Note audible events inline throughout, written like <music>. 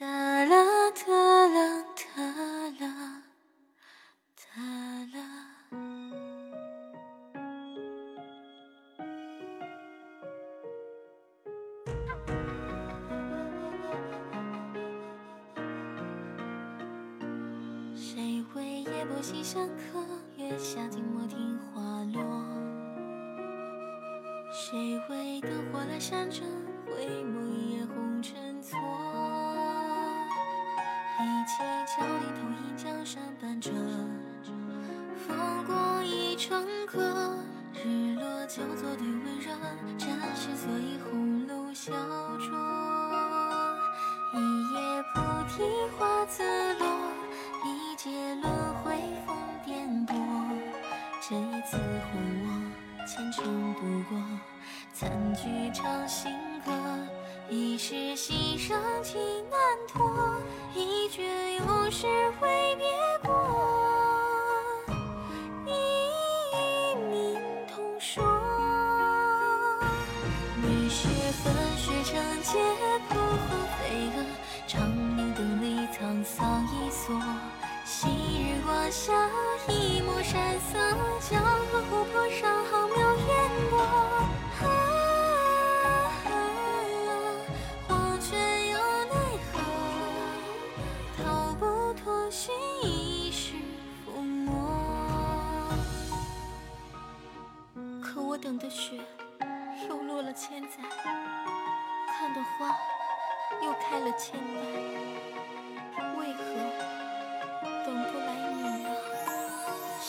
哒啦哒啦哒啦哒啦，谁为夜泊西山客？月下静默听花落。谁为灯火阑珊处？自落一劫轮回，风颠簸。这一次换我前尘不过，残局唱新歌。一世心伤情难托，一卷有诗为。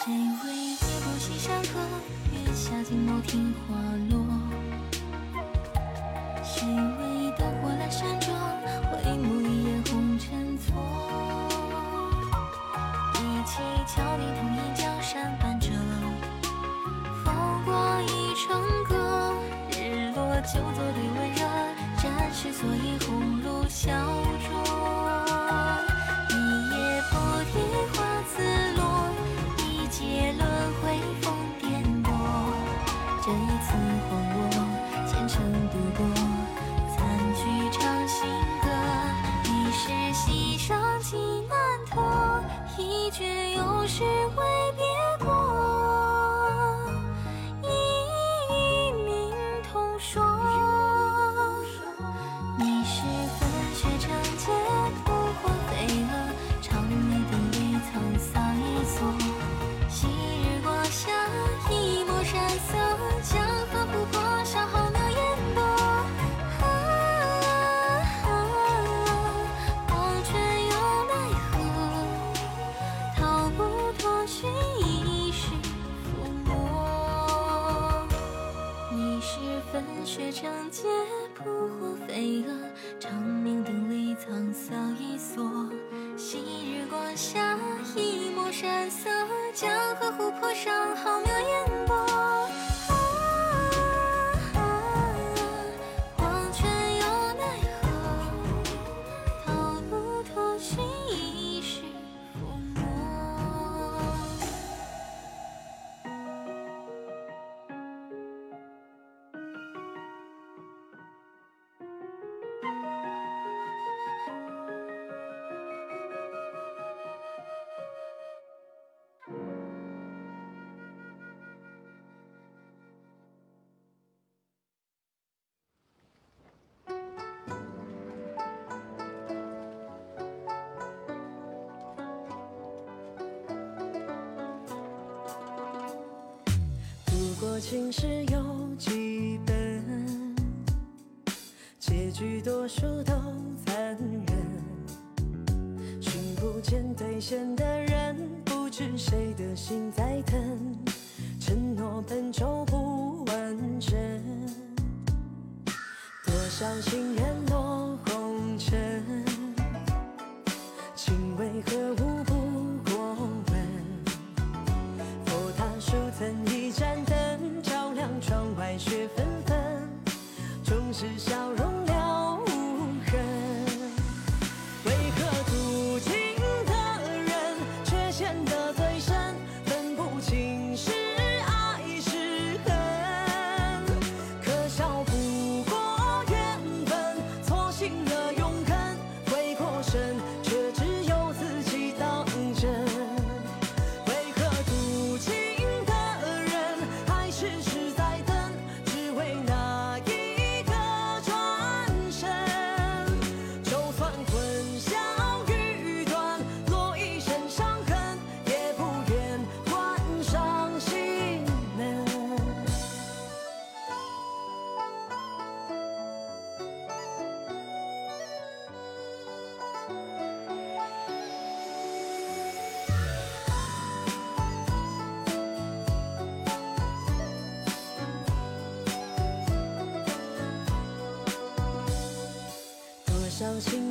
谁为夜不西山河，月下惊眸听花。竟是有相信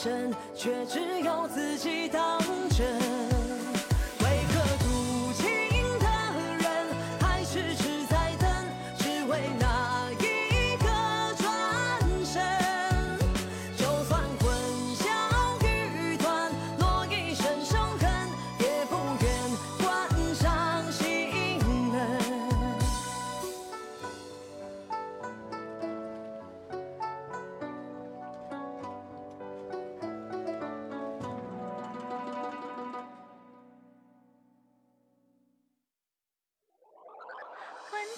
身却只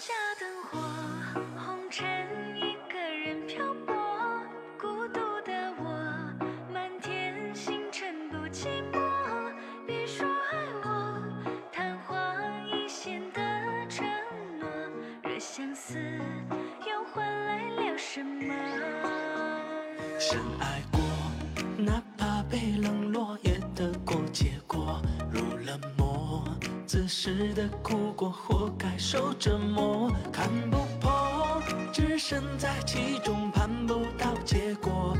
家灯火红尘一个人漂泊孤独的我满天星辰不寂寞。别说爱我昙花一现的承诺惹相思又换来了什么？深爱过哪怕被冷吃的苦过，活该受折磨，看不破，置身在其中，盼不到结果。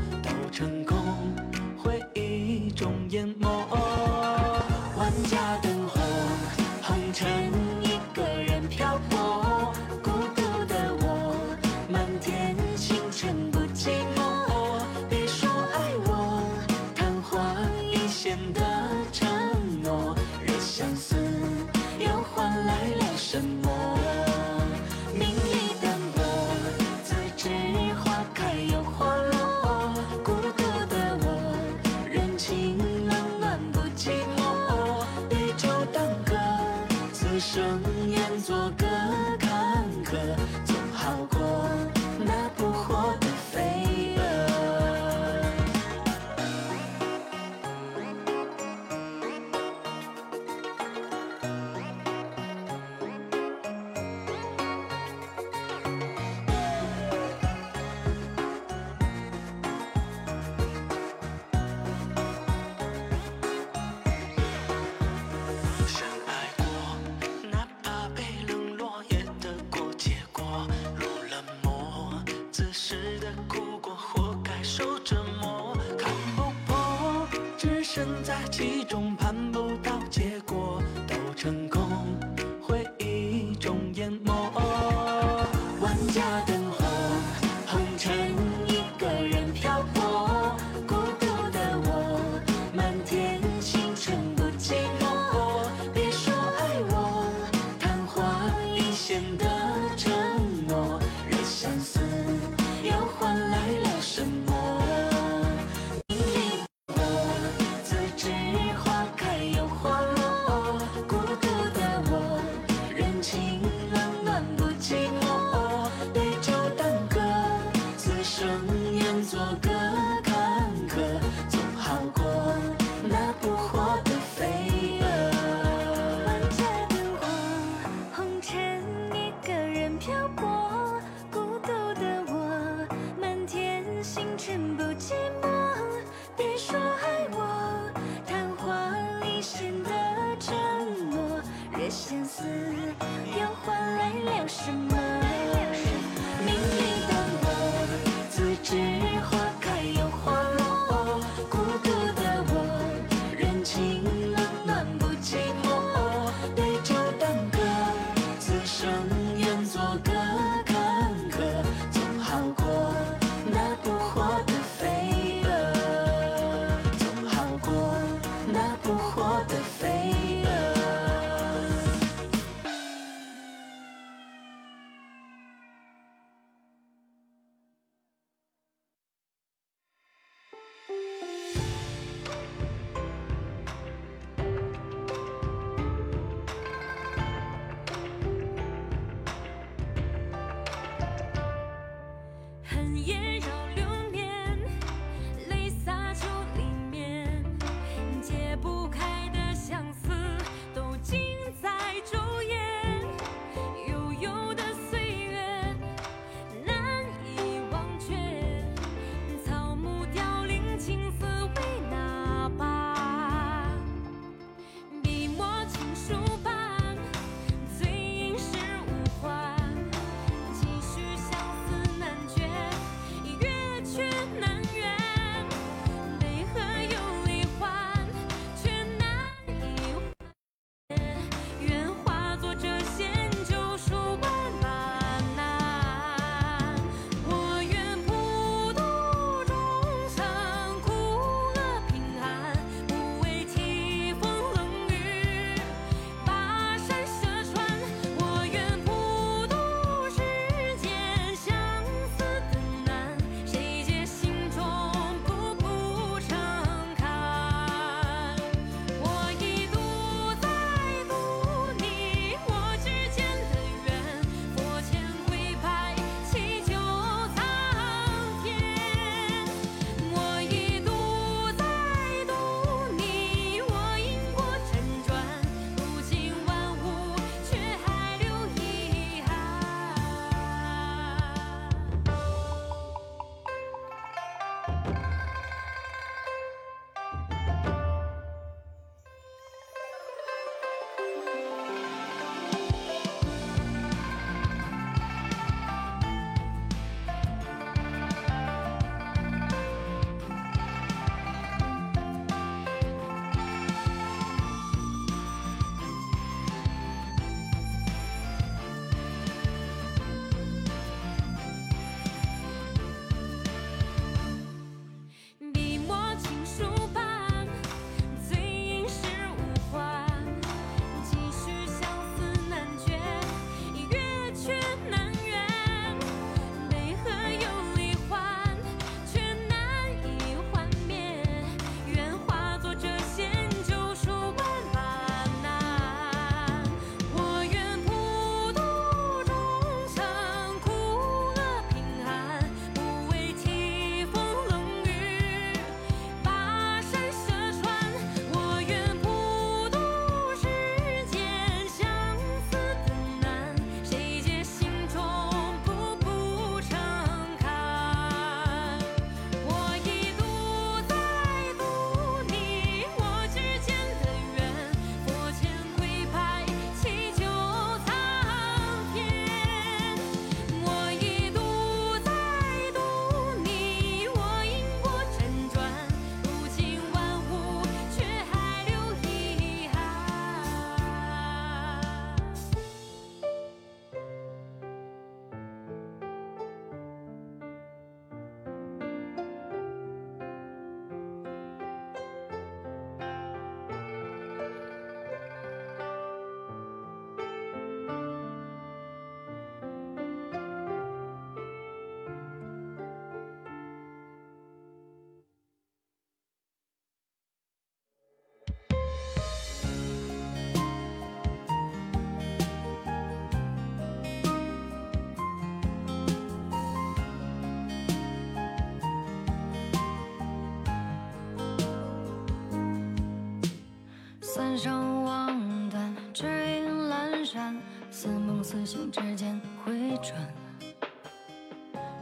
三生望断，只影阑珊，似梦似醒之间回转。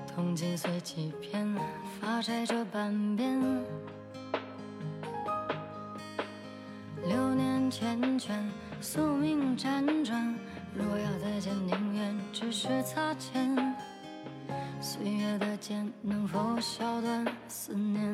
铜镜碎几片，发钗这半边。流年缱绻，宿命辗转。若要再见，宁愿只是擦肩。岁月的剑能否削断思念？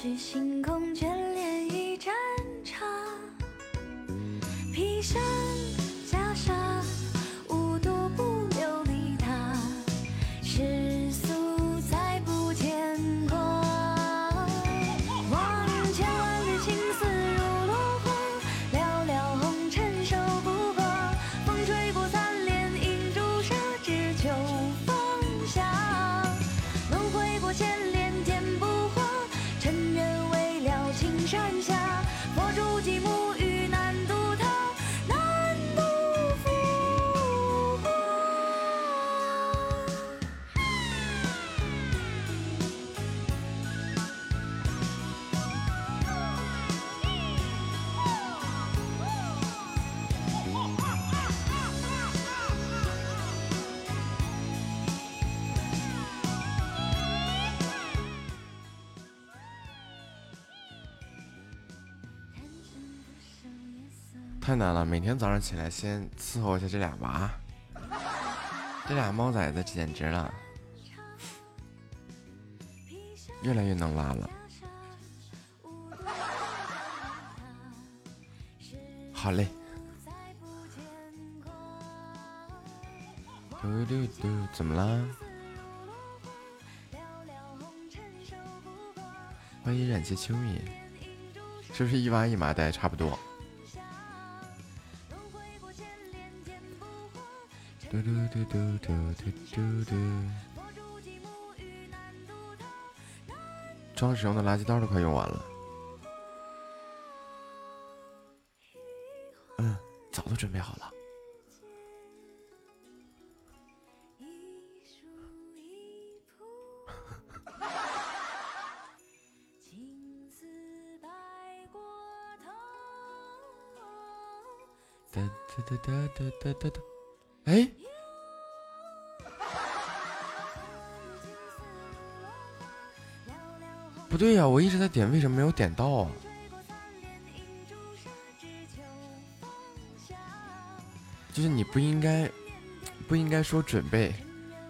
是星空，眷恋一盏茶。披上太难了，每天早上起来先伺候一下这俩娃，这俩猫崽子简直了，越来越能拉了。好嘞，嘟嘟嘟，怎么啦？欢迎冉气秋米，是不是一挖一麻袋差不多？嘟嘟嘟嘟嘟嘟。装使用的垃圾袋都快用完了。嗯，早都准备好了。<laughs> 哒哒哒哒哒哒哒哒。哎，不对呀、我一直在点，为什么没有点到啊？就是你不应该，不应该说准备，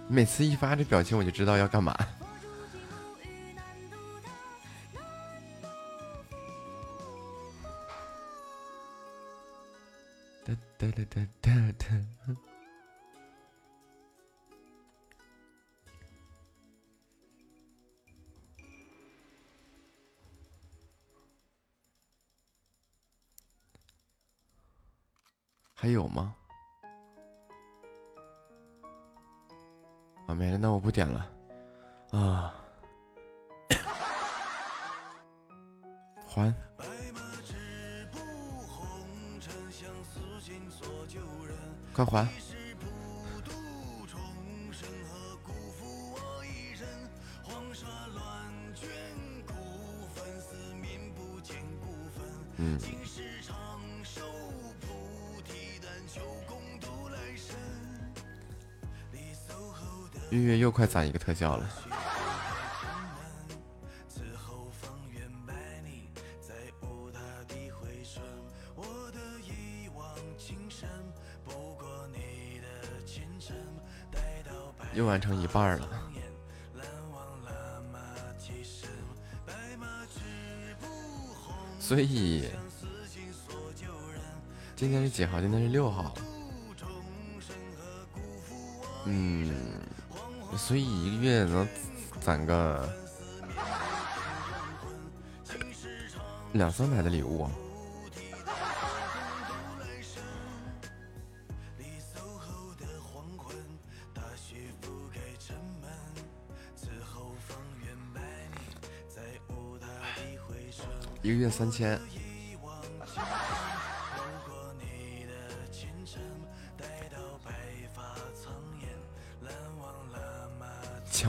每次一发这表情我就知道要干嘛。哒哒哒哒哒哒。吗？啊，没了，那我不点了。啊，<coughs> 还。快还！嗯，月月又快攒一个特效了。又完成一半了。所以今天是几号？今天是六号。嗯，所以一个月能攒个两三百的礼物。一个月三千，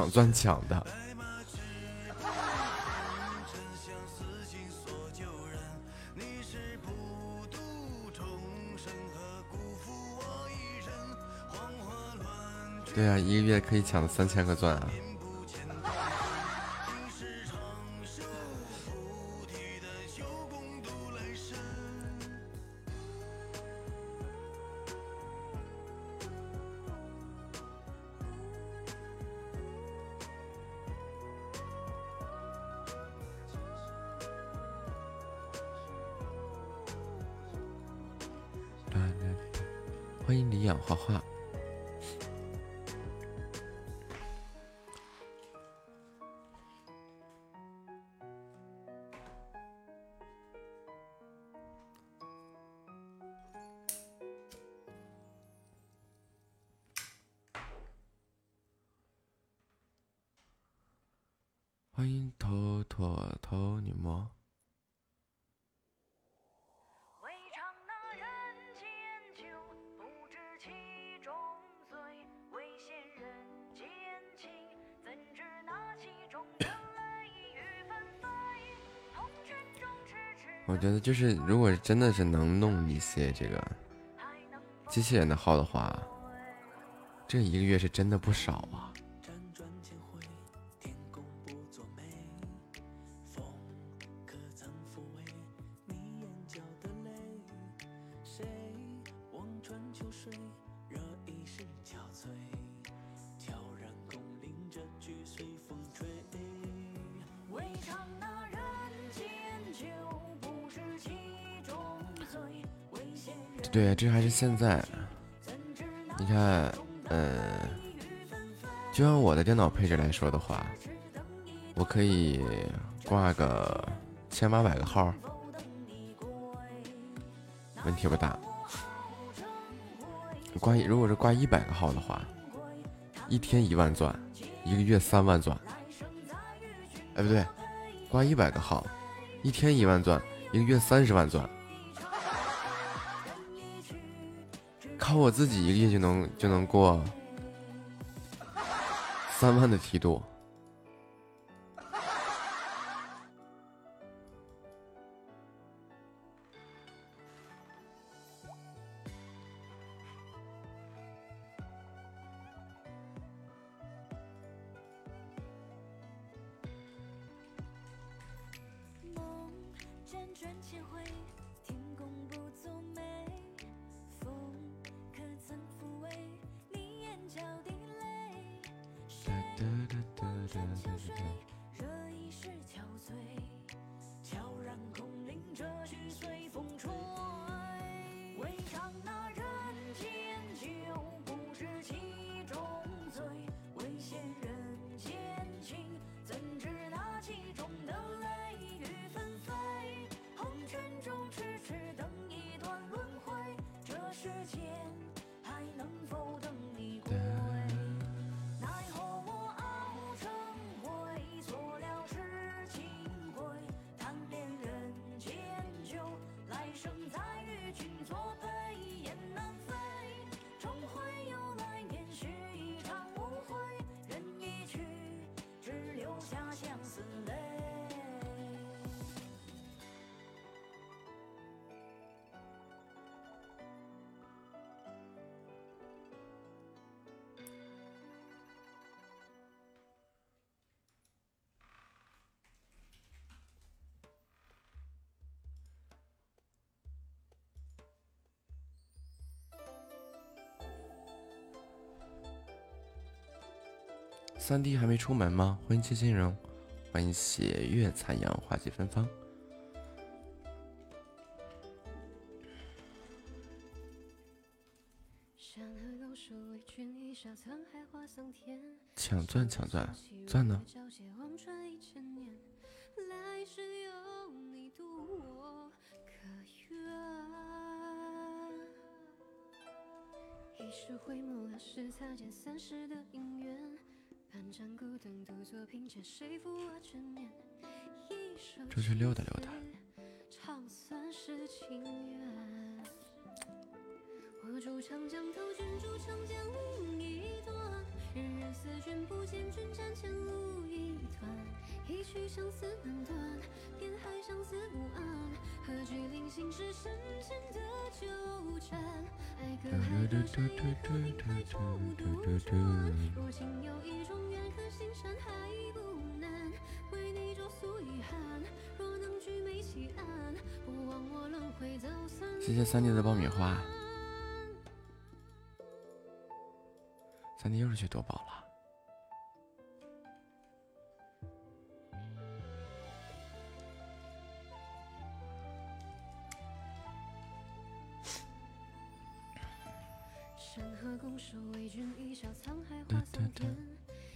抢钻抢的。对啊，一个月可以抢三千个钻啊！就是，如果真的是能弄一些这个机器人的号的话，这一个月是真的不少啊。现在，你看，呃，就按我的电脑配置来说的话，我可以挂个千八百个号，问题不大。挂如果是挂一百个号的话，一天一万钻，一个月三万钻。哎，不对，挂一百个号，一天一万钻，一个月三十万钻。靠我自己一个月就能就能过三万的梯度。出门吗？欢迎七器人，欢迎喜悦、残阳、花季、芬芳、抢钻、抢钻、钻呢。去夺宝了。为君一笑，沧海化桑田。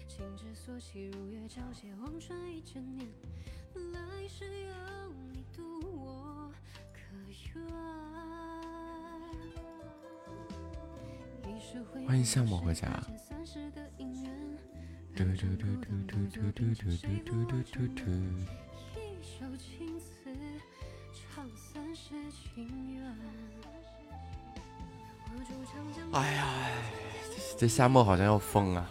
情之所起，如月皎洁，望穿一年。来世有你渡我，可愿？欢迎夏末回家。嘟嘟嘟嘟嘟嘟嘟嘟嘟嘟嘟。一首青词，唱三世情缘。哎呀，这夏末好像要疯了、啊。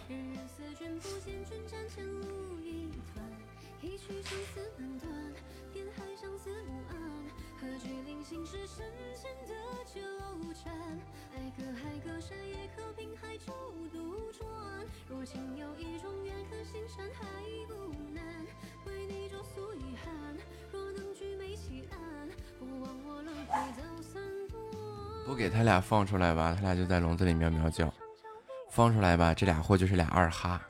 在笼子里喵喵叫。放出来吧这俩货就是俩二哈。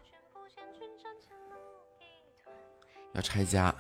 要拆家。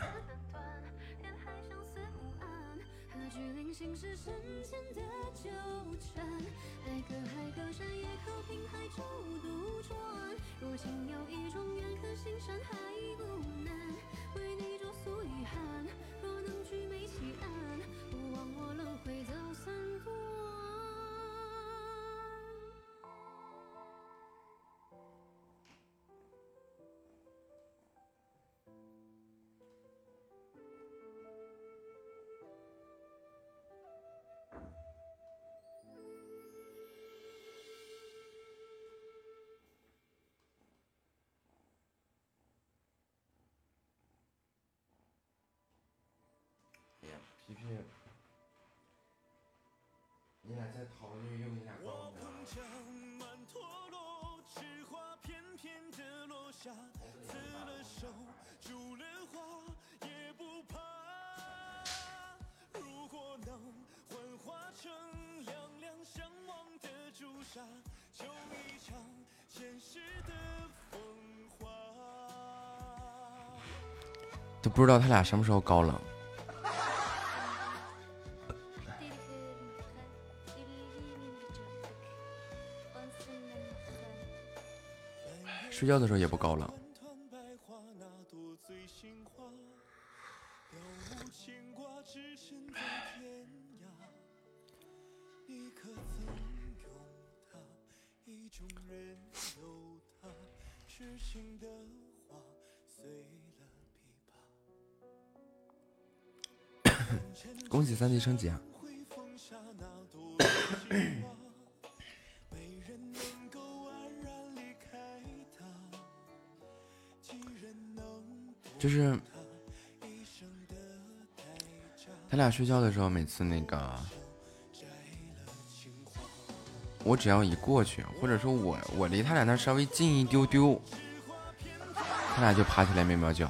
都不知道他俩什么时候高冷。<laughs> 睡觉的时候也不高冷。三弟升级啊！<coughs> 就是他俩睡觉的时候，每次那个，我只要一过去，或者说我我离他俩那稍微近一丢丢，他俩就爬起来喵喵叫。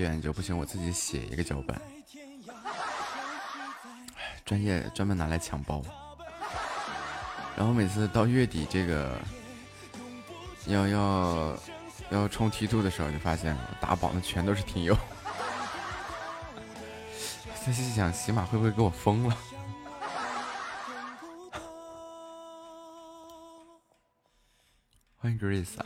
我去研究，不行，我自己写一个脚本，专业专门拿来抢包。然后每次到月底这个要要要冲梯度的时候，就发现打榜的全都是听友。在心想，喜马会不会给我封了？<laughs> 欢迎 Grace 啊！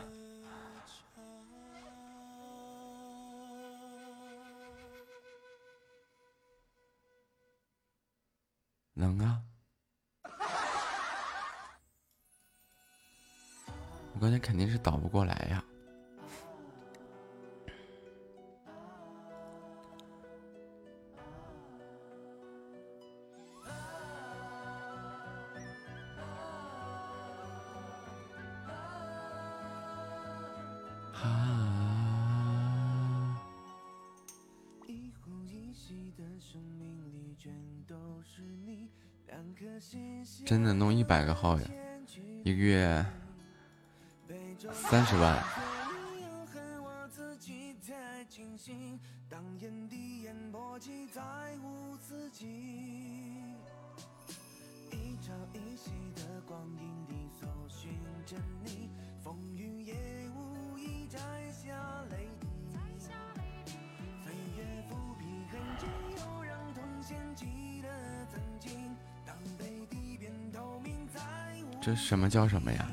叫什么呀？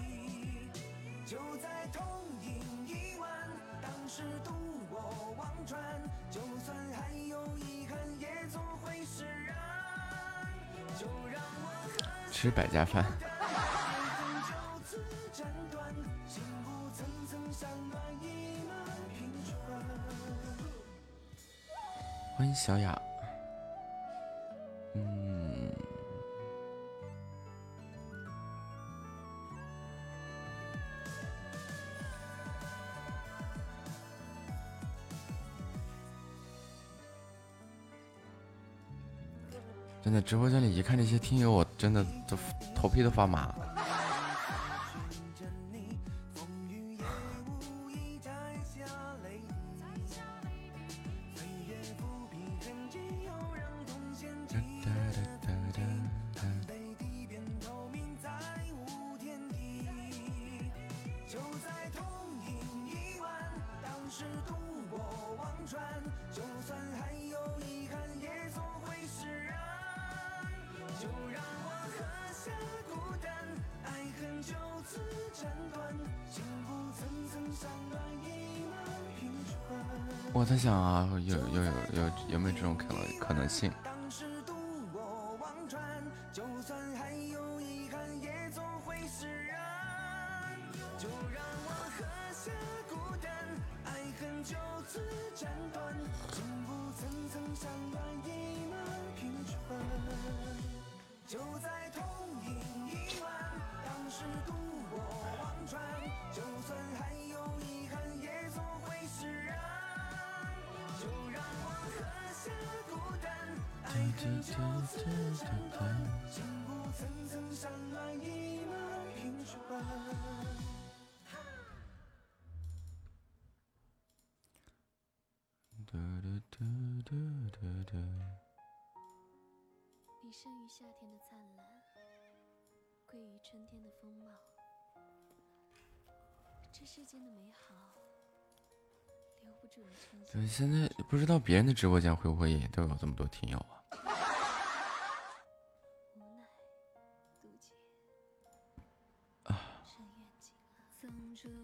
吃百家饭。欢迎小雅，直播间里一看这些听友我真的都头皮都发麻嘟嘟嘟嘟嘟，你生于夏天的灿烂，归于春天的风貌。这世间的美好留不住对。现在不知道别人的直播间会不会也都有这么多听友啊。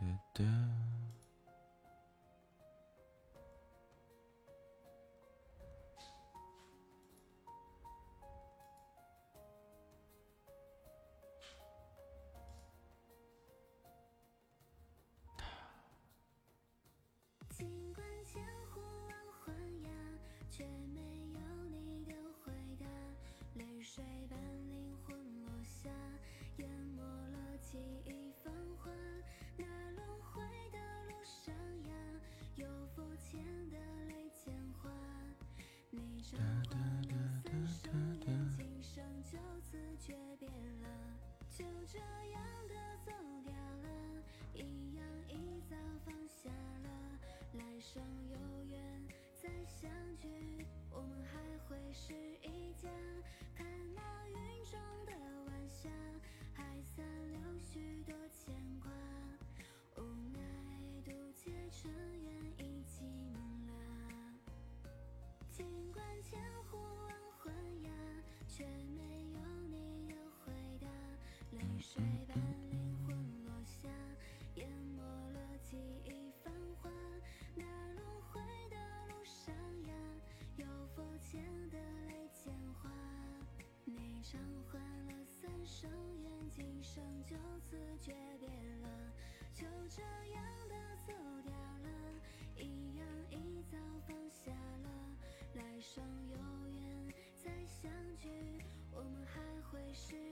da, da. 就这样雨水伴灵魂落下淹没了记忆繁华那轮回的路上呀有佛前的泪千花你偿还了三生缘今生就此诀别了就这样的走掉了一样一早放下了来生有缘再相聚我们还会是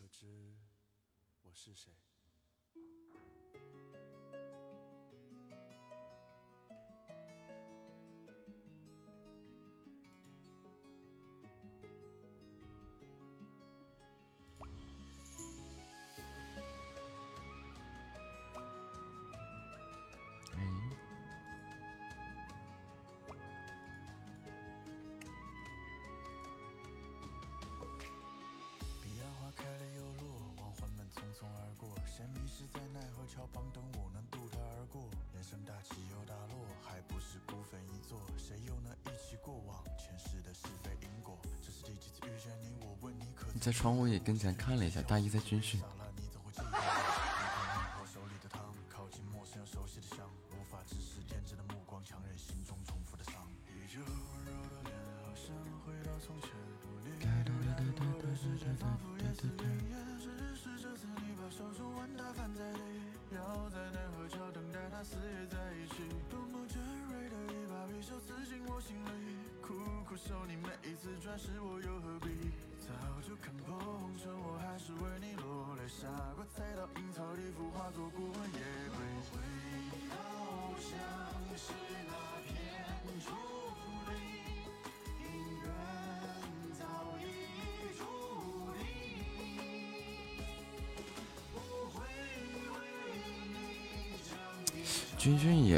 可知我是谁。谁迷失在奈何桥旁，等我能渡他而过。人生大起又大落，还不是孤坟一座。谁又能一起过往？前世的是非因果，这是第几次遇见你？我问你，可你在窗户也跟前看了一下。大一在军训。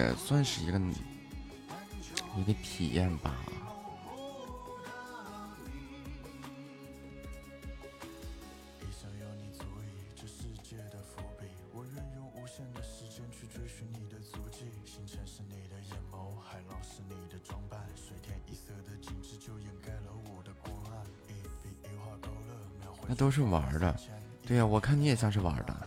也算是一个一个体验吧。那都是玩的。对呀我看你也像是玩的。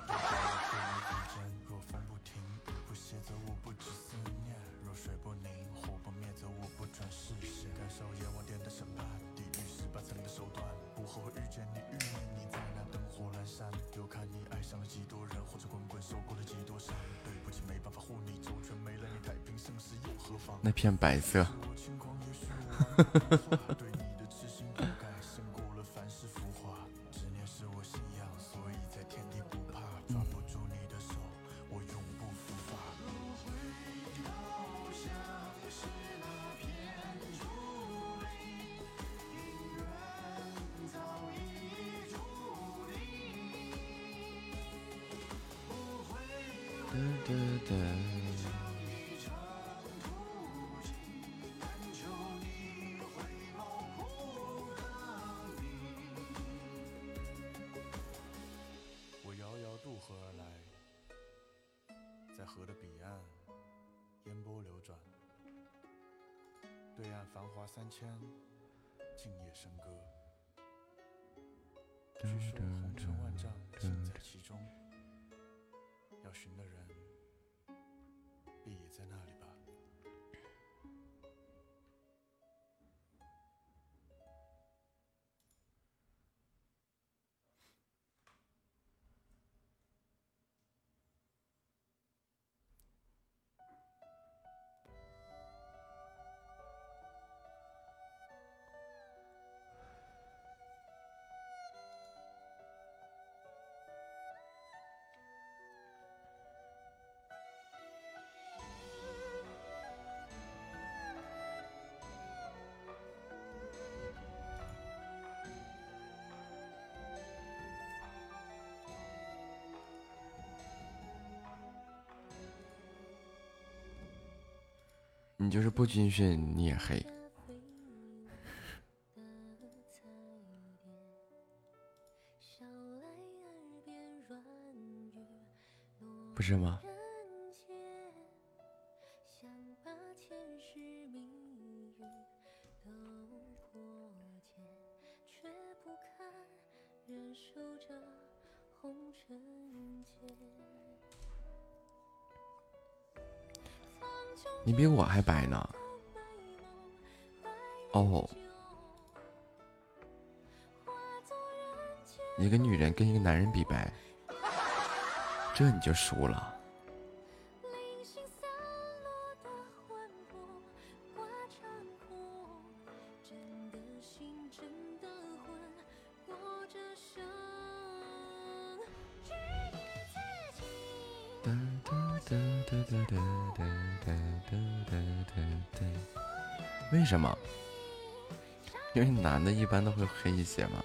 你色。<laughs> 你就是不军训，你也黑。不是吗？你比我还白呢。哦。一个女人跟一个男人比白这你就输了。为什么？因为男的一般都会黑一些嘛。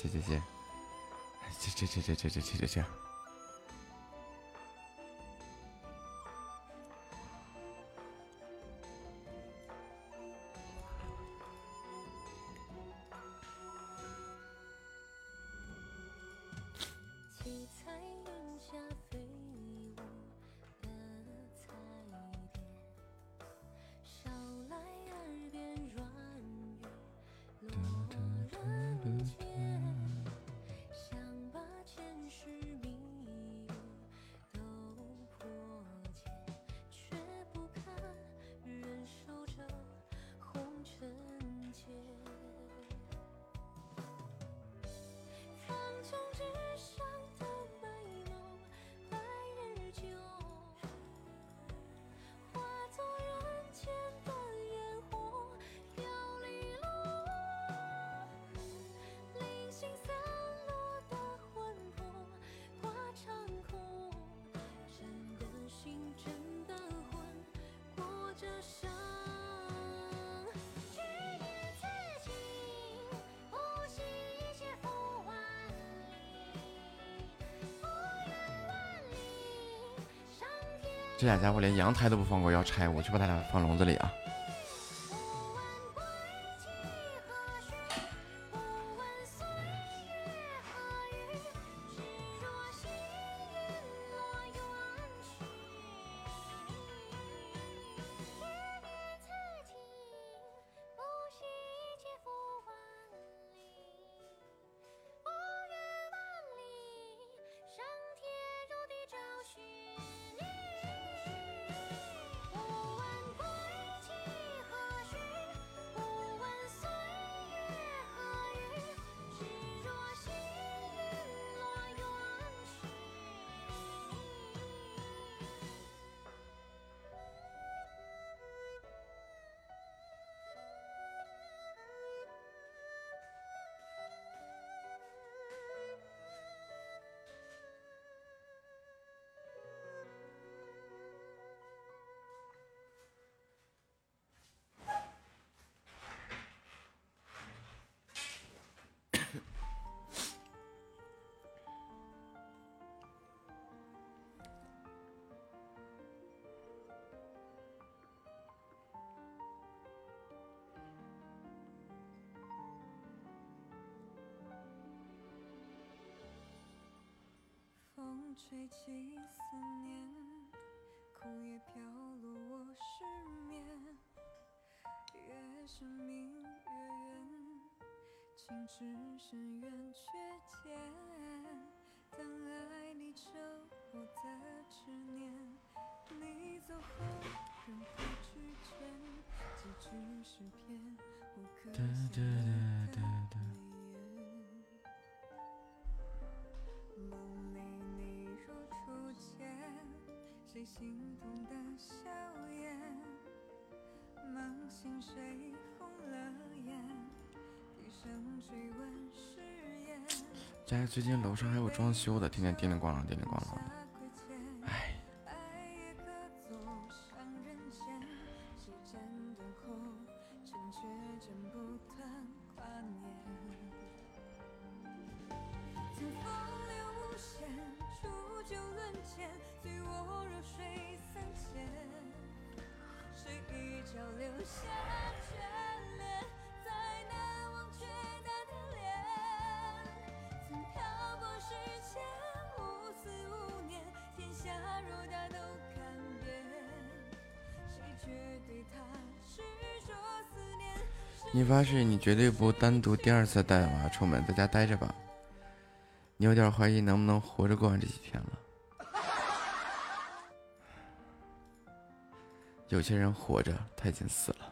这这这这这这这这这这这。样俩家伙连阳台都不放过，要拆，我去把他俩放笼子里啊！吹起思念，枯叶飘落我失眠。越是明越远，情至深渊却浅。当爱你成我的执念，你走后仍不知觉，几句诗篇，我刻下了的眉心动的笑颜？梦醒谁红了眼？低声追问誓言。家最近楼上还有装修的，天天叮铃咣啷，叮铃咣啷的。但是你绝对不单独第二次带娃出门，在家待着吧。你有点怀疑能不能活着过完这几天了。有些人活着，他已经死了。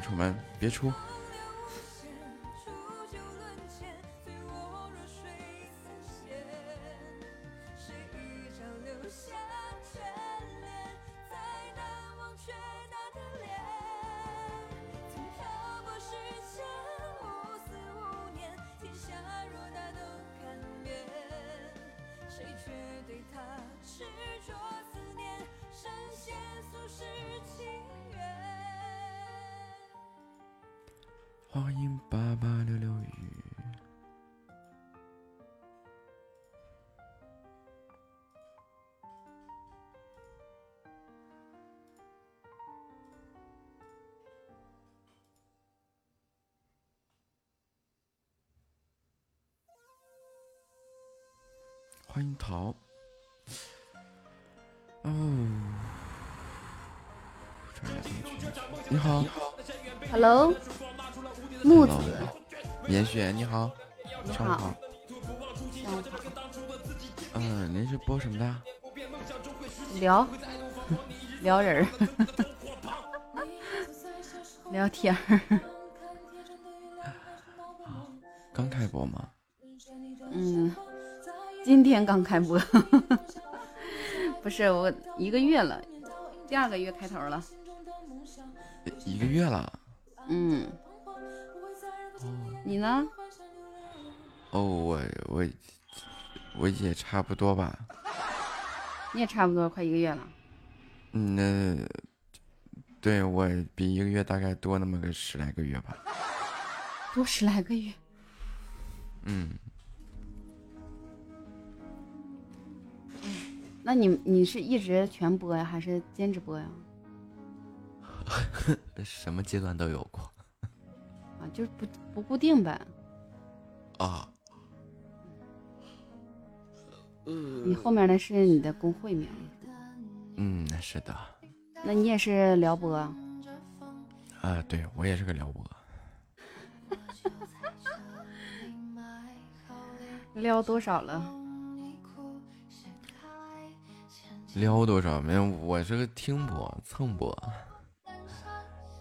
出门别出欢迎八八六六雨。欢迎桃。哦，这儿来这么去你好，Hello，雪，你好，上午好好。，上午好，嗯，您是播什么的？聊聊人儿，聊天儿，刚开播吗？嗯，今天刚开播，不是我一个月了，第二个月开头了，一个月了。嗯，你呢？哦，我我我也差不多吧。你也差不多快一个月了，嗯，那对我比一个月大概多那么个十来个月吧。多十来个月，嗯，那你你是一直全播呀，还是兼职播呀？<laughs> 什么阶段都有过啊，就是不不固定呗。啊。你后面的是你的工会名，嗯，是的。那你也是撩拨？啊，对我也是个撩拨。<laughs> 撩多少了？撩多少？没有，我是个听播蹭播。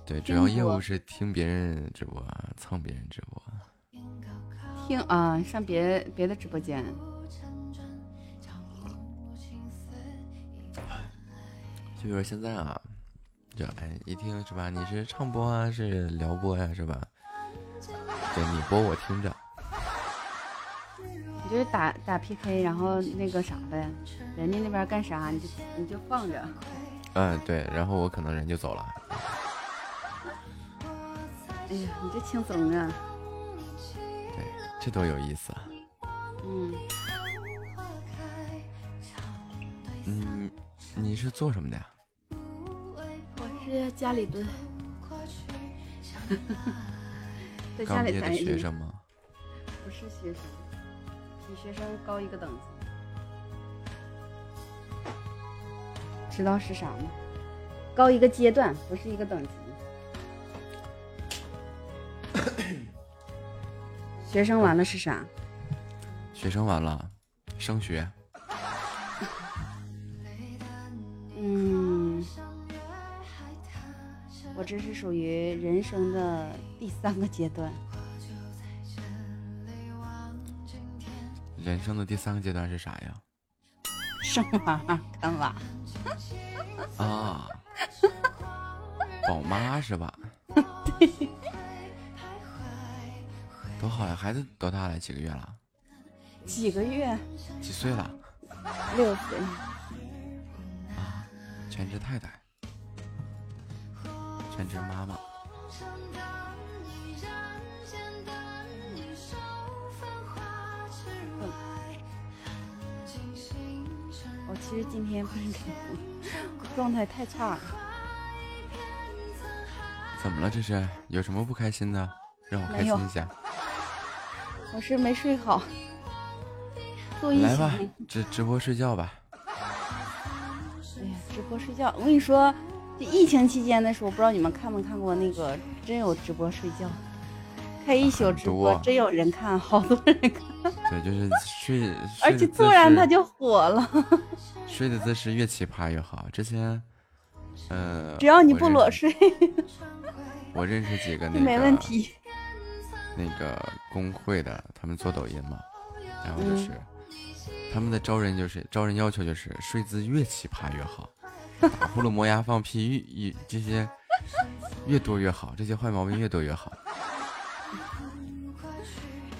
对，主要业务是听别人直播，蹭别人直播。听啊，上别别的直播间。就比如说现在啊，就哎一听是吧？你是唱播啊，是聊播呀、是吧？对你播我听着。你就是打打 PK，然后那个啥呗，人家那边干啥你就你就放着。嗯，对，然后我可能人就走了。哎呀，你这轻松啊！对，这多有意思啊！嗯，嗯，你是做什么的呀？我是家里蹲，<laughs> 在家里待着。学生吗？不是学生，比学生高一个等级。知道是啥吗？高一个阶段，不是一个等级。学生完了是啥？学生完了，升学。嗯，我这是属于人生的第三个阶段。人生的第三个阶段是啥呀？生娃干娃，啊，<laughs> 宝妈是吧？<laughs> <laughs> 多好呀！孩子多大了？几个月了？几个月？几岁了？六岁。啊全职太太，全职妈妈。我其实今天不应该，状态太差了。怎么了？这是有什么不开心的？让我开心一下。我是没睡好，做一来吧。，直直播睡觉吧。哎呀，直播睡觉，我跟你说，这疫情期间的时候，不知道你们看没看过那个，真有直播睡觉，开一宿直播，多真有人看，好多人看，对，就是睡，<laughs> 而且突然他就火了。<laughs> 睡的姿势越奇葩越好。之前，呃，只要你不裸睡，我认识几个 <laughs> 那就个没问题。那个工会的，他们做抖音嘛，然后就嗯是、他们的招人就是招人要求就是睡姿越奇葩越好，打呼噜、磨牙、放屁越越这些越多越好，这些坏毛病越多越好。<laughs>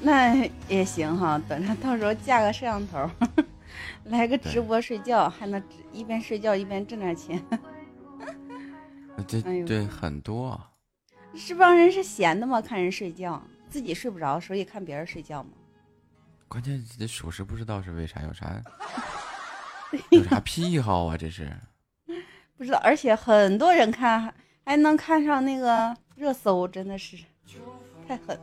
那也行哈，等着到时候架个摄像头，<laughs> 来个直播睡觉，还能一边睡觉一边挣点钱。呃这、哎对很多啊，这帮人是闲的吗？看人睡觉，自己睡不着，所以看别人睡觉吗？关键这属实不知道是为啥，有啥 <laughs> 有啥癖好啊？这是不知道，而且很多人看，还还能看上那个热搜，真的是太狠。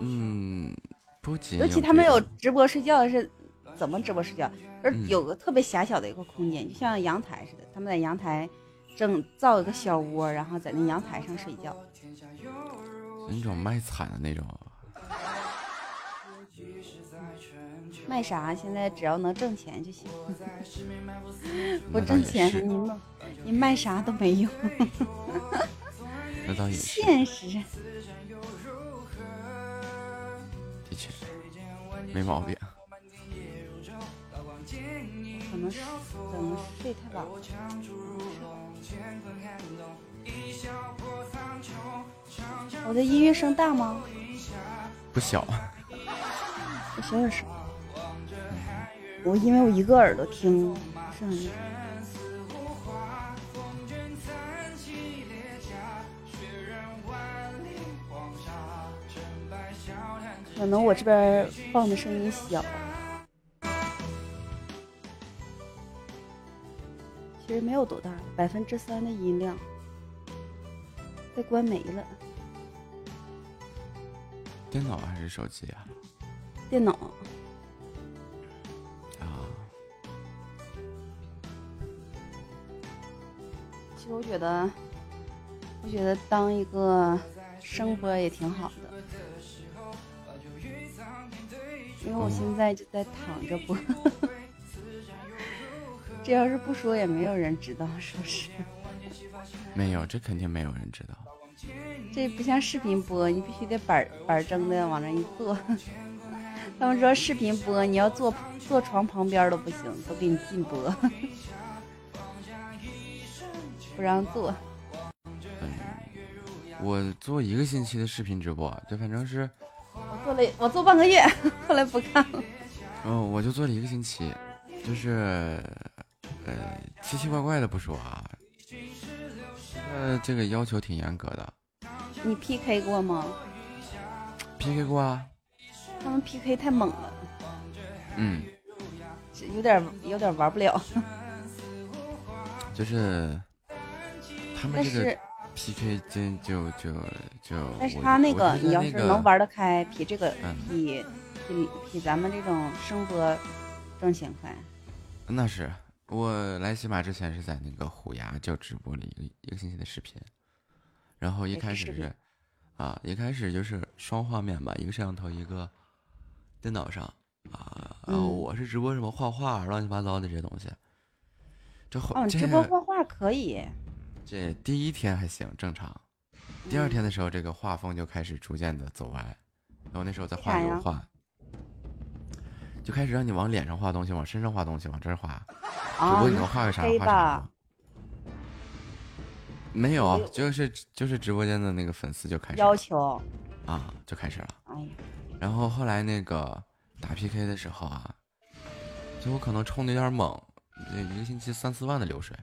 嗯，不仅尤其他们有直播睡觉是怎么直播睡觉？就是嗯有个特别狭小的一个空间，就像阳台似的，他们在阳台正造一个小窝，然后在那阳台上睡觉。那种卖惨的那种，卖啥？现在只要能挣钱就行，<laughs> 不挣钱是，你卖你卖啥都没用。<laughs> 那倒也是，现实，的确没毛病。可能是可能睡太晚了。我的音乐声大吗？不小，我小点声。我因为我一个耳朵听上去。可能我这边放的声音小，其实没有多大，百分之三的音量，被关没了。电脑还是手机啊？电脑啊，其实我觉得，我觉得当一个声播也挺好的，因为我现在就在躺着播，这要是不说也没有人知道，是不是？没有，这肯定没有人知道。这不像视频播，你必须得板板正的往那一坐。<laughs> 他们说视频播你要坐坐床旁边都不行，都给你禁播，<laughs> 不让坐。我做一个星期的视频直播，这反正是，我做了我做半个月，后来不看了。嗯，我就做了一个星期，就是，呃，奇奇怪怪的不说啊，呃，这个要求挺严格的你 PK 过吗？，PK 过啊，他们 PK 太猛了，嗯，有点有点玩不了。就是他们这个 PK 真就就就，但是他那个你要是能玩得开，比这个嗯比比比咱们这种声波挣钱快。那是我来喜马之前是在那个虎牙就直播了一个一个星期的视频，然后一开始是啊，一开始就是双画面吧，一个摄像头，一个电脑上啊，然后嗯。我是直播什么画画乱七八糟的这些东西。这后、哦，直播画画可以，这第一天还行正常，第二天的时候这个画风就开始逐渐的走歪，然后那时候在画油画，就开始让你往脸上画东西，往身上画东西，往这儿画，主播你能画个啥画啥。没有，就是就是直播间的那个粉丝就开始要求，啊，就开始了。哎呀，然后后来那个打 PK 的时候啊，就我可能冲的有点猛，这一个星期三四万的流水。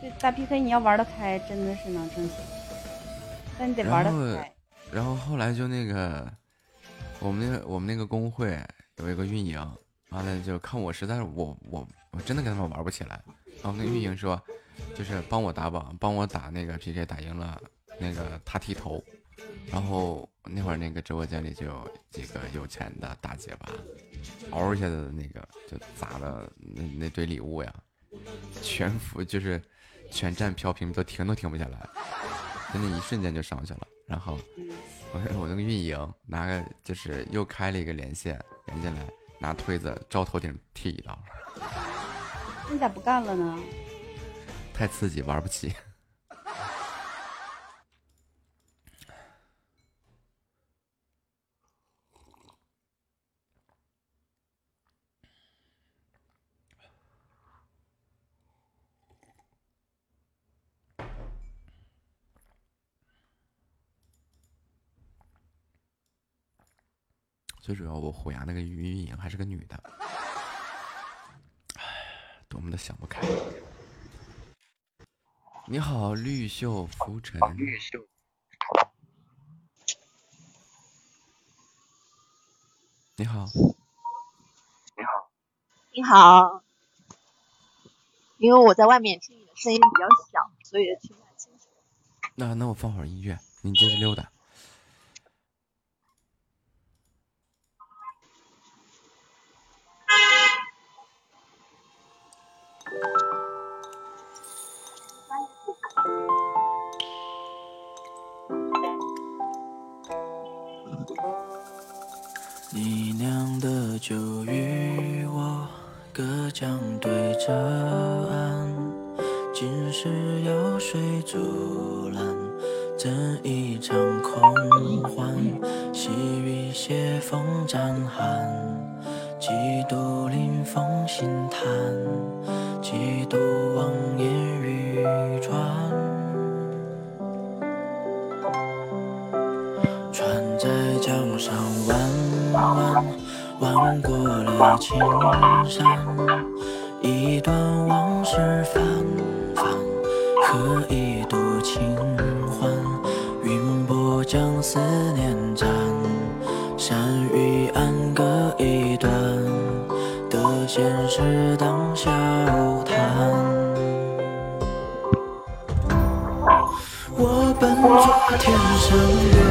对打 PK 你要玩得开，真的是能挣钱，但你得玩然后得开。然后后来就那个，我们那我们那个工会有一个运营，完了就看我实在我我我真的跟他们玩不起来，然后那运营说，就是帮我打榜，帮我打那个 PK 打赢了，那个他剃头，然后那会儿那个直播间里就有几个有钱的大姐吧，嗷一下子那个就砸的那那堆礼物呀，全服就是全站飘屏都停都停不下来，就那一瞬间就上去了，然后。我我那个运营拿个就是又开了一个连线连进来，拿推子照头顶剃一刀，你咋不干了呢？太刺激，玩不起。最主要我虎牙那个运营还是个女的，唉，多么的想不开。你好，绿袖浮尘。绿袖。你好，你好，因为我在外面听你的声音比较小，所以听不太清楚。那那我放会儿音乐，你接着溜达。相对着岸，今世有水阻拦，怎一场空欢？细雨斜风沾寒，几度临风心叹，几度望眼欲穿。船在江上弯弯，弯过了青山，天上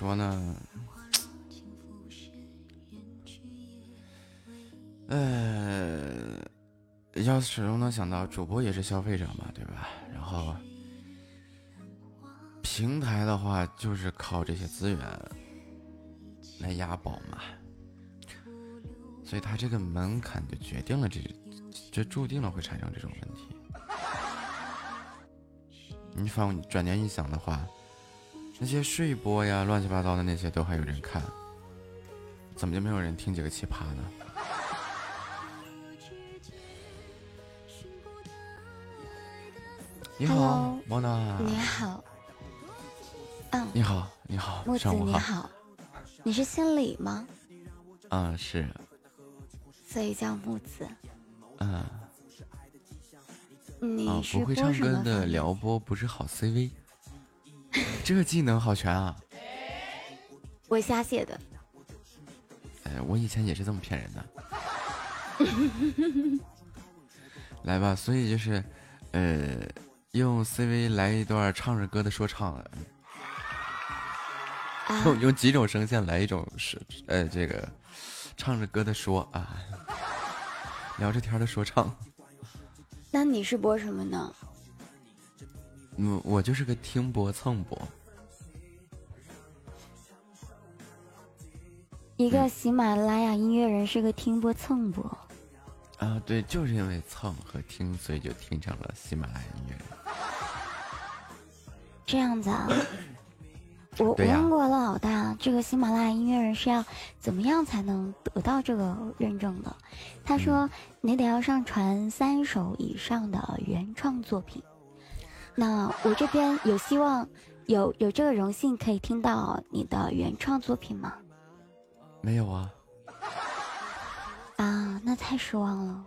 说呢？呃，要始终能想到，主播也是消费者嘛，对吧？然后平台的话，就是靠这些资源来押宝嘛，所以它这个门槛就决定了这，这注定了会产生这种问题。你反转念一想的话，那些睡播呀、乱七八糟的那些都还有人看，怎么就没有人听几个奇葩呢？你好莫娜。你好，嗯，你好，你好，你好，你是姓李吗？啊，是，所以叫木子。嗯，啊，你是不会唱歌的撩拨不是好 CV，<laughs> 这个技能好全啊！我瞎写的。哎，我以前也是这么骗人的。<laughs> 来吧，所以就是，呃，用 CV 来一段唱着歌的说唱，啊 <laughs> 用用几种声线来一种是呃这个唱着歌的说啊，聊着天的说唱。那你是播什么呢？嗯，我就是个听播蹭播，一个喜马拉雅音乐人是个听播蹭播。啊，对，就是因为蹭和听，所以就听成了喜马拉雅音乐人。这样子啊？<laughs> 我我问过了老大，这个喜马拉雅音乐人是要怎么样才能得到这个认证的？他说嗯你得要上传三首以上的原创作品。那我这边有希望有有这个荣幸可以听到你的原创作品吗？没有啊，啊，那太失望了。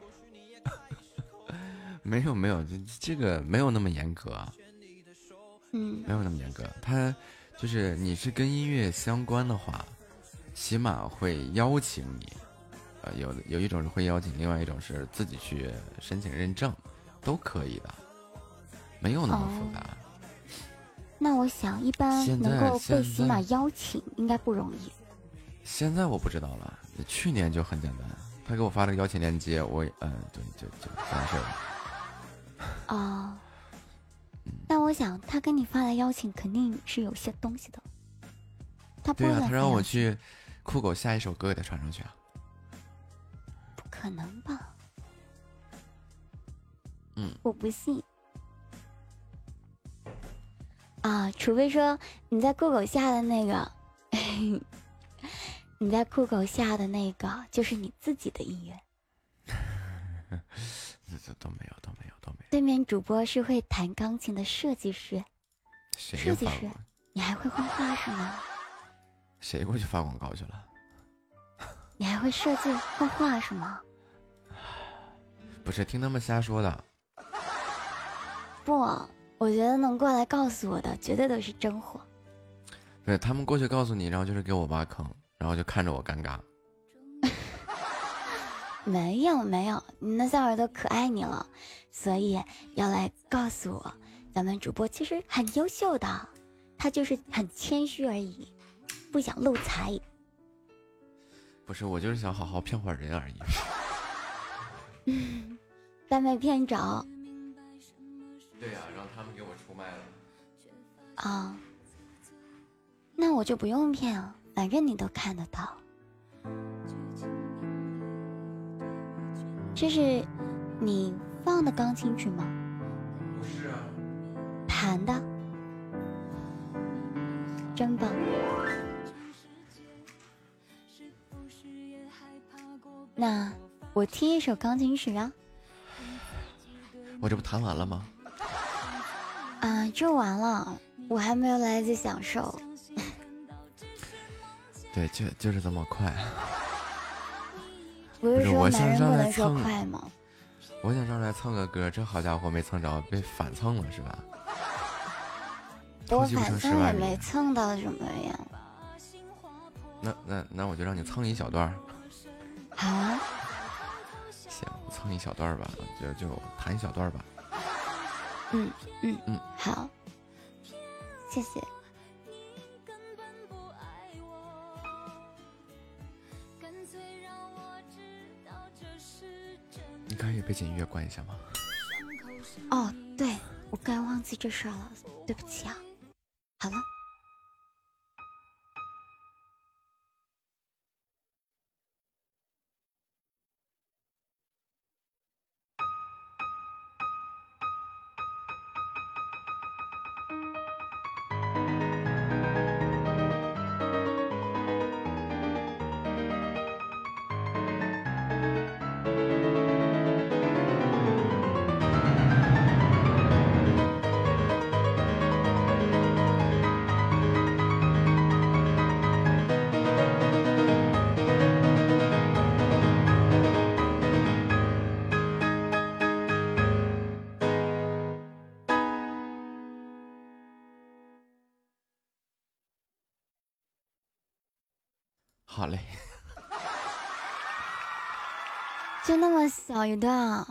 <laughs> 没有没有，这这个没有那么严格啊，嗯没有那么严格。他就是你是跟音乐相关的话，起码会邀请你。呃，有有一种是会邀请，另外一种是自己去申请认证，都可以的，没有那么复杂。那我想一般能够被喜马邀请应该不容易。现在我不知道了，去年就很简单，他给我发了个邀请链接，我嗯、对，就就完事了。哦，那我想他跟你发来邀请，肯定是有些东西的。他不对啊，会他让我去酷狗下一首歌给他传上去啊。不可能吧？嗯，我不信。啊，除非说你在酷狗下的那个，<laughs> 你在酷狗下的那个就是你自己的音乐。<laughs> 这这都没有，都没有，都没有。对面主播是会弹钢琴的设计师，谁设计师你还会画画是吗？谁过去发广告去了？<laughs> 你还会设计画画是吗？<sighs> 不是听他们瞎说的。不，我觉得能过来告诉我的，绝对都是真货。对他们过去告诉你，然后就是给我挖坑，然后就看着我尴尬。<laughs> 没有没有，你那小耳朵可爱你了，所以要来告诉我，咱们主播其实很优秀的，他就是很谦虚而已，不想露财。不是，我就是想好好骗会儿人而已。嗯但没骗着对呀、让他们给我出卖了。啊、那我就不用骗了，反正你都看得到。这是你放的钢琴曲吗？不是啊，弹的，真棒。那我听一首钢琴曲啊，我这不弹完了吗？啊，就完了，我还没有来得及享受。对，就就是这么快。<laughs> 不是说我想男人不上来能说蹭快吗？我想上来蹭个歌，这好家伙没蹭着，被反蹭了是吧？我反蹭也没蹭到什么呀。那那那我就让你蹭一小段。好啊，行，蹭一小段儿吧，就就弹一小段儿吧。嗯嗯嗯，好，谢谢。你可以背景音乐关一下吗？哦，对，我刚忘记这事儿了，对不起啊。好了，好嘞，<laughs> 就那么小一段啊，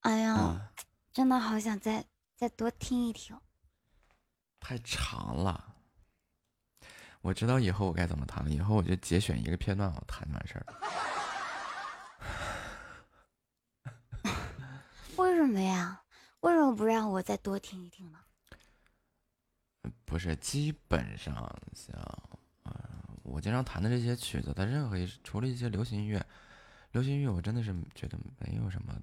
哎呀，啊，真的好想再再多听一听。太长了。我知道以后我该怎么弹了，以后我就节选一个片段，我弹就完事儿了。<laughs> 为什么呀？为什么不让我再多听一听呢？不是，基本上像，呃，我经常弹的这些曲子，它任何一除了一些流行音乐，流行音乐我真的是觉得没有什么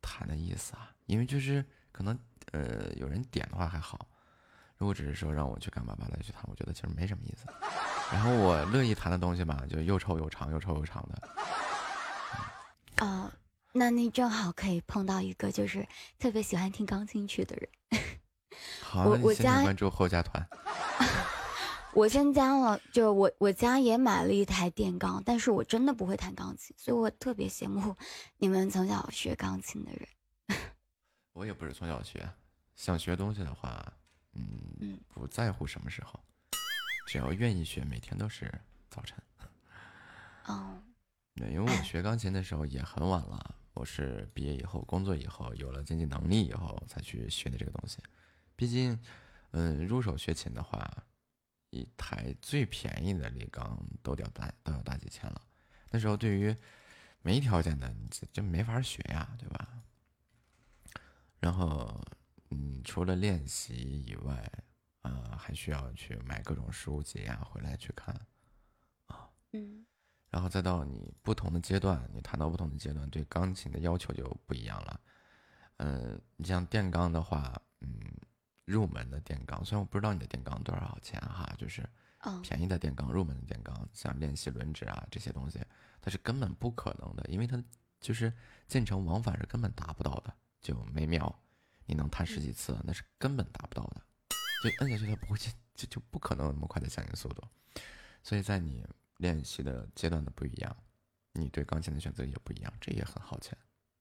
弹的意思啊，因为就是可能呃有人点的话还好，如果只是说让我去干巴巴的去弹，我觉得其实没什么意思。然后我乐意弹的东西吧，就又臭又长，又臭又长的。哦，那你正好可以碰到一个就是特别喜欢听钢琴曲的人。好，我我那你先请家关注后加团。<laughs> 我先加了，就我我家也买了一台电钢，但是我真的不会弹钢琴，所以我特别羡慕 <laughs> 你们从小学钢琴的人。<laughs> 我也不是从小学，想学东西的话，嗯，不在乎什么时候，只要愿意学，每天都是早晨。哦，对，因为我学钢琴的时候也很晚了，我是毕业以后、工作以后，有了经济能力以后才去学的这个东西。毕竟，嗯，入手学琴的话，一台最便宜的立钢都得大都要大几千了。那时候对于没条件的，你这这没法学呀，对吧？然后，嗯，除了练习以外，啊、还需要去买各种书籍呀，回来去看。嗯然后再到你不同的阶段，你弹到不同的阶段，对钢琴的要求就不一样了。嗯，你像电钢的话，嗯，入门的电钢，虽然我不知道你的电钢多少钱哈，就是哦便宜的电钢、入门的电钢，像练习轮指啊这些东西，它是根本不可能的，因为它就是进程往返是根本达不到的。就每秒你能弹十几次，那是根本达不到的。就摁下去它不会进，就就不可能有那么快的响应速度。所以在你练习的阶段的不一样，你对钢琴的选择也不一样，这也很耗钱。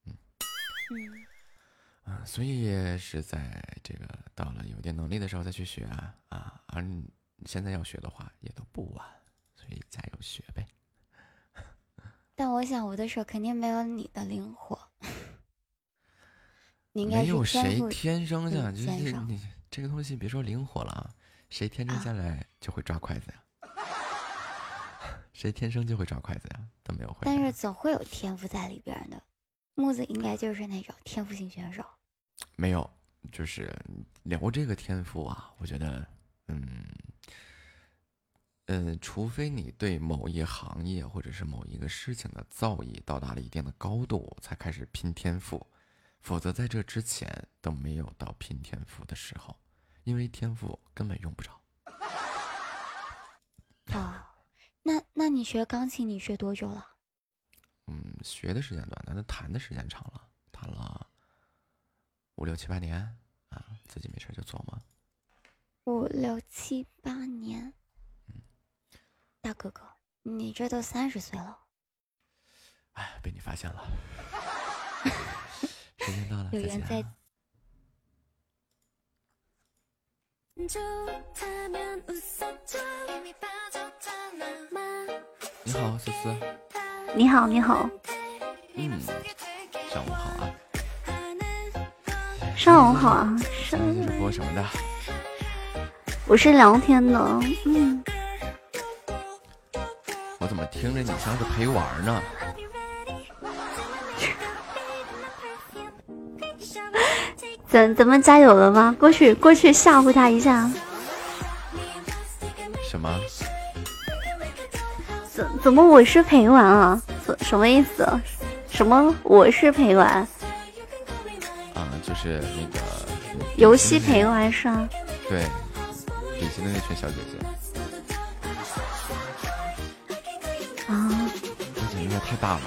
嗯啊，所以是在这个到了有点能力的时候再去学啊啊，而你现在要学的话也都不晚，所以加油学呗。<laughs> 但我想我的手肯定没有你的灵活，<laughs> 你应该没有谁天生下嗯就是你这个东西，别说灵活了啊，谁天生下来就会抓筷子呀？<laughs> 谁天生就会抓筷子呀？都没有会的。但是总会有天赋在里边儿的。木子应该就是那种天赋型选手。没有，就是聊这个天赋啊，我觉得，嗯，嗯，除非你对某一行业或者是某一个事情的造诣到达了一定的高度，才开始拼天赋，否则在这之前都没有到拼天赋的时候，因为天赋根本用不着。哦，那那你学钢琴你学多久了？嗯，学的时间短，但是弹的时间长了，弹了五六七八年啊，自己没事就琢磨。五六七八年。大哥哥，你这都三十岁了，哎，被你发现了。<laughs> 时间到了，再见有缘在啊。你好，思思。你好，你好，嗯，上午好啊。上午好啊，上你是播什么的？我是聊天的，嗯，我怎么听着你像是陪玩呢？咱咱们加油了吗？过去过去吓唬他一下，什么？怎怎么我是陪玩啊？什什么意思？什么我是陪玩？啊，就是那个游戏陪玩是吧？对，底下的那群小姐姐，啊，这简直太大了。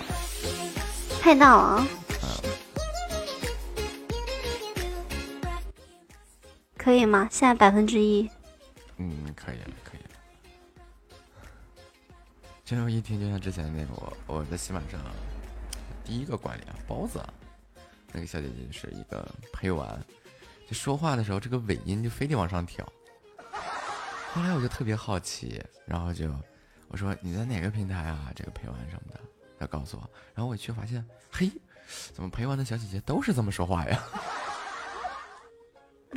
太大了可以吗？现在百分之一，嗯，可以了，可以了。这我一听就像之前那个我我在喜马上第一个管理啊，包子，那个小姐姐是一个陪玩，就说话的时候这个尾音就非得往上挑。后来我就特别好奇，然后就我说你在哪个平台啊？这个陪玩什么的，她告诉我，然后我一去发现，嘿，怎么陪玩的小姐姐都是这么说话呀？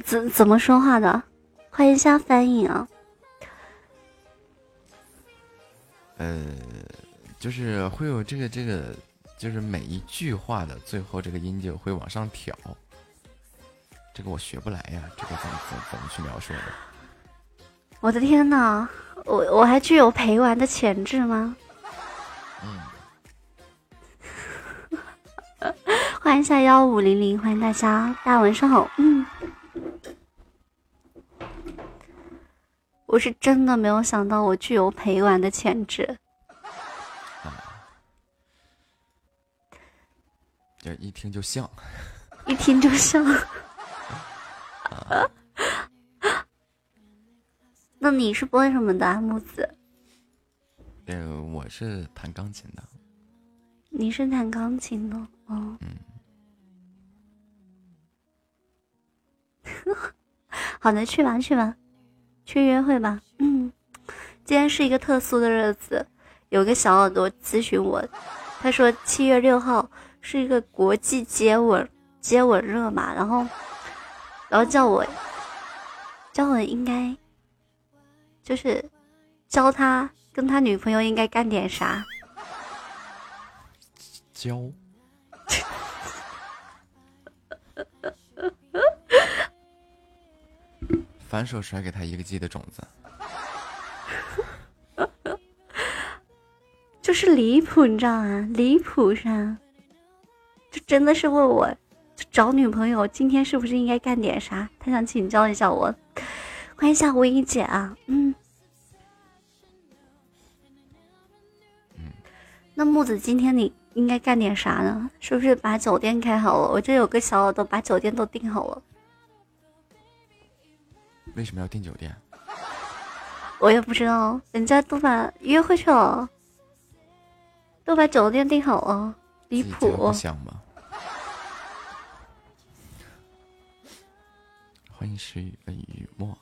怎怎么说话的？欢迎一下翻译啊！呃，就是会有这个这个，就是每一句话的最后这个音就会往上挑。这个我学不来呀，这个怎么怎么去描述的？我的天呐，我我还具有陪玩的潜质吗？嗯，<laughs> 欢迎一下幺五零零，欢迎大家，大家晚上好。嗯，我是真的没有想到我具有陪玩的潜质。<laughs> 就 <laughs> 一听就像。一听就像。那你是播什么的啊，木子？呃，我是弹钢琴的。你是弹钢琴的哦。嗯。<laughs> 好的，去吧去吧，去约会吧。嗯，今天是一个特殊的日子，有个小耳朵咨询我，他说七月六号是一个国际接吻接吻日嘛，然后然后叫我叫我应该就是教他跟他女朋友应该干点啥。教。反手甩给他一个 g 的种子。<laughs> 就是离谱，你知道吗？离谱啥？就真的是问我，找女朋友，今天是不是应该干点啥？他想请教一下我，欢迎夏无一姐啊。嗯。那木子今天你应该干点啥呢？是不是把酒店开好了？我这有个小耳朵，把酒店都订好了。为什么要订酒店？我也不知道，人家都把约会去了，都把酒店订好了，离谱？欢迎诗雨呃雨墨，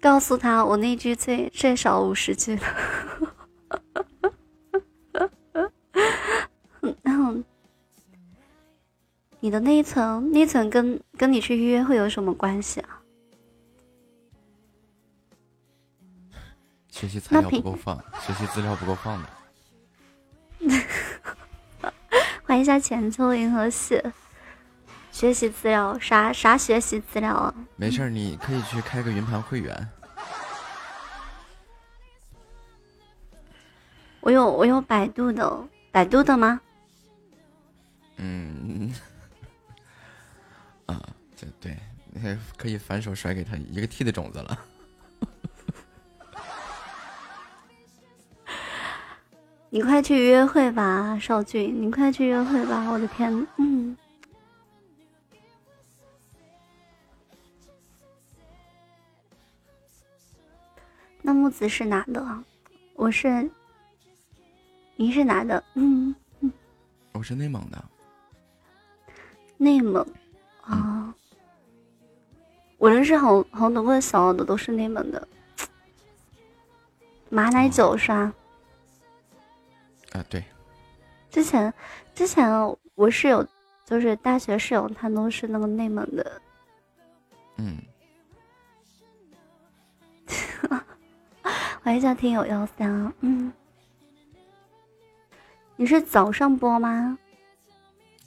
告诉他我那句最最少五十句你的那一层，那一层跟跟你去约会有什么关系啊？学习材料不够放，学习资料不够放的。<laughs> 欢迎一下浅秋银河系。学习资料啥啥学习资料啊？没事儿，你可以去开个云盘会员。我有我有百度的，百度的吗？嗯，啊，对对，那可以反手甩给他一个 T 的种子了。<laughs> 你快去约会吧，少俊，你快去约会吧！我的天，嗯。那木子是男的？我是，你是男的？嗯，我是内蒙的，内蒙啊。我认识好好多个小耳朵都是内蒙的。马奶酒是吧？啊，对，之前之前我室友就是大学室友，他都是那个内蒙的。嗯，欢迎一下听友幺三，嗯，你是早上播吗？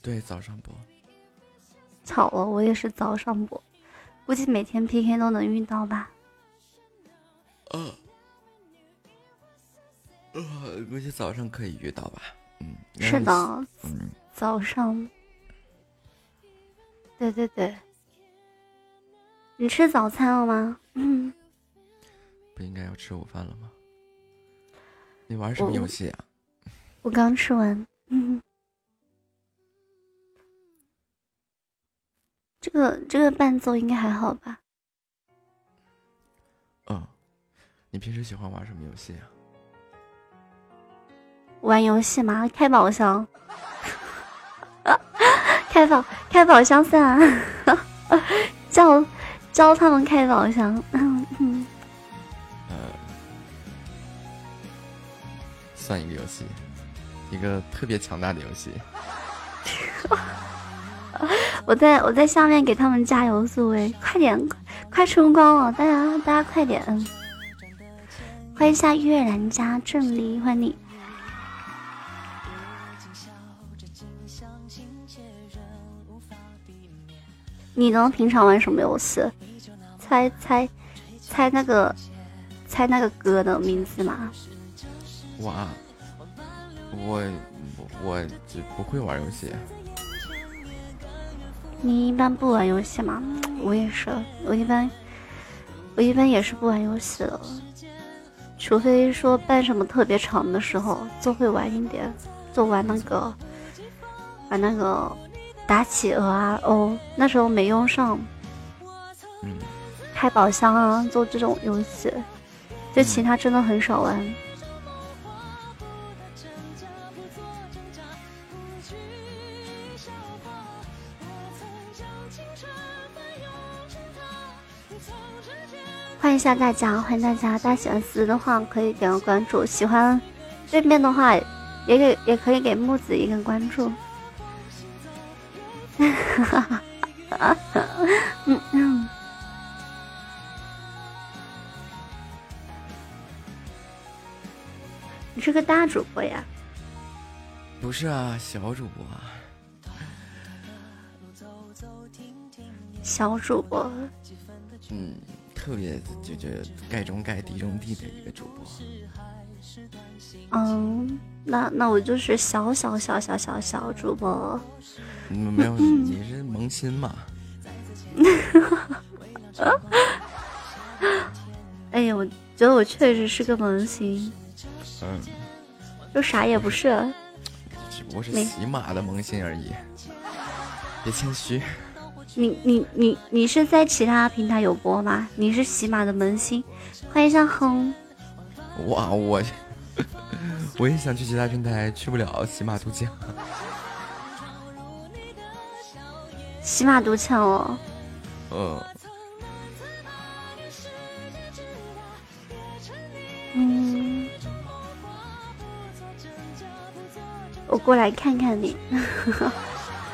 对，早上播。巧了，我也是早上播，估计每天 PK 都能遇到吧。呃，呃，估计早上可以遇到吧。嗯，是的，嗯，早上。对对对，你吃早餐了吗？嗯，<laughs> 不应该要吃午饭了吗？你玩什么游戏啊？我刚吃完。嗯，这个这个伴奏应该还好吧？嗯，你平时喜欢玩什么游戏啊？玩游戏吗？开宝箱，开宝开宝箱算啊，教教他们开宝箱。嗯嗯，呃，算一个游戏，一个特别强大的游戏。<laughs> <laughs> 我在我在下面给他们加油助威，快点，快冲光了，大家大家快点！欢迎下月然家正离，欢迎你。你呢？平常玩什么游戏？猜猜猜那个猜那个歌的名字吗？我，我我只不会玩游戏。你一般不玩游戏吗？我也是，我一般我一般也是不玩游戏的，除非说办什么特别长的时候，就会玩一点，就玩那个玩那个打企鹅啊哦，那时候没用上，嗯，开宝箱啊，做这种游戏，就其他真的很少玩。欢迎一下大家，欢迎大家！大家喜欢思的话可以点个关注，喜欢对面的话也给也可以给木子一个关注。嗯嗯，你是个大主播呀？不是啊，小主播。小主播，嗯，特别就就盖中盖地中地的一个主播。嗯，那那我就是小小小小小小主播。嗯，没有，你是萌新嘛？<laughs> 哎呀，我觉得我确实是个萌新，嗯，就啥也不是。只不过是没喜马的萌新而已，别谦虚。你你你你是在其他平台有播吗？你是喜马的萌新，欢迎一下哼。哇，我 <laughs> 我也想去其他平台，去不了喜马独家。喜马独抢哦，嗯，嗯，我过来看看你。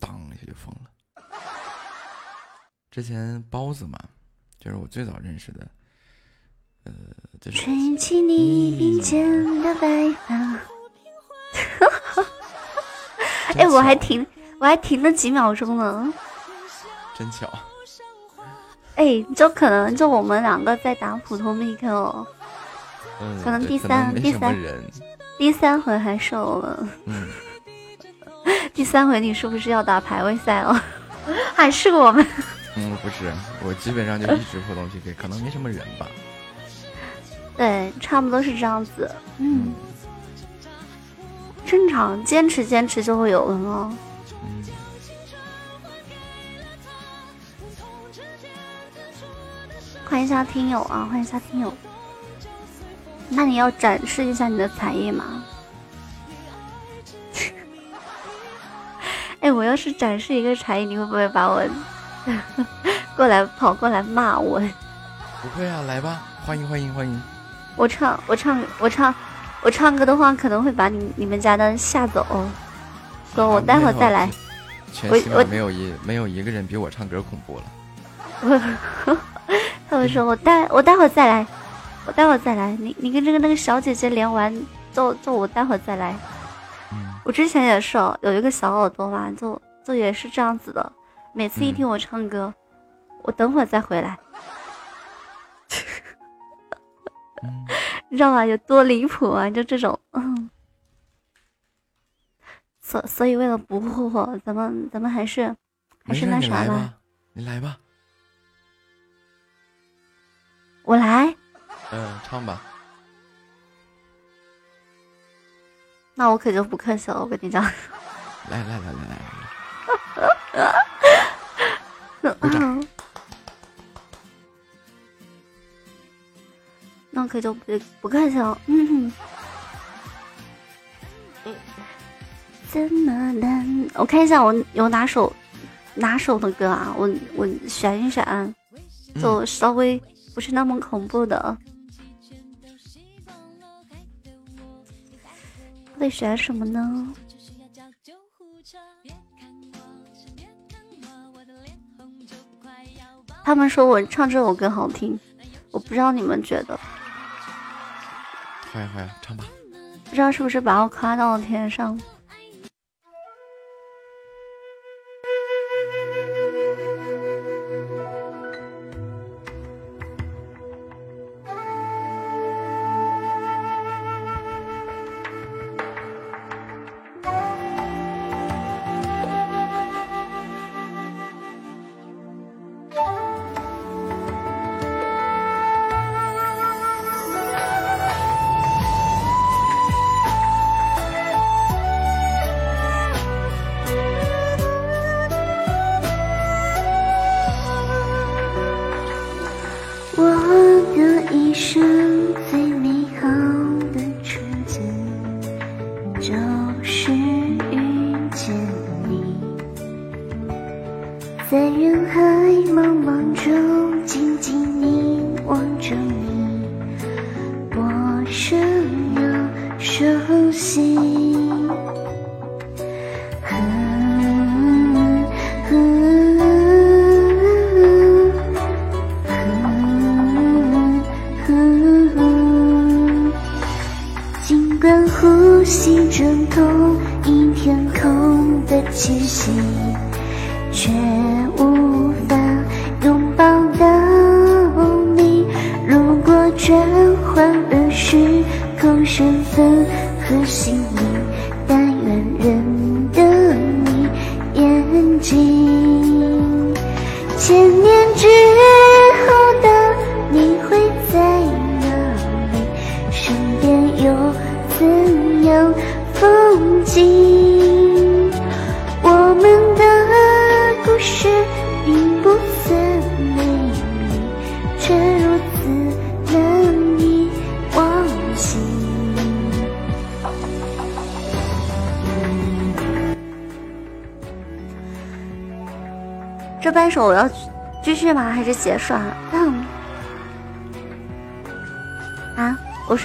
当一下就疯了。之前包子嘛，就是我最早认识的，呃，就是吹起你鬓间的白发。<laughs> 哎，我还停，我还停了几秒钟呢。真巧，哎，就可能就我们两个在打普通密 Q，哦嗯，可能第三第三第三回还是我们。嗯，<laughs> 第三回你是不是要打排位赛了？<laughs> 还是我们？嗯，不是，我基本上就一直互动 PK，可能没什么人吧。对，差不多是这样子。嗯，正常，坚持坚持就会有人了。嗯，欢迎一下听友啊，欢迎一下听友。那你要展示一下你的才艺吗？哎，我要是展示一个才艺，你会不会把我 <laughs> 过来跑过来骂我？不会啊，来吧，欢迎欢迎欢迎。我唱我唱我唱我唱歌的话，可能会把你你们家的吓走。哥，我待会儿再来。全我我喜马没有一没有一个人比我唱歌恐怖了。<laughs> 他们说我待我待会儿再来，我待会儿再来。你你跟这个那个小姐姐连完，就就我待会儿再来。我之前也是哦有一个小耳朵嘛，就就也是这样子的，每次一听我唱歌，我等会儿再回来。<laughs> 你知道吗？有多离谱啊？就这种，<laughs> 嗯。所所以为了不惑惑，咱们咱们还是还，是那啥吧，，你来吧，我来。嗯，唱吧。那我可就不客气了，我跟你讲。来来来来来，鼓掌。那我可就不不客气了。嗯，怎么能？我看一下我有哪首哪首的歌啊？我我选一选，就稍微不是那么恐怖的。得选什么呢？他们说我唱这首歌好听，我不知道你们觉得，好呀好呀，唱吧。不知道是不是把我夸到了天上。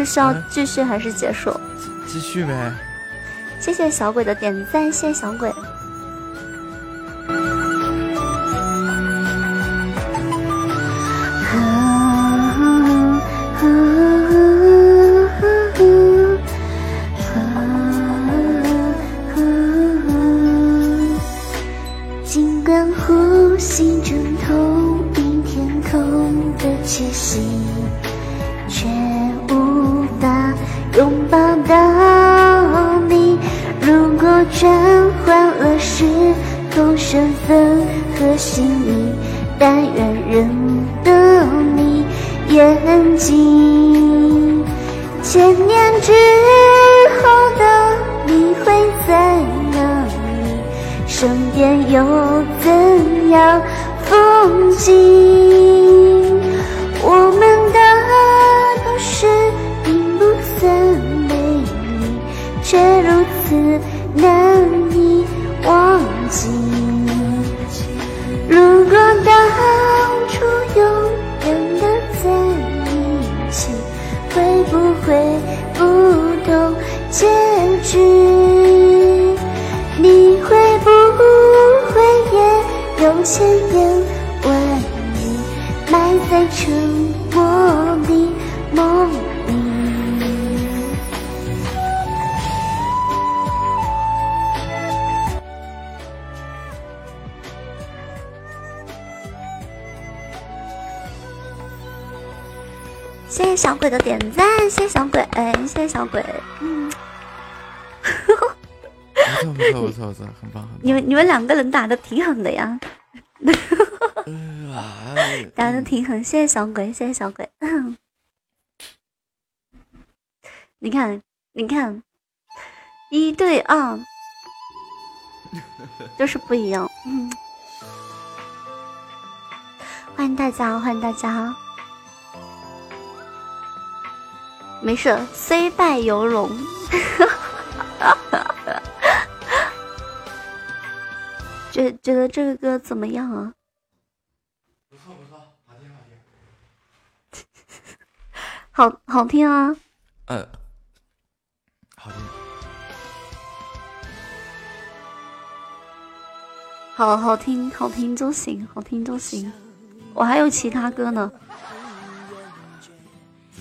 是需要继续还是结束？继续呗。谢谢小鬼的点赞，谢谢小鬼。打的挺狠的呀，打的挺狠，谢谢小鬼，谢谢小鬼。你看，你看，一对二，就是不一样。嗯，欢迎大家，欢迎大家。没事，虽败犹荣。怎么样啊？不错不错，好听好听。好好听啊！嗯，好听。好好听，好听就行，好听就行。我还有其他歌呢。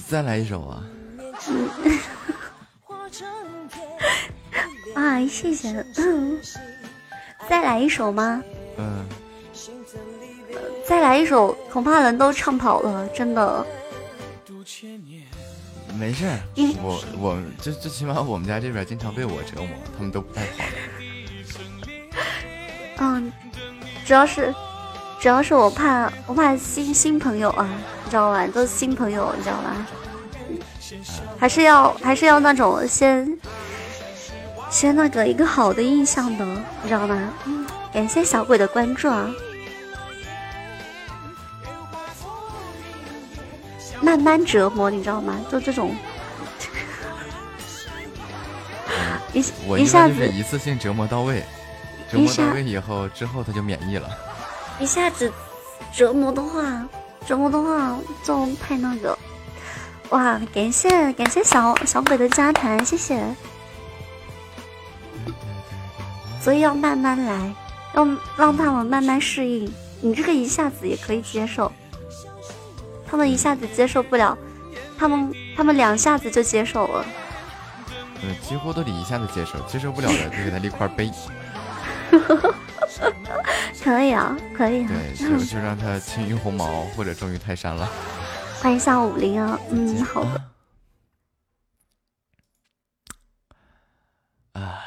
再来一首啊！<laughs> 啊，谢谢。嗯，再来一首吗？嗯，再来一首，恐怕人都唱跑了，真的。没事儿，我我最最起码我们家这边经常被我折磨，他们都不太跑的。<laughs> 嗯，主要是，主要是我怕我怕新新朋友啊，你知道吧？都是新朋友，你知道吧？还是要还是要那种先先那个一个好的印象的，你知道吗？嗯，感谢小鬼的关注啊。慢慢折磨，你知道吗？就这种，一一下子一次性折磨到位，折磨一下到位以后，之后他就免疫了。一下子折磨的话，折磨的话就太那个。哇，感谢感谢小小鬼的加团，谢谢。所以要慢慢来，要让他们慢慢适应。你这个一下子也可以接受，他们一下子接受不了，他们他们两下子就接受了。嗯，几乎都得一下子接受，接受不了的就给他立块碑。<laughs> 可以啊，可以啊。对，就就让他轻于鸿毛或者重于泰山了。欢迎下五零啊，嗯，好的。啊，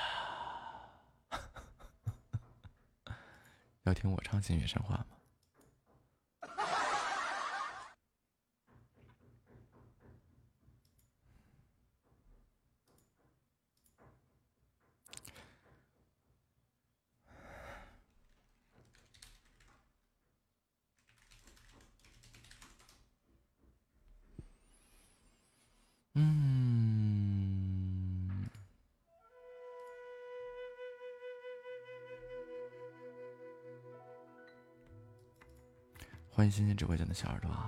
要听我唱《星月神话》吗？欢迎新进直播间的小耳朵啊！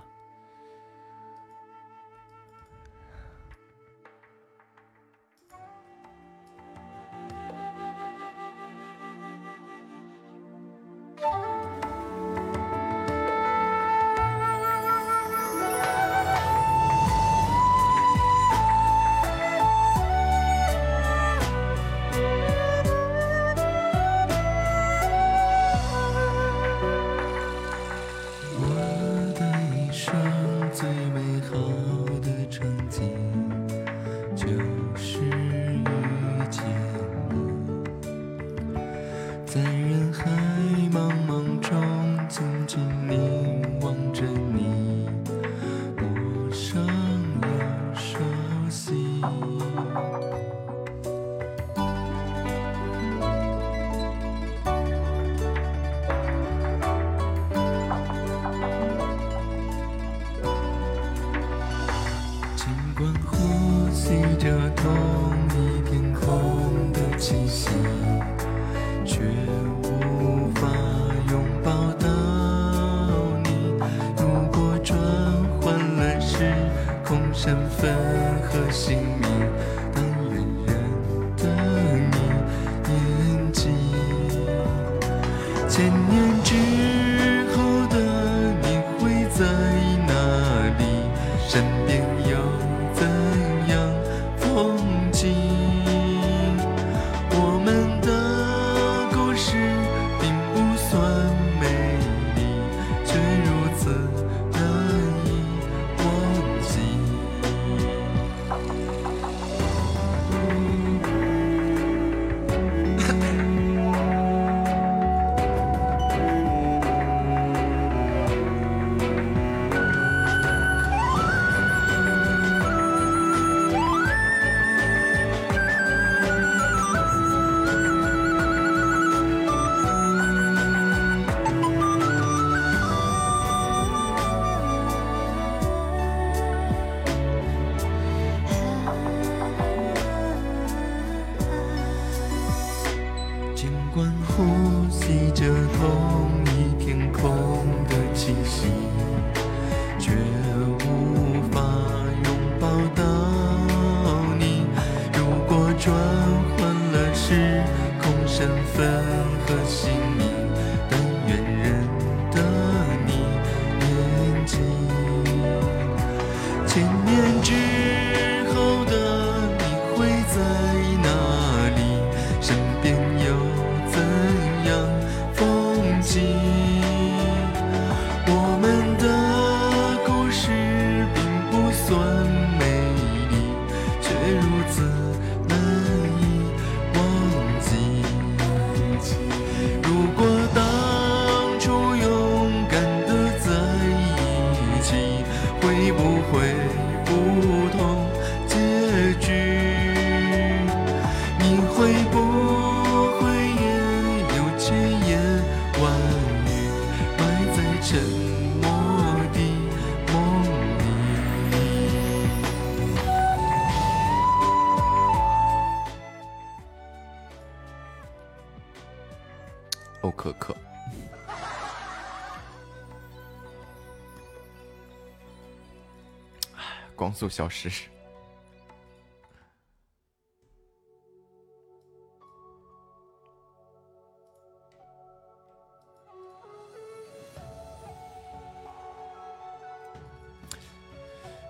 速消失。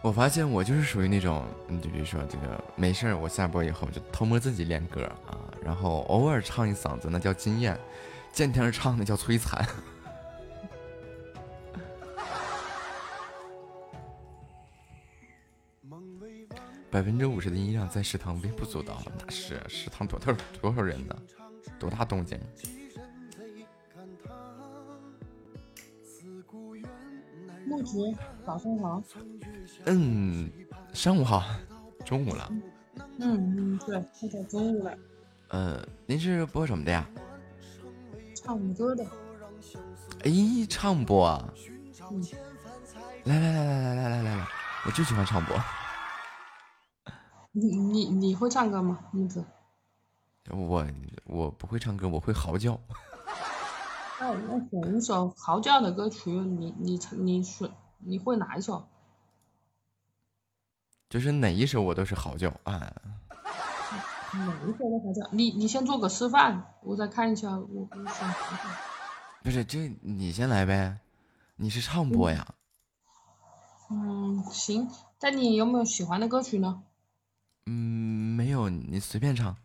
我发现我就是属于那种，嗯，就比如说这个没事儿，我下播以后就偷摸自己练歌啊，然后偶尔唱一嗓子那叫惊艳，见天唱那叫摧残。百分之五十的音量在食堂微不足道，那是食堂多少多少人呢？多大动静？木子，早上好。嗯，上午好，中午了。嗯嗯，对，快到中午了。呃，您是播什么的呀？唱歌的。哎，唱播啊！嗯，来来来来来来来来来，我就喜欢唱播。你你你会唱歌吗，英子？我我不会唱歌，我会嚎叫。那那选一首嚎叫的歌曲，你你唱你选你会哪一首？就是哪一首我都是嚎叫啊。哪一首都嚎叫？你你先做个示范，我再看一下，我。不是，这你先来呗，你是唱播呀？嗯，行。但你有没有喜欢的歌曲呢？嗯，没有，你随便唱。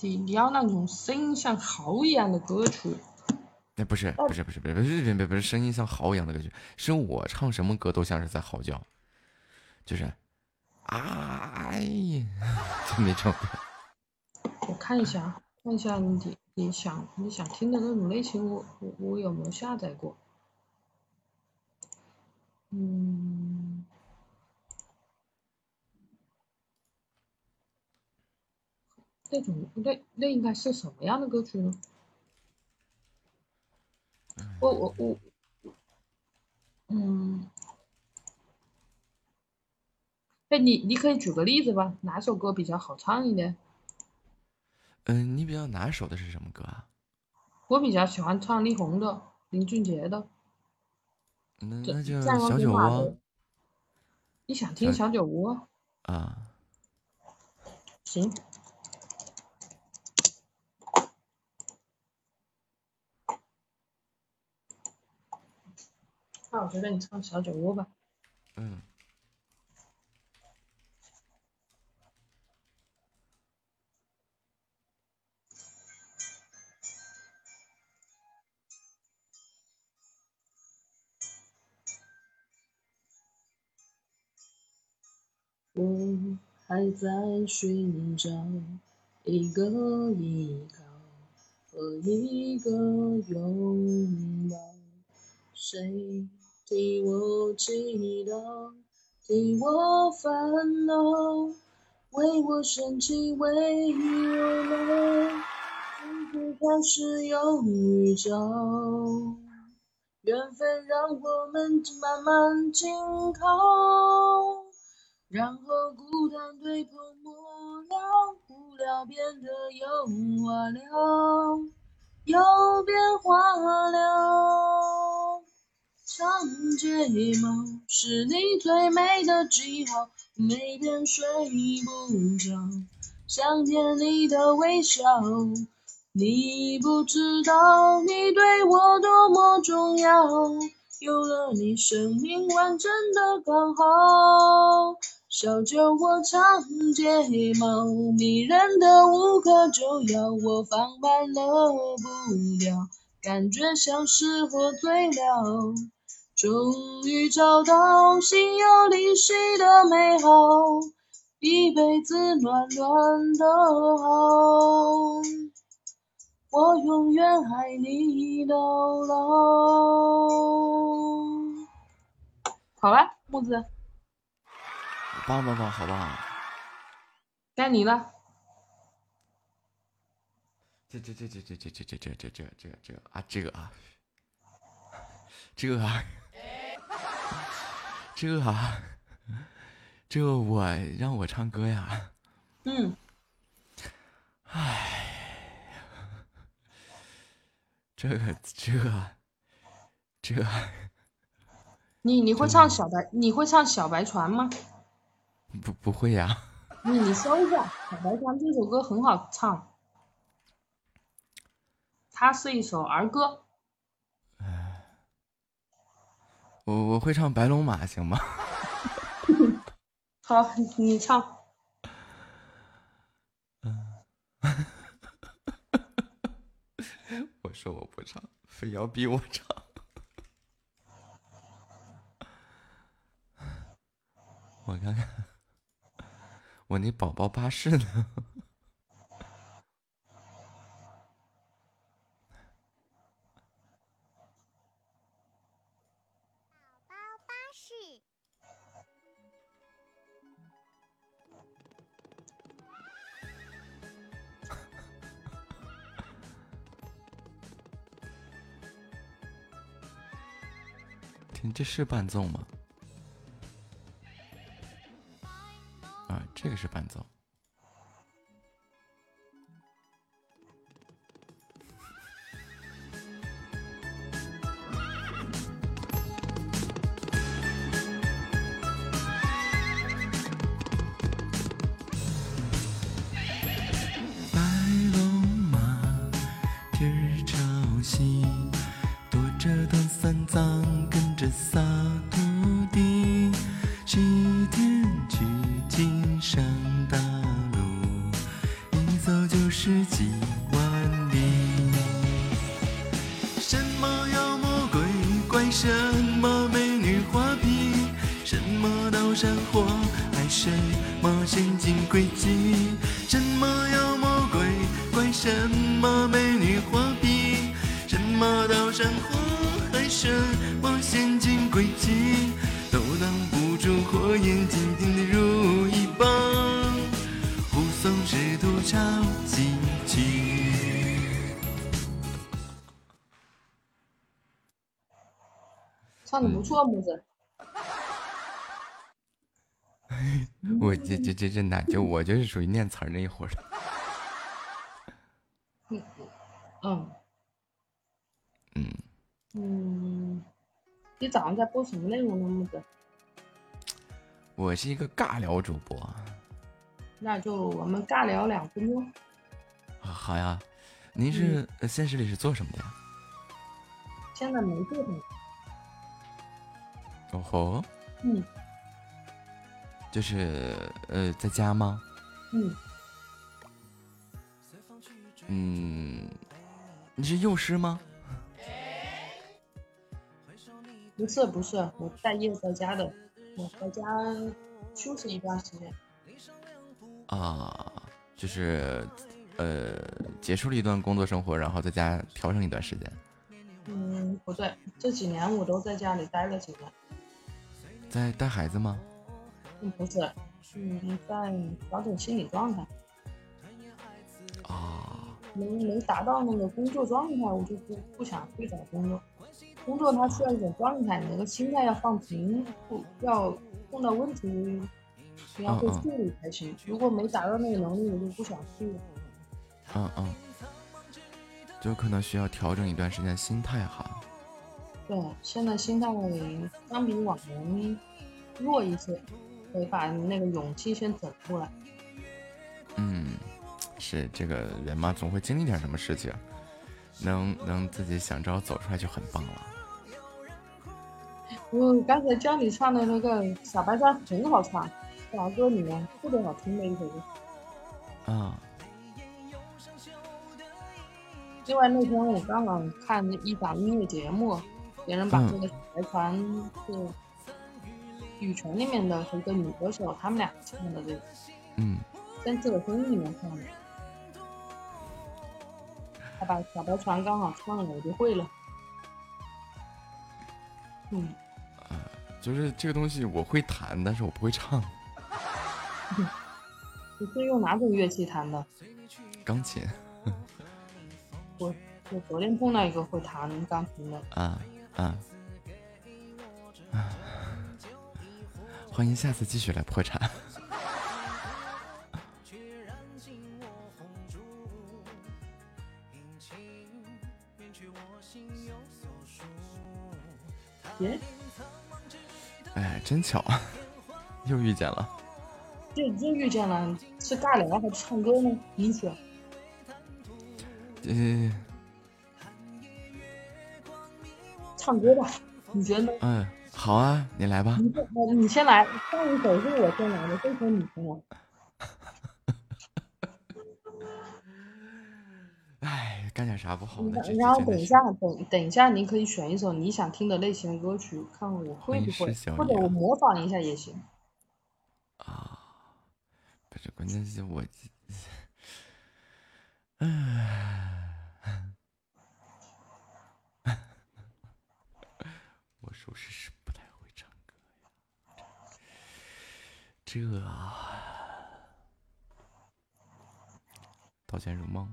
你你要那种声音像嚎一样的歌曲。那不是不是不是不是不是不是不是声音像嚎一样的歌曲，是我唱什么歌都像是在嚎叫，就是，哎呀，<laughs> 就那种。我看一下，看一下你你想你想听的那种类型，我我我有没有下载过？嗯，那种那那应该是什么样的歌曲呢？我我我，嗯，哎，你你可以举个例子吧，哪首歌比较好唱一点？嗯，你比较拿手的是什么歌啊？我比较喜欢唱力宏的、林俊杰的。那那就战小酒窝。你想听小酒窝？啊。行。那我觉得你唱小酒窝吧。嗯。我还在寻找一个依靠和一个拥抱，谁替我祈祷，替我烦恼，为我生气，为我闹，从最开始有预兆，缘分让我们慢慢紧靠。然后孤单对碰没了，无聊变得有话聊，有变化了。长睫毛是你最美的记号，每天睡不着，想念你的微笑。你不知道你对我多么重要，有了你，生命完整的刚好。小酒窝长睫毛，迷人的无可救药，我放慢了步调，感觉像是喝醉了。终于找到心有灵犀的美好，一辈子暖暖的好，我永远爱你到老。好了，木子。棒棒棒，好棒！该你了。这这这这这这这这这这这这这啊这个啊，这啊，这啊，这我让我唱歌呀。嗯。唉，这个这这。你你会唱小白？你会唱小白船吗？不不会呀，你你搜一下《小白船》这首歌很好唱，它是一首儿歌。我我会唱《白龙马》，行吗？<laughs> <laughs> 好，你唱。<laughs> 我说我不唱，非要逼我唱。我看看，我那宝宝巴士呢？是伴奏吗？啊，这个是伴奏。唱的不错，木子。<laughs> 我这这这真的，就我就是属于念词儿那一伙儿的。嗯嗯，嗯，你早上在播什么内容呢，木子？我是一个尬聊主播。那就我们尬聊两分钟。啊好呀，您是呃现实里是做什么的呀？现在没做什么。哦吼，嗯就是呃在家吗？嗯，嗯，你是幼师吗？<laughs> 不是不是，我待业在家的，我在家休息一段时间。啊，就是呃结束了一段工作生活，然后在家调整一段时间，嗯，不对，这几年我都在家里待了几年。在带孩子吗？嗯，不是，嗯，在调整心理状态。啊，没没达到那个工作状态，我就不不想去找工作。工作它需要一种状态，你那个心态要放平，不要碰到问题，你要会处理才行。如果没达到那个能力，我就不想去。嗯嗯，就可能需要调整一段时间心态哈。对，现在心态相比往年弱一些，得把那个勇气先整出来。嗯，是这个人嘛，总会经历点什么事情，能能自己想招走出来就很棒了。我刚才教你唱的那个《小白菜》很好唱，老歌里面特别好听的一首歌。啊，另外那天我刚好看一档音乐节目，别人把嗯这个小白船是羽泉里面的和一个女歌手，他们俩唱的这个，嗯，在这个婚里面唱的。他把小白船刚好唱了，我就会了。嗯，就是这个东西我会弹，但是我不会唱。你是用哪种乐器弹的？钢琴 <laughs> 我我昨天碰到一个会弹钢琴的，啊啊啊！欢迎下次继续来破产。耶，哎，真巧，又遇见了。这这遇见了，是尬聊还是唱歌呢？你选。呃，唱歌吧，你觉得呢？嗯，好啊，你来吧。你你先来，上一首是我先来的，这首你先来。<laughs> 哎，干点啥不好呢？然后等一下，等等一下，你可以选一首你想听的类型的歌曲，看我会不会或者我模仿一下也行。啊不是，关键是我，<laughs> 唉，属实是不太会唱歌呀。这刀剑如梦。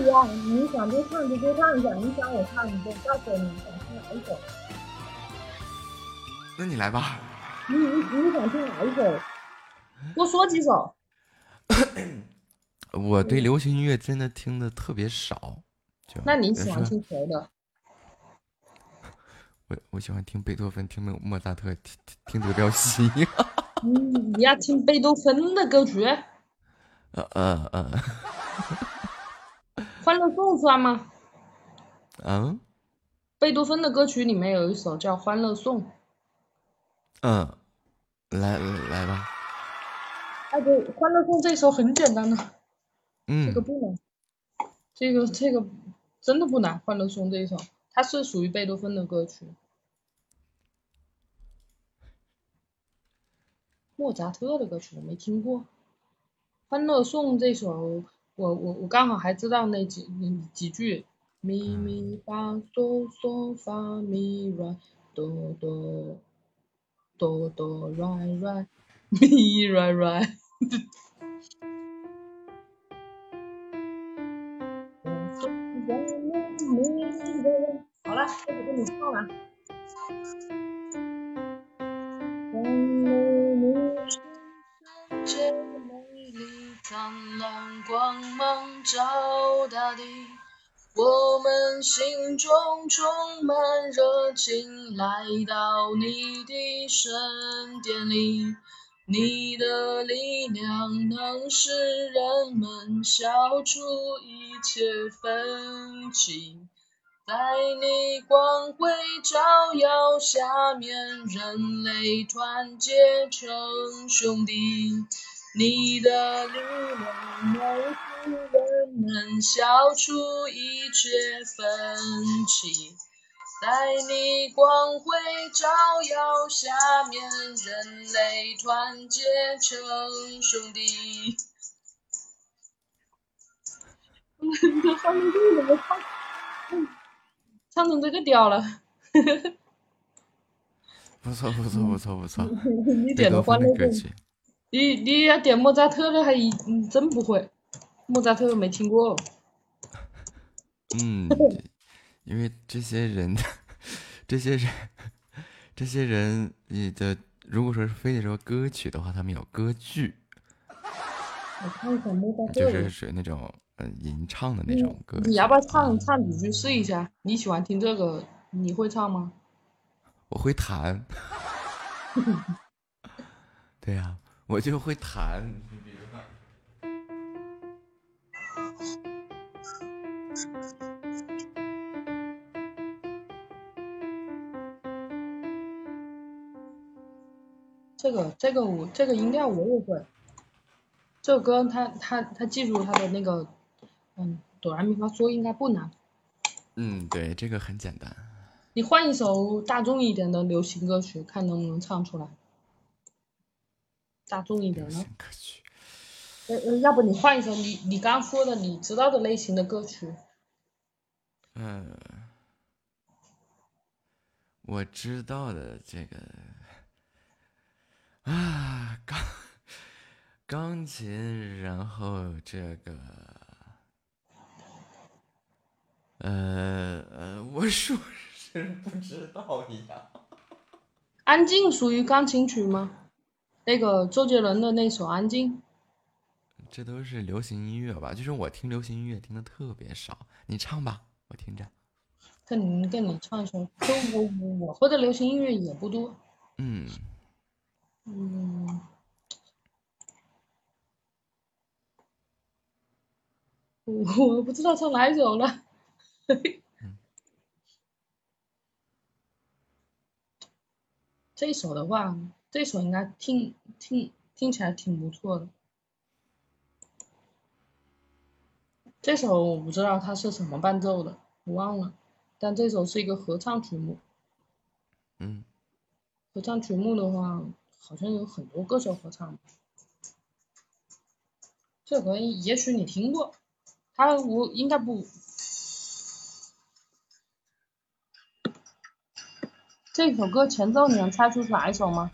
你想就唱就多唱一下，你想我唱你就告诉我你想听哪一首，那你来吧。你你你想听哪一首？多说几首。我对流行音乐真的听的特别少。那你喜欢听谁的？我我喜欢听贝多芬，听莫莫扎特，听听德彪西。嗯，你要听贝多芬的歌曲，《呃呃呃，<laughs> 欢乐颂》算吗？嗯贝多芬的歌曲里面有一首叫《欢乐颂》。嗯，来来吧。哎，对，《欢乐颂》这首很简单的，这嗯个不难，这个这个真的不难，《欢乐颂》这一首，它是属于贝多芬的歌曲。莫扎特的歌曲我没听过，《欢乐颂》这首，我我我刚好还知道那几嗯几句，咪咪发嗦嗦发咪来哆哆哆哆来来咪来来。好了，这首歌你唱完。世界美丽灿烂光芒照大地，我们心中充满热情，来到你的神殿里。你的力量能使人们消除一切分歧，在你光辉照耀下面，人类团结成兄弟。你的力量能使人们消除一切分歧，在你光辉照耀下面，人类团结成兄弟。唱？成这个调了。不错不错不错不错。一点的多欢乐歌曲，你你要点莫扎特的还一嗯真不会，莫扎特没听过。嗯，因为这些人，这些人，这些人，你的如果说是非得说歌曲的话，他们有歌剧。我看一下莫扎特就是属于那种呃吟唱的那种歌曲。你要不要唱唱几句试一下？你喜欢听这个？你会唱吗？我会弹。<laughs> 对呀、我就会弹。这个这个我这个音调我也会。这首歌他他他记住他的那个嗯哆来咪发嗦应该不难。嗯，对，这个很简单。你换一首大众一点的流行歌曲，看能不能唱出来。大众一点的。呃呃，要不你换一首你你刚说的你知道的类型的歌曲。嗯，我知道的这个啊，钢钢琴，然后这个，呃呃，我属实不知道呀。安静属于钢琴曲吗？那个周杰伦的那首《安静》。这都是流行音乐吧？就是我听流行音乐听的特别少，你唱吧，我听着。跟你跟你唱一首，就我我我会的流行音乐也不多。嗯，嗯，我我不知道唱哪一首了。<laughs> 这一首的话，这首应该听听听起来挺不错的。这首我不知道它是什么伴奏的，我忘了。但这首是一个合唱曲目。嗯。合唱曲目的话，好像有很多歌手合唱。这个也许你听过，他我应该不。这首歌前奏你能猜出是哪一首吗？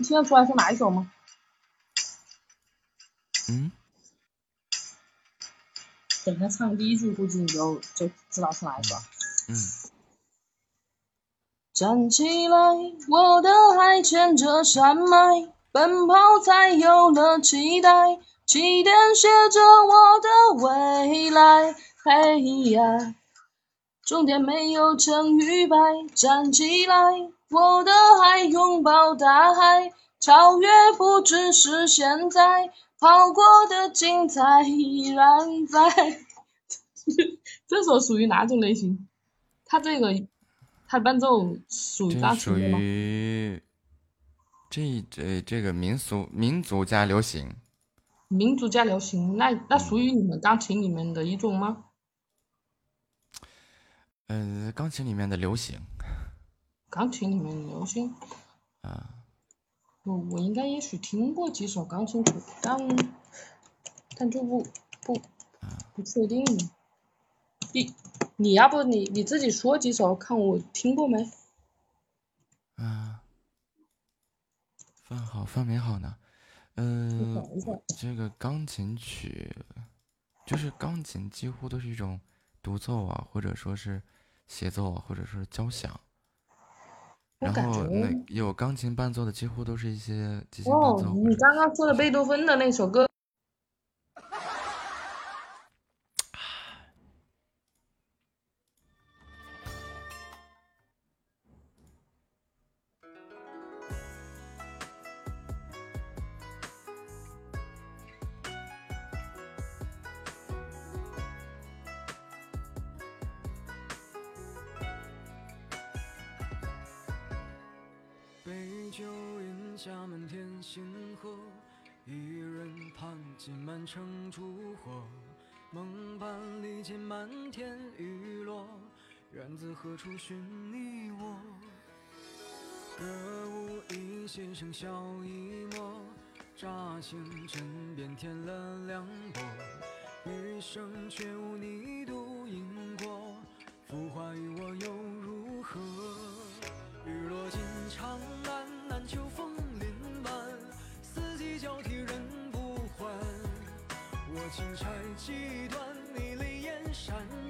你听得出来是哪一首吗？嗯。等他唱第一句，估计你就就知道是哪一首。嗯。站起来，我的爱牵着山脉，奔跑才有了期待，起点写着我的未来。嘿呀，终点没有成与败，站起来，我的爱拥抱大海，超越不只是现在。跑过的精彩依然在。<laughs> 这首属于哪种类型？它这个，它伴奏属于这大属？于这这这个民俗民族加流行。民族加流行，那那属于你们钢琴里面的一种吗？呃，钢琴里面的流行钢琴里面的流行，啊，我我应该也许听过几首钢琴曲，但但就不不不确定。你你要不你你自己说几首，看我听过没？啊，范好，范美好呢？嗯、这个钢琴曲，就是钢琴几乎都是一种独奏啊，或者说是协奏啊，或者说是交响。然后那有钢琴伴奏的，几乎都是一些即兴伴哦奏。，你刚刚说的贝多芬的那首歌，何处寻你我？歌舞一弦声笑一抹，乍醒枕边添了凉薄。余生却无你独饮过，浮华与我又如何？日落尽长安，难求枫林满，四季交替人不还。我轻拆几段，你泪眼潸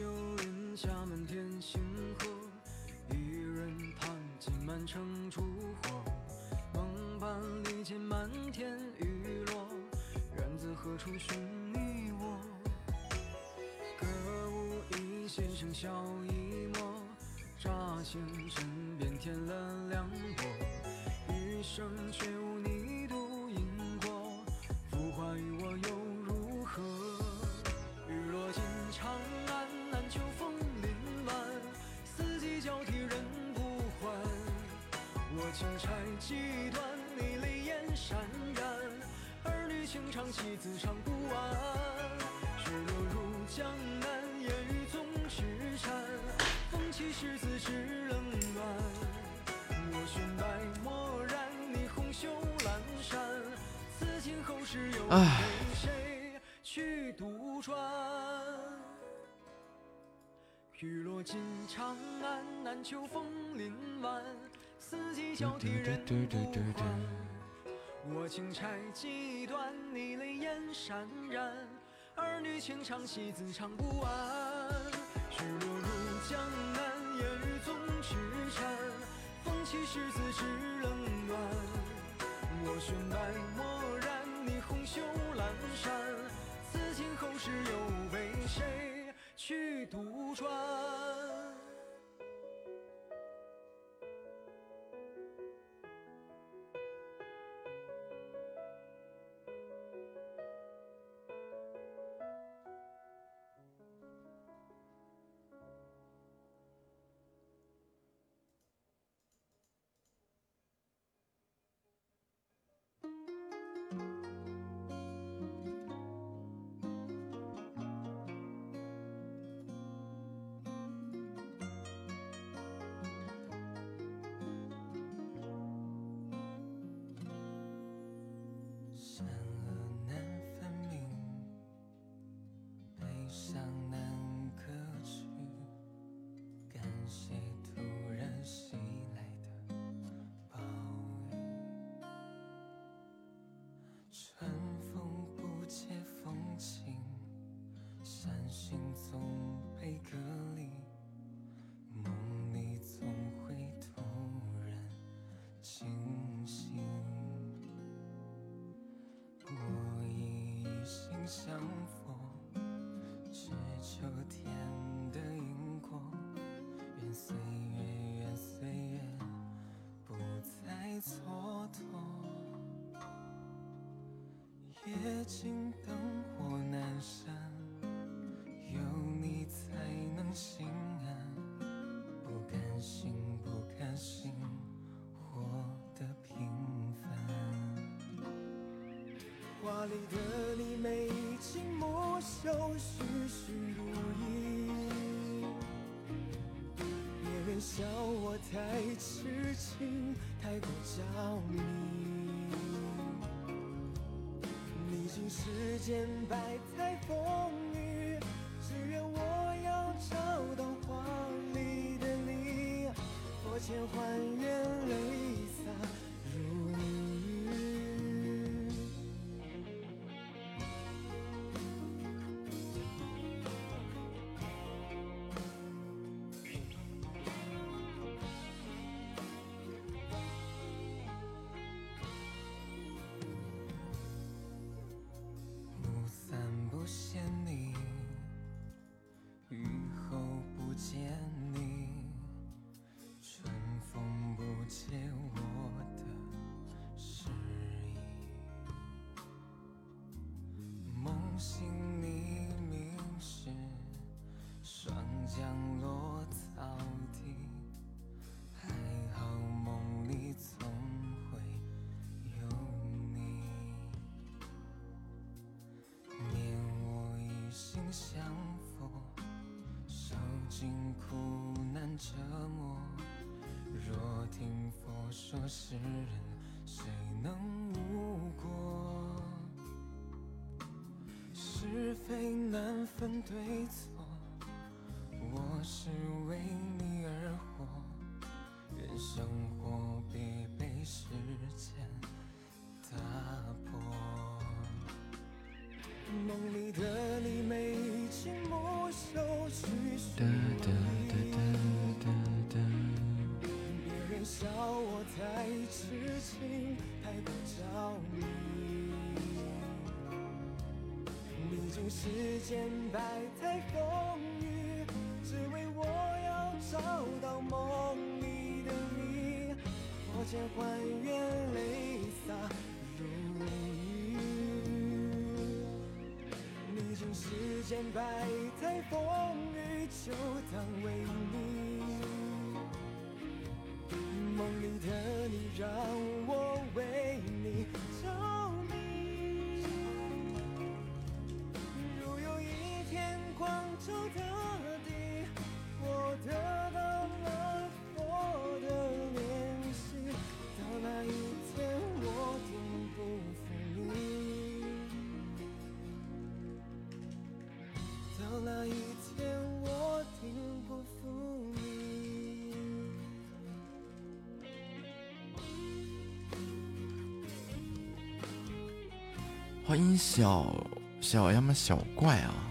杯酒饮下满天星河，一人弹尽满城烛火。梦伴离间满天雨落，缘自何处寻你我？歌舞一弦笙箫一抹，乍现身边添了凉薄。余生却无我情拆几段，你泪眼潸然。儿女情长，妻子唱不完。雪落入江南，烟雨总痴缠。风起时自知冷暖。我寻白漠然，你红袖阑珊。此情后世又唉被谁去杜撰？雨落尽长安，难求风林晚。四季交替人不还。我情拆几段，你泪眼潸然。儿女情长，戏子唱不完。雪落入江南，烟雨总痴缠。风起十字之冷暖。我寻白墨染，你红袖阑珊。此情后世又被谁去杜撰？善恶难分明，悲伤难割去。感谢突然袭来的暴雨，春风不解风情，伤心总被隔相逢是秋，天的因果。愿岁月，愿岁月，不再蹉跎。夜静灯华丽的你，眉清目秀，栩栩如意。别人笑我太痴情，太过着迷。你经世间百降落草地，还好梦里总会有你。念我一心向佛，受尽苦难折磨。若听佛说世人，谁能无过？是非难分对错，世间百态风雨，只为我要找到梦里的你。佛前还原泪洒如雨。历经世间百态风雨，就当为你。梦里的你，让我欢迎小小呀么小怪啊！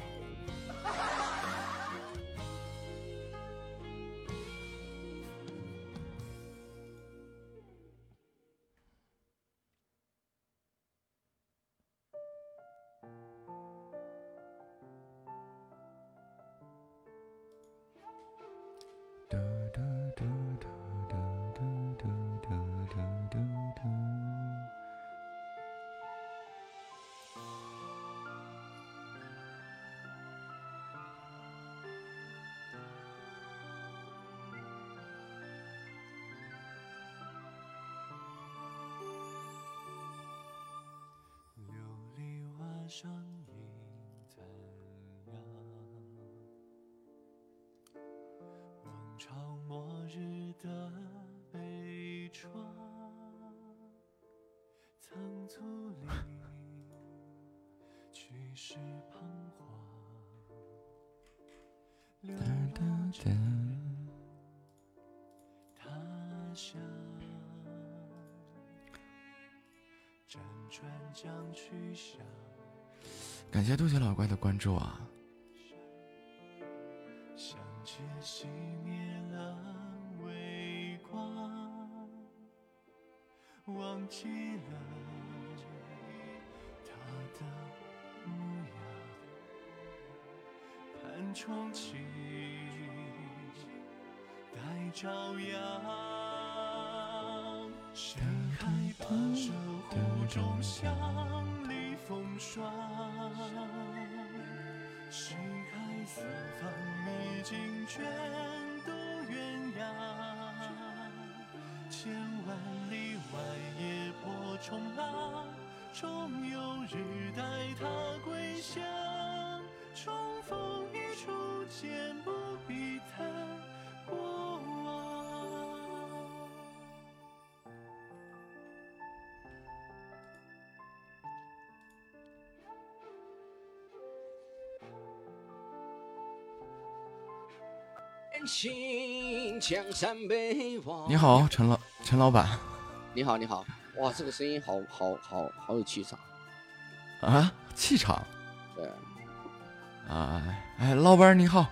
感谢杜姐老怪的关注啊！相见熄灭了微光，忘记了他的模样，盼重启，待朝阳。谁还怕守护中乡里风霜？谁还四方历经卷渡鸳鸯？千万里外野波冲浪，终有日待他归乡。你好，陈老陈老板你好，你好，哇，这个声音好好好好有气场。啊，气场对，啊！哎，老板 <laughs> 你好，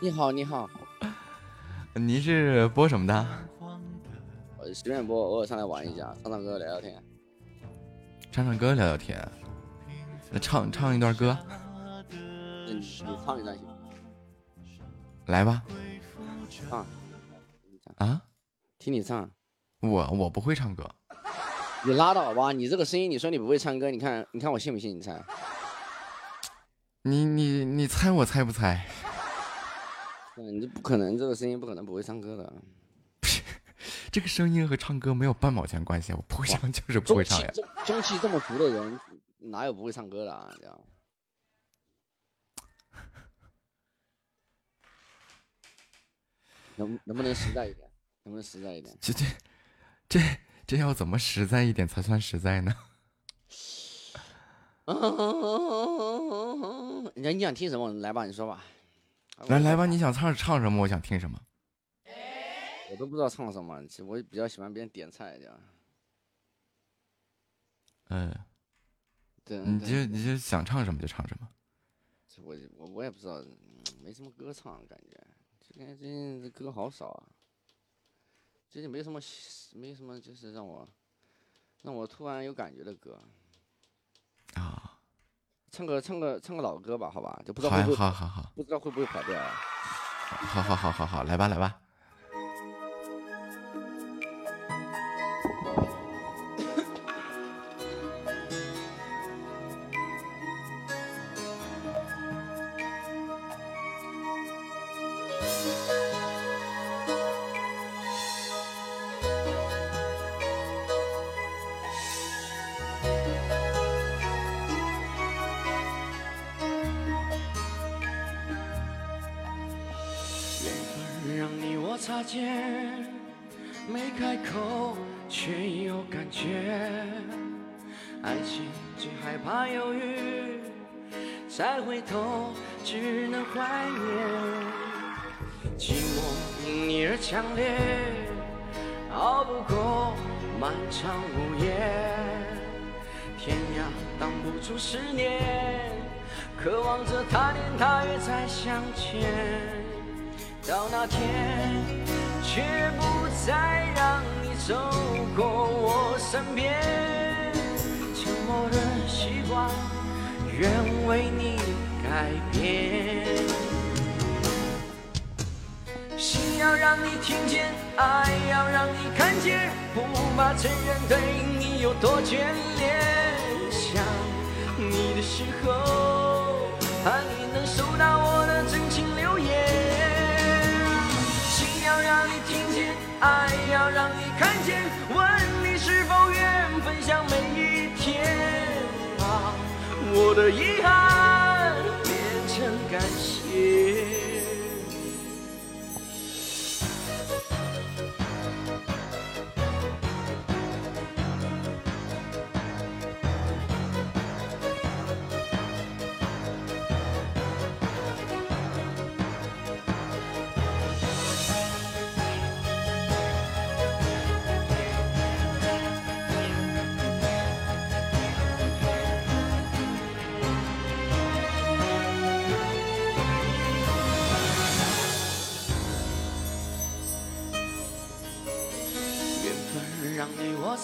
你好，你好，您是播什么的？我随便播，偶尔上来玩一下，唱唱歌，聊聊天。唱唱歌聊聊天，那唱唱一段歌，你你唱一段行吗？来吧。唱啊，听你唱。我我不会唱歌，你拉倒吧！你这个声音，你说你不会唱歌，你看你看我信不信？你猜？你你你猜我猜不猜？嗯，你这不可能，这个声音不可能不会唱歌的。<laughs> 这个声音和唱歌没有半毛钱关系，我不会唱就是不会唱呀。中气这中气这么足的人，哪有不会唱歌的啊？这样。能能不能实在一点？能不能实在一点？<laughs> 这这这这要怎么实在一点才算实在呢？<laughs> 你你想听什么？来吧，你说吧。来来吧，你想唱唱什么？我想听什么。我都不知道唱什么，其实我比较喜欢别人点菜这样。嗯，对，你就你就想唱什么就唱什么。这我我我也不知道，嗯没什么歌唱，感觉最近最近这歌好少啊。最近没什么没什么，就是让我让我突然有感觉的歌。啊。唱个唱个唱个老歌吧，好吧，就不知道会不会好好好不知道会不会跑调啊。好好好好好，来吧来吧。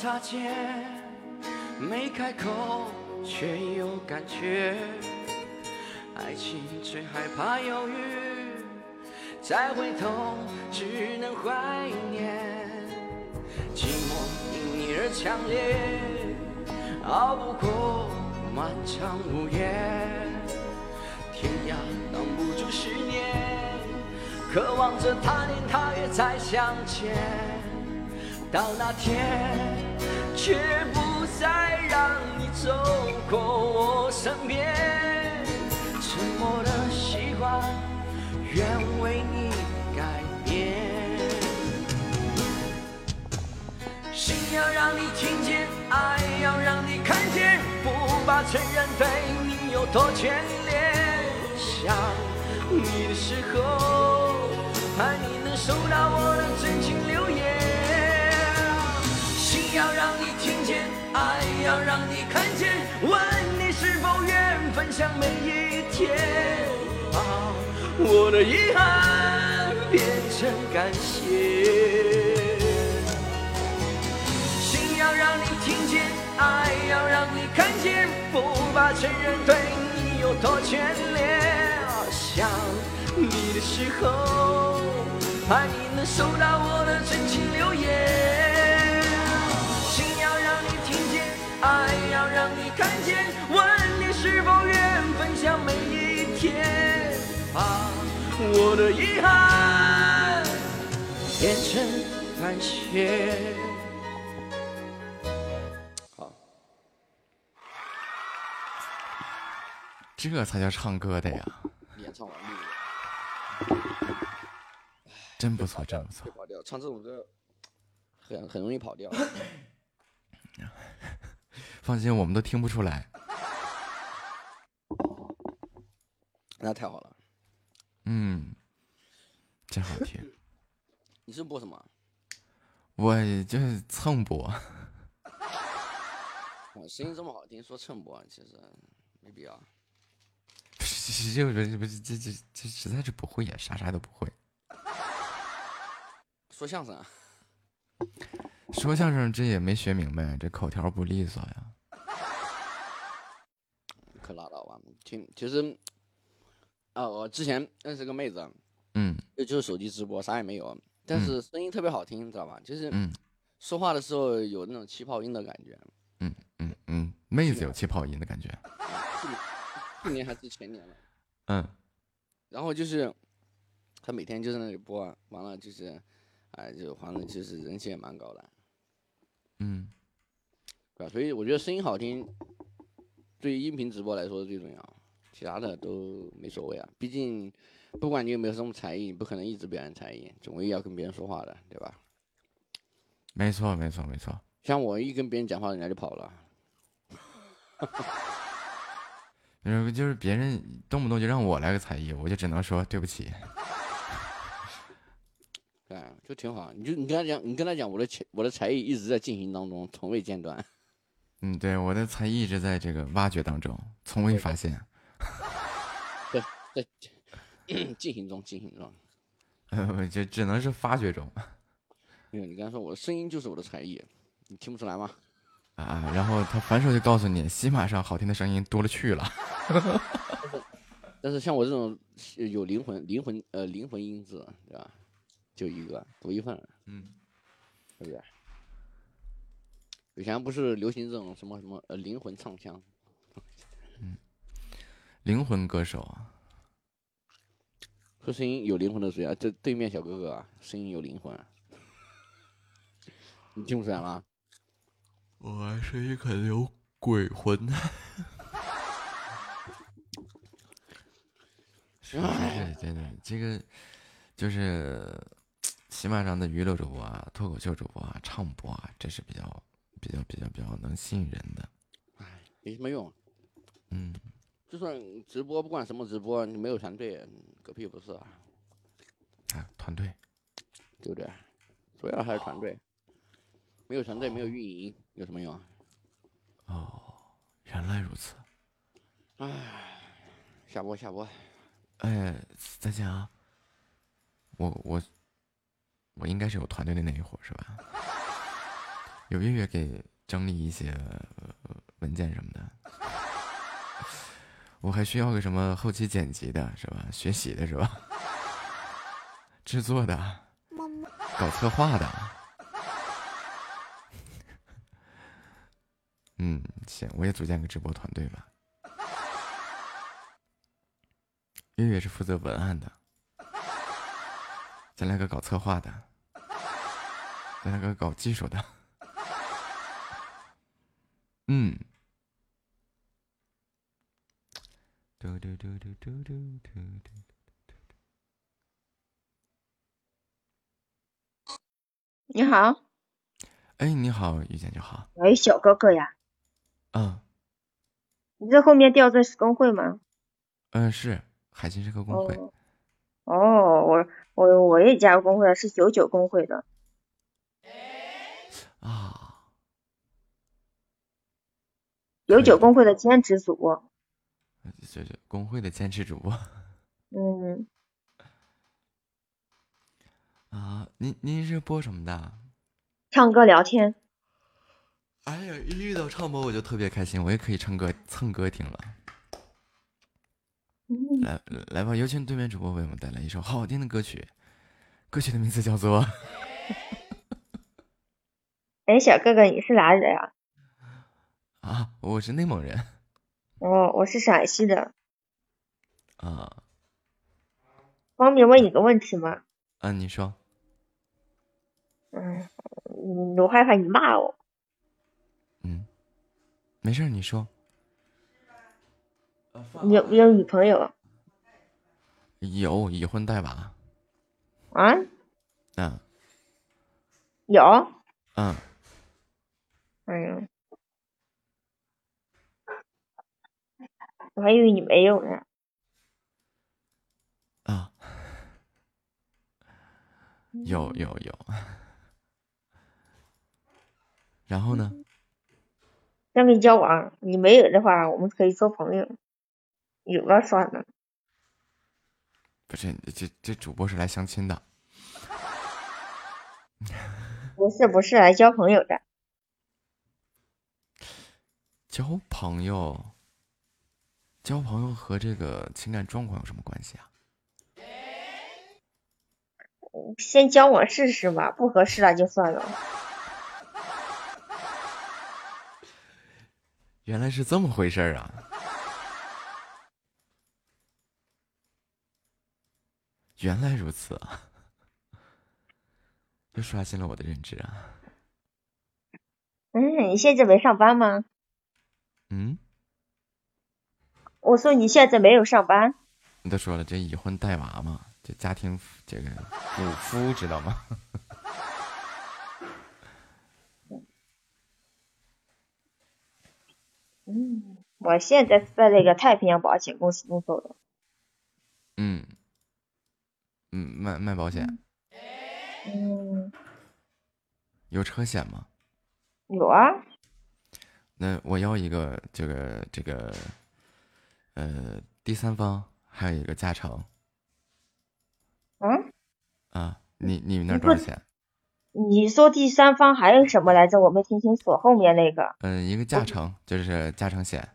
擦肩，没开口却有感觉。爱情最害怕犹豫，再回头只能怀念。寂寞因你而强烈，熬不过漫长午夜。天涯挡不住思念，渴望着他年他月再相见。到那天，却不再让你走过我身边。沉默的习惯，愿为你改变。心要让你听见，爱要让你看见，不怕承认对你有多眷恋。想你的时候，盼你能收到我的真情。要让你听见，爱要让你看见，问你是否愿分享每一天。把我的遗憾变成感谢。心要让你听见，爱要让你看见，不怕承认对你有多眷恋。想你的时候，盼你能收到我的真情留言。爱要让你看见，问你是否愿分享每一天。把我的遗憾变成感谢。这才叫唱歌的呀！演唱完毕。真不错，真不错。跑调，唱这种歌很很容易跑调。<laughs> 放心，我们都听不出来。<laughs> 那太好了。嗯，真好听。<laughs> 你是播什么？我就是蹭播，我声音这么好听，说蹭播其实没必要。<laughs> 就是不是这这这实在是不会呀，啥啥都不会。说相声啊，说相声这也没学明白，这口条不利索呀。可拉其实，啊，我之前认识个妹子，嗯就就是手机直播，啥也没有，但是声音特别好听，知道吧？就是嗯说话的时候有那种气泡音的感觉。嗯嗯嗯，妹子有气泡音的感觉。去年去年还是前年了。嗯然后就是他每天就在那里播，完了就是，哎，就反正就是人气也蛮高的，嗯，对吧？所以我觉得声音好听，对于音频直播来说最重要，其他的都没所谓啊。毕竟不管你有没有什么才艺，你不可能一直表演才艺，总归要跟别人说话的，对吧？没错没错没错。像我一跟别人讲话，人家就跑了。<laughs> 就是就是别人动不动就让我来个才艺，我就只能说对不起。<laughs> 对，就挺好。你就你跟他讲，你跟他讲，我的才我的才艺一直在进行当中，从未间断。嗯，对，我的才艺一直在这个挖掘当中，从未发现。<laughs> 对，在进行中，进行中。呃，<laughs> 就只能是发掘中因为你刚才说我的声音就是我的才艺，你听不出来吗？啊。然后他反手就告诉你，喜马上好听的声音多了去了。<laughs> 但是像我这种有灵魂、灵魂呃灵魂音质，对吧？就一个独一份，嗯，对不对？以前不是流行这种什么什么呃灵魂唱腔，灵魂歌手啊，说声音有灵魂的谁啊？这对面小哥哥啊，声音有灵魂，你听不出来吗？我声音可能有鬼魂。<laughs> 是是真的，这个就是喜马上的娱乐主播啊、脱口秀主播啊、唱播啊，这是比较比较比较比较能吸引人的。哎没什么用。嗯，就算直播，不管什么直播，你没有团队，狗屁不是啊，啊，团队，对不对？主要还是团队，没有团队，没有运营，有什么用啊？哦，原来如此。唉，下播下播。哎，再见啊！我我我应该是有团队的那一伙是吧？有月月给整理一些、呃文件什么的，我还需要个什么后期剪辑的是吧？<laughs> 学习的是吧？<laughs> 制作的，搞策划的。<laughs> 嗯，行，我也组建个直播团队吧。月月是负责文案的，再来个搞策划的，再来个搞技术的。嗯。嘟嘟嘟嘟嘟嘟嘟嘟。你好，哎，你好，遇见就好。喂，小哥哥呀，嗯你在后面吊坠是工会吗？嗯，是海星是个工会。哦，哦，我我我也加入工会了，是九九工会的。啊，九九工会的兼职主播。这是工会的兼职主播 <laughs> 嗯，啊，您您是播什么的？唱歌聊天。哎呀，一遇到唱播我就特别开心，我也可以唱歌蹭歌听了。嗯来来吧，有请对面主播为我们带来一首好听的歌曲，歌曲的名字叫做哎，小哥哥，你是哪里的呀？<laughs> 啊，我是内蒙人哦，我是陕西的，啊方便问你个问题吗？啊，你说嗯，嗯我害怕你骂我。嗯没事，你说你有没有女朋友有已婚带娃啊？嗯有，嗯，哎呦，我还以为你没有呢。啊，有有有。然后呢？想跟你交往，你没有的话，我们可以做朋友。有了算了。不是，这这主播是来相亲的。<laughs> 不是不是来交朋友的。交朋友，交朋友和这个情感状况有什么关系啊？先交往试试吧，不合适了就算了。原来是这么回事儿啊！原来如此啊！<laughs> 又刷新了我的认知啊！嗯，你现在没上班吗？嗯，我说你现在没有上班。你都说了，这已婚带娃嘛，这家庭这个主夫知道吗？<laughs> 嗯，我现在是在那个太平洋保险公司工作的。嗯，嗯，卖卖保险。嗯，有车险吗？有啊。那我要一个这个这个，呃，第三方，还有一个加成。嗯。啊，你你们那多少钱？你说第三方还有什么来着？我没听清楚后面那个。嗯，一个加成就是加成险，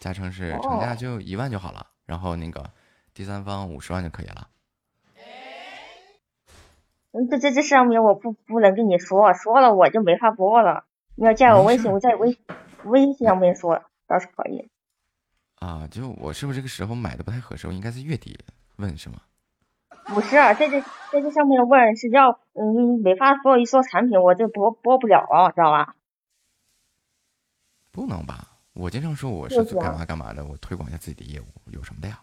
加成是成价就一万就好了，然后那个第三方五十万就可以了。嗯，这这这上面我不不能跟你说，说了我就没法播了。你要加我微信，我在微微信上面说倒是可以。啊，就我是不是这个时候买的不太合适？我应该是月底问是吗？不是，在这在这上面问是要嗯没法说一说产品，我这播播不了了，知道吧？不能吧？我经常说我是干嘛干嘛的，我推广一下自己的业务，有什么的呀？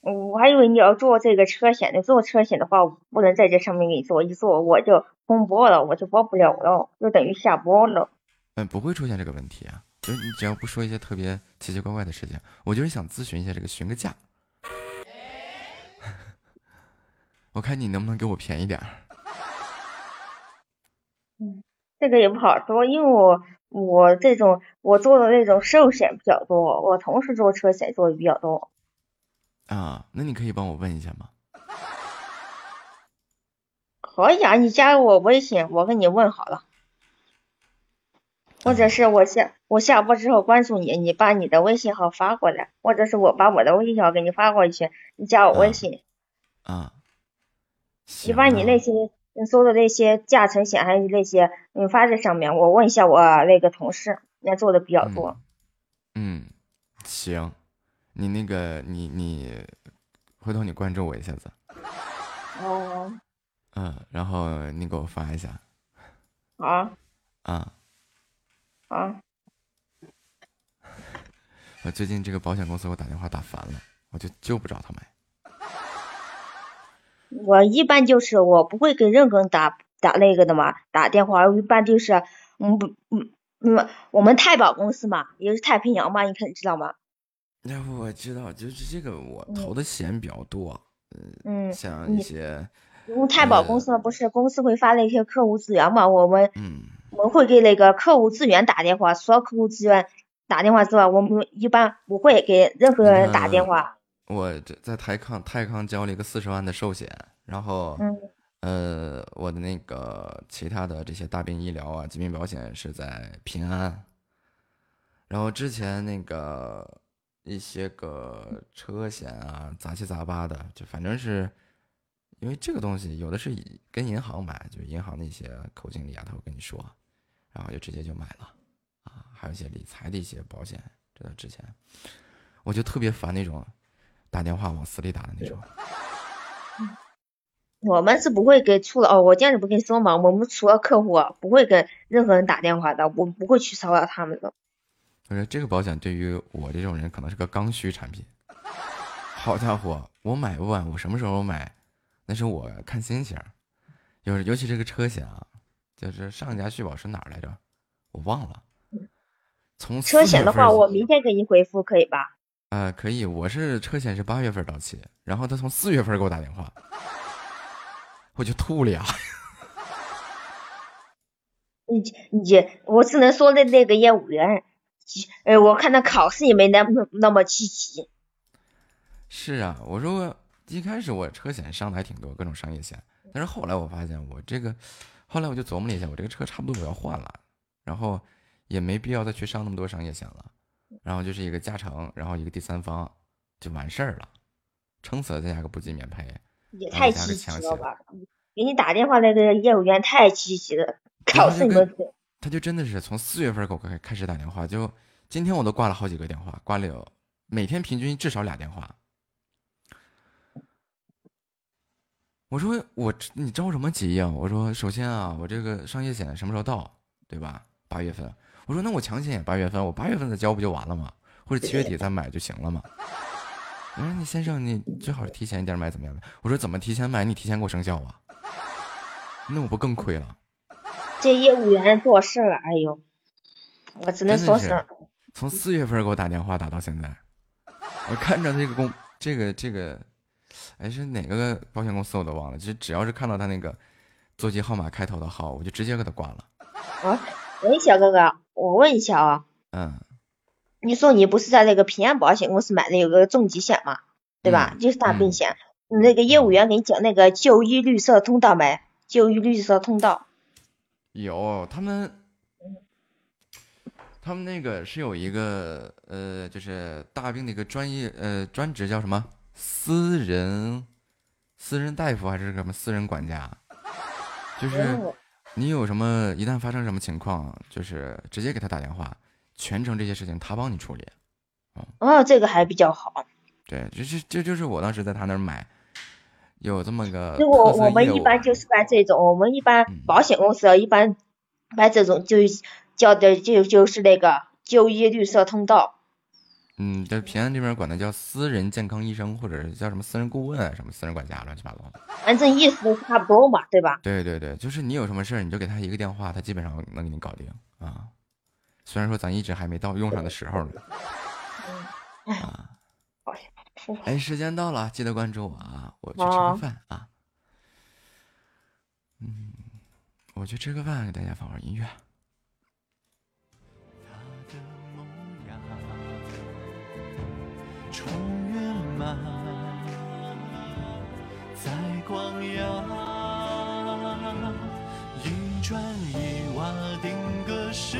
我还以为你要做这个车险的，做车险的话不能在这上面给你做，一做我就封播了，我就播不了了，就等于下播了。嗯，不会出现这个问题啊，就是你只要不说一些特别奇奇怪怪的事情，我就是想咨询一下这个询个价。<laughs> 我看你能不能给我便宜点儿。嗯，这个也不好说，因为我我这种我做的那种寿险比较多，我同时做车险做的比较多。啊，那你可以帮我问一下吗？可以啊，你加我微信，我给你问好了。或者是我下我下播之后关注你，你把你的微信号发过来，或者是我把我的微信号给你发过去，你加我微信。啊。你把你那些搜的那些驾乘险还有那些，你，发在上面。我问一下我那个同事，人家做的比较多。嗯，行，你那个你你，回头你关注我一下子。哦。嗯，然后你给我发一下。好。啊。啊。<laughs> 我最近这个保险公司给我打电话打烦了，我就就不找他买。我一般就是我不会给任何人打打那个的嘛，打电话一般就是，嗯不嗯嗯我们太保公司嘛，也是太平洋嘛，你肯定知道吗？那我知道，就是这个我投的险比较多，嗯，像一些，因为太保公司，不是公司会发那些客户资源嘛，我们嗯我们会给那个客户资源打电话，除了客户资源打电话之外，我们一般不会给任何人打电话。我这在泰康，泰康交了一个四十万的寿险，然后，呃，我的那个其他的这些大病医疗啊、疾病保险是在平安，然后之前那个一些个车险啊，杂七杂八的，就反正是，因为这个东西有的是跟银行买，就是银行的一些口经理啊，他会跟你说，然后就直接就买了，啊，还有一些理财的一些保险，这之前，我就特别烦那种。打电话往死里打的那种。我们是不会给除了哦，我这样子不跟你说嘛，我们除了客户不会跟任何人打电话的，我不会去骚扰他们的。我说这个保险对于我这种人可能是个刚需产品。好家伙，我买不晚，我什么时候买那是我看心情，就是尤其这个车险啊，就是上家续保是哪儿来着？我忘了。从车险的话，4月份我明天给你回复，可以吧？呃，可以，我是车险是八月份到期，然后他从四月份给我打电话，我就吐了呀。<laughs> 你你，我只能说的那个业务员，呃，我看他考试也没那么那么积极。是啊，我说我一开始我车险上的还挺多，各种商业险，但是后来我发现我这个，后来我就琢磨了一下，我这个车差不多我要换了，然后也没必要再去上那么多商业险了，然后就是一个加成，然后一个第三方就完事儿了，撑死了再加个不计免赔，也太积极了吧！给你打电话那个业务员太积极了，考试你们他就真的是从四月份给我开开始打电话，就今天我都挂了好几个电话，挂了有每天平均至少俩电话。我说我你着什么急呀、我说首先啊，我这个商业险什么时候到，对吧？八月份。我说那我强险也八月份，我八月份再交不就完了吗？或者七月底再买就行了嘛。我说你先生，你最好是提前一点买怎么样？我说怎么提前买？你提前给我生效啊？那我不更亏了？这业务员做事儿，哎呦，我只能说声，从四月份给我打电话打到现在，我看着这个工这个这个，哎是哪个保险公司我都忘了，就只要是看到他那个座机号码开头的号，我就直接给他挂了。啊，喂，小哥哥，我问一下啊，嗯，你说你不是在那个平安保险公司买的有个重疾险吗，对吧？嗯就是大病险，那个业务员给你讲那个就医绿色通道没？就医绿色通道，有他们，他们那个是有一个呃，就是大病的一个专业呃专职叫什么私人私人大夫还是什么私人管家，就是哦你有什么一旦发生什么情况，就是直接给他打电话，全程这些事情他帮你处理。哦，这个还比较好。对，这这这就是我当时在他那儿买，有这么个就我我们一般就是办这种，我们一般嗯保险公司啊一般办这种就叫的就就是那个就医绿色通道。嗯，在平安这边管他叫私人健康医生，或者是叫什么私人顾问啊，什么私人管家，乱七八糟的。反正意思都差不多嘛，对吧？对对对，就是你有什么事儿，你就给他一个电话，他基本上能给你搞定啊。虽然说咱一直还没到用上的时候呢。啊，<laughs> 哎，时间到了，记得关注我啊！我去吃个饭啊。嗯，我去吃个饭，给大家放会儿音乐。重圆满，在光耀，一砖一瓦定格诗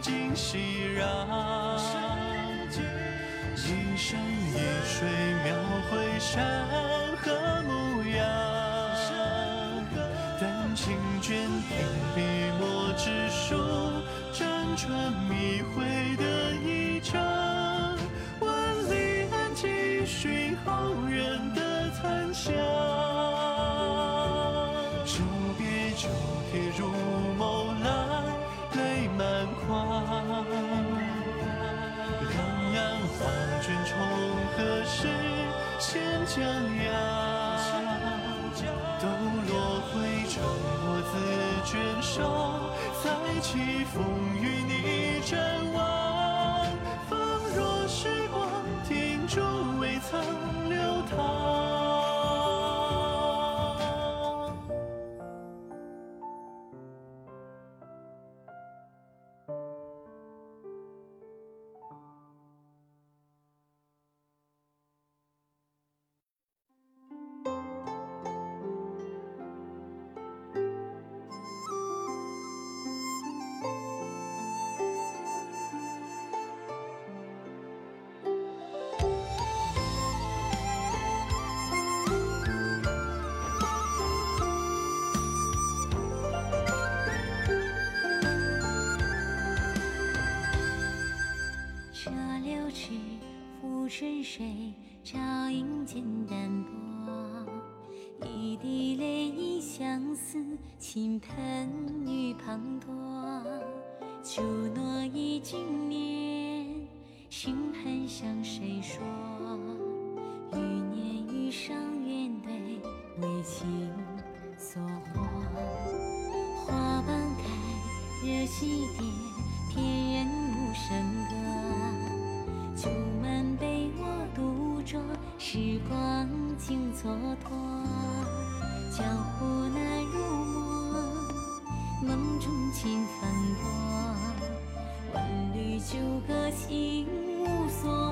经熙攘，一山一水描绘山河模样，丹青卷点笔墨纸书，辗转迷回的香，久别旧帖如眸来，泪满眶。两岸画卷重何时见江洋？抖落灰尘，我自卷首，再起风雨你展望。仿若时光停住，春水照影间淡薄，一滴泪一相思，倾盆雨滂沱。旧诺已经年，心盼向谁说？欲念欲伤怨对，为情所惑。花瓣开，惹西蝶。蹉跎。江湖难入梦，梦中情翻过。万缕纠葛，心无所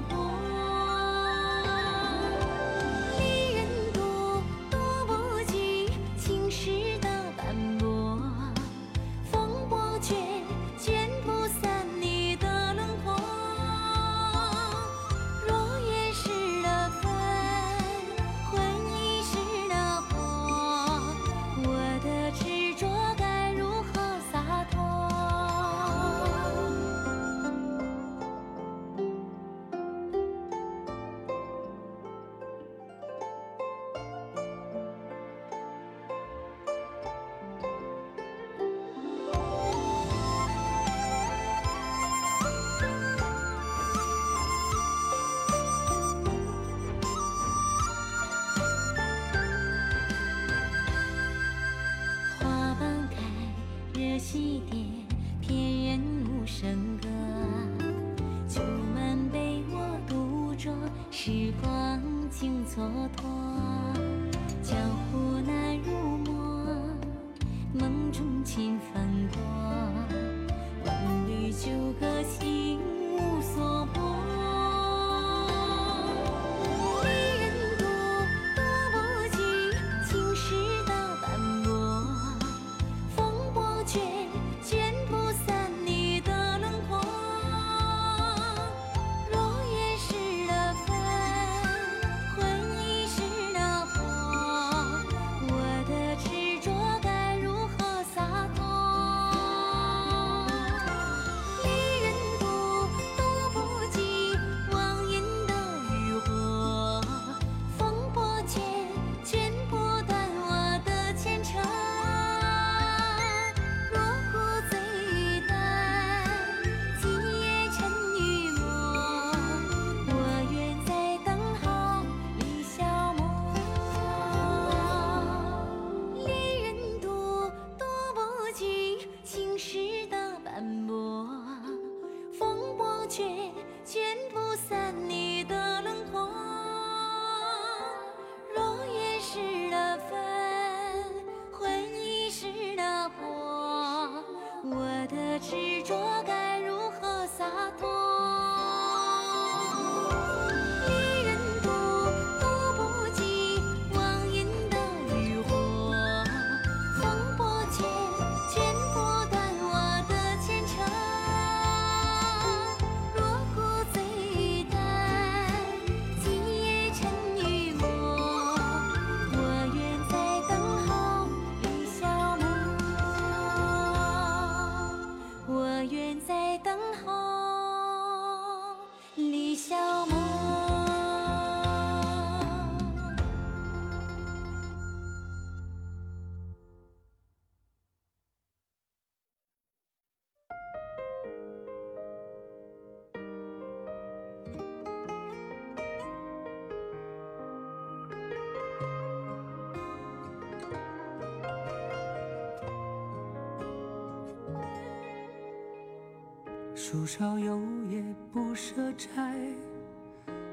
树梢有叶不舍摘，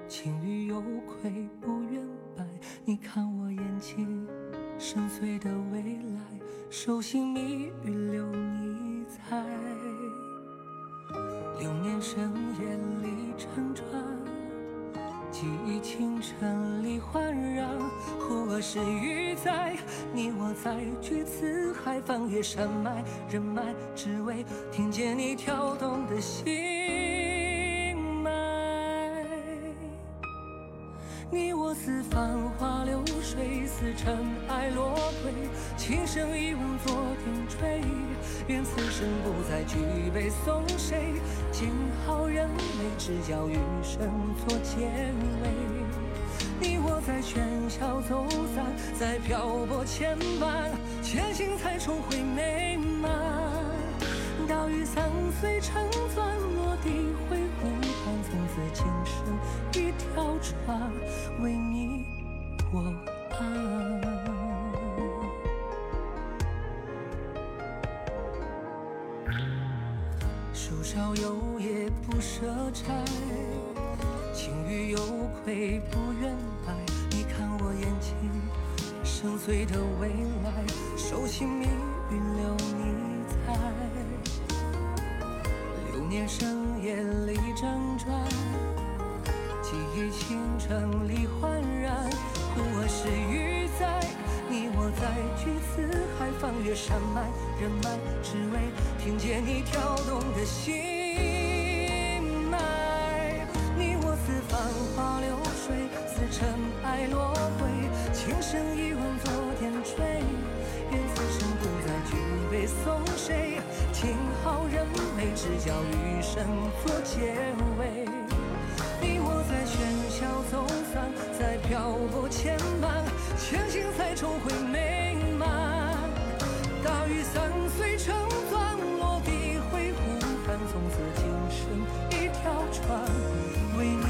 青玉有愧不愿败。你看我眼睛深邃的未来，手心蜜语留你猜。流年深夜里辗转，记忆清晨里焕然。忽而是雨在，你我在举词海，翻越山脉人脉，只为听见你心脉。你我似繁花流水，似尘埃落归，情深一吻作点缀。愿此生不再举杯送谁，见好人美，只教余生做结尾。你我在喧嚣走散，在漂泊牵绊，前行才重回美满。小雨三岁成钻，落地会湖畔，从此今生一条船，为你我岸。树梢有叶不舍摘，情欲有愧不愿白。你看我眼睛深邃的未来，手心命运留。夜深夜里辗转，记忆清晨里焕然。忽我是鱼在，你我在，居四海，翻越山脉人脉，只为听见你跳动的心脉。你我似繁花流水，似尘埃落灰，情深一能做结尾。你我在喧嚣走散，在漂泊牵绊，前行才重回美满。大雨散碎成钻，落地挥湖畔，从此今生一条船，为你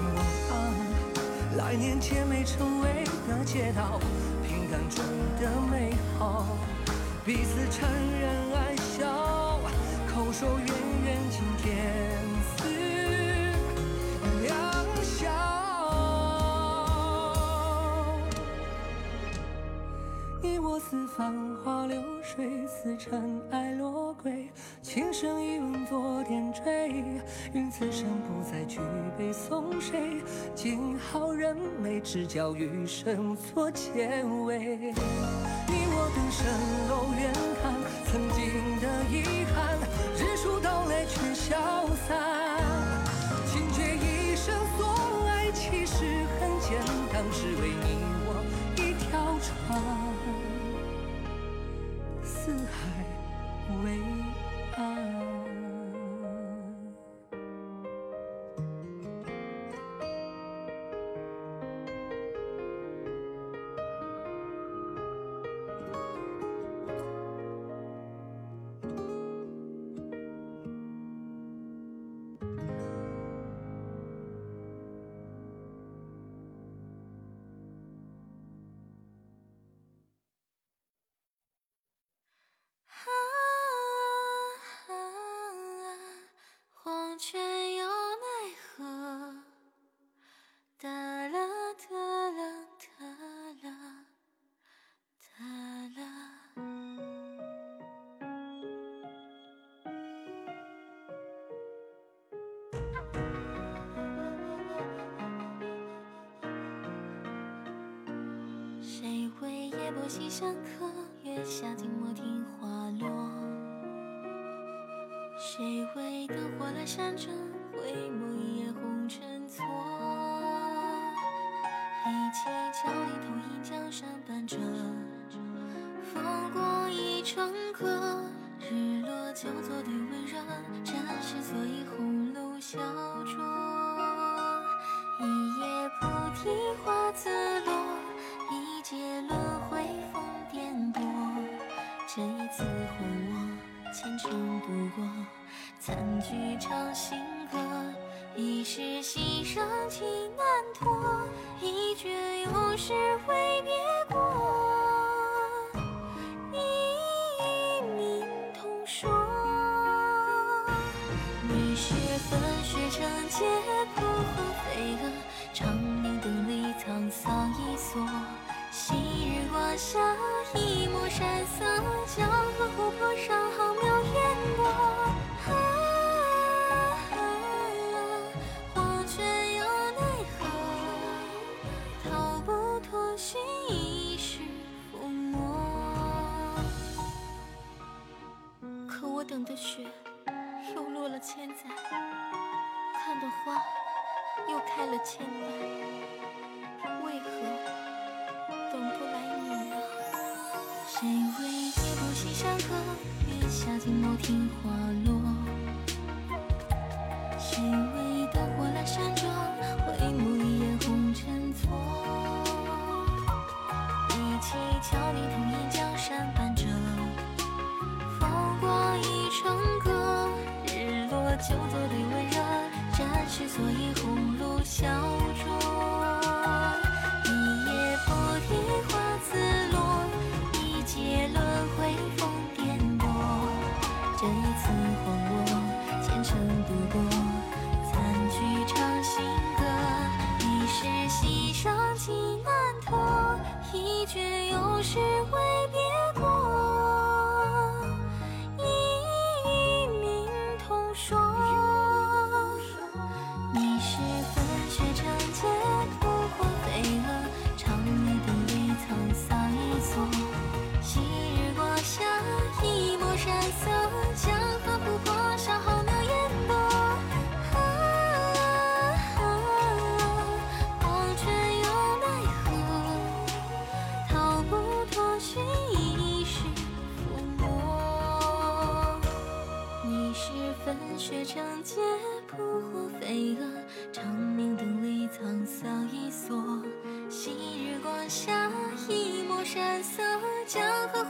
我安。来年结美成为的街道，平淡中的美好，彼此缠人爱笑，口说远远今天似良宵。你我似繁花流水，似尘埃落归，情深一吻作点缀。愿此生不再举杯送谁，今好人美，只教余生做结尾。你我等蜃楼远看，曾经的遗憾，日出到来全消散。惊觉一生所爱，其实很简单，只为你我一条船，四海为岸。西山客？月下静默听花落。谁为灯火阑珊处，是为谁为夜泊西山河？月下静默听花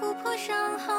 琥珀上恒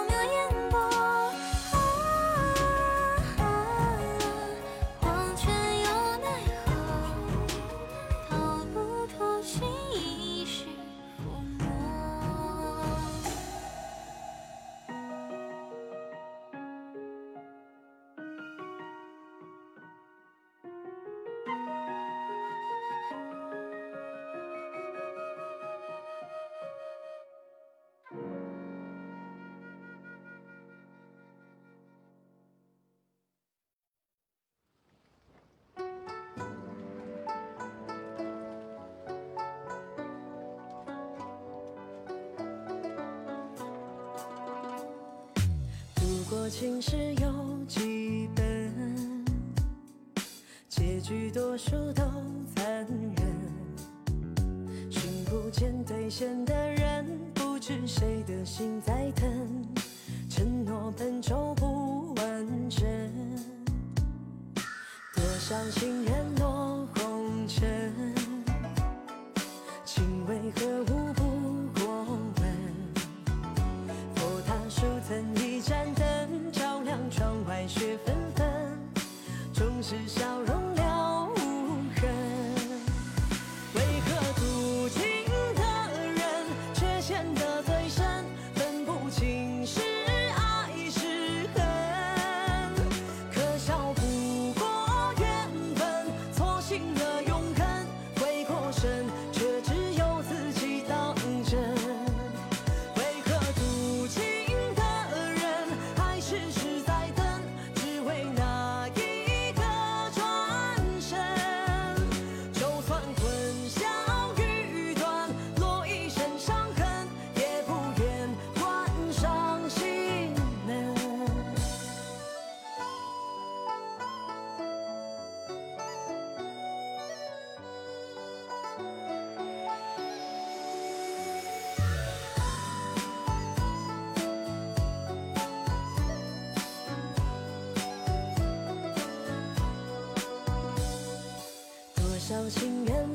情诗有几本，结局多数都残忍。寻不见兑现的人，不知谁的心在疼。承诺本就不完整，多少情人。我情愿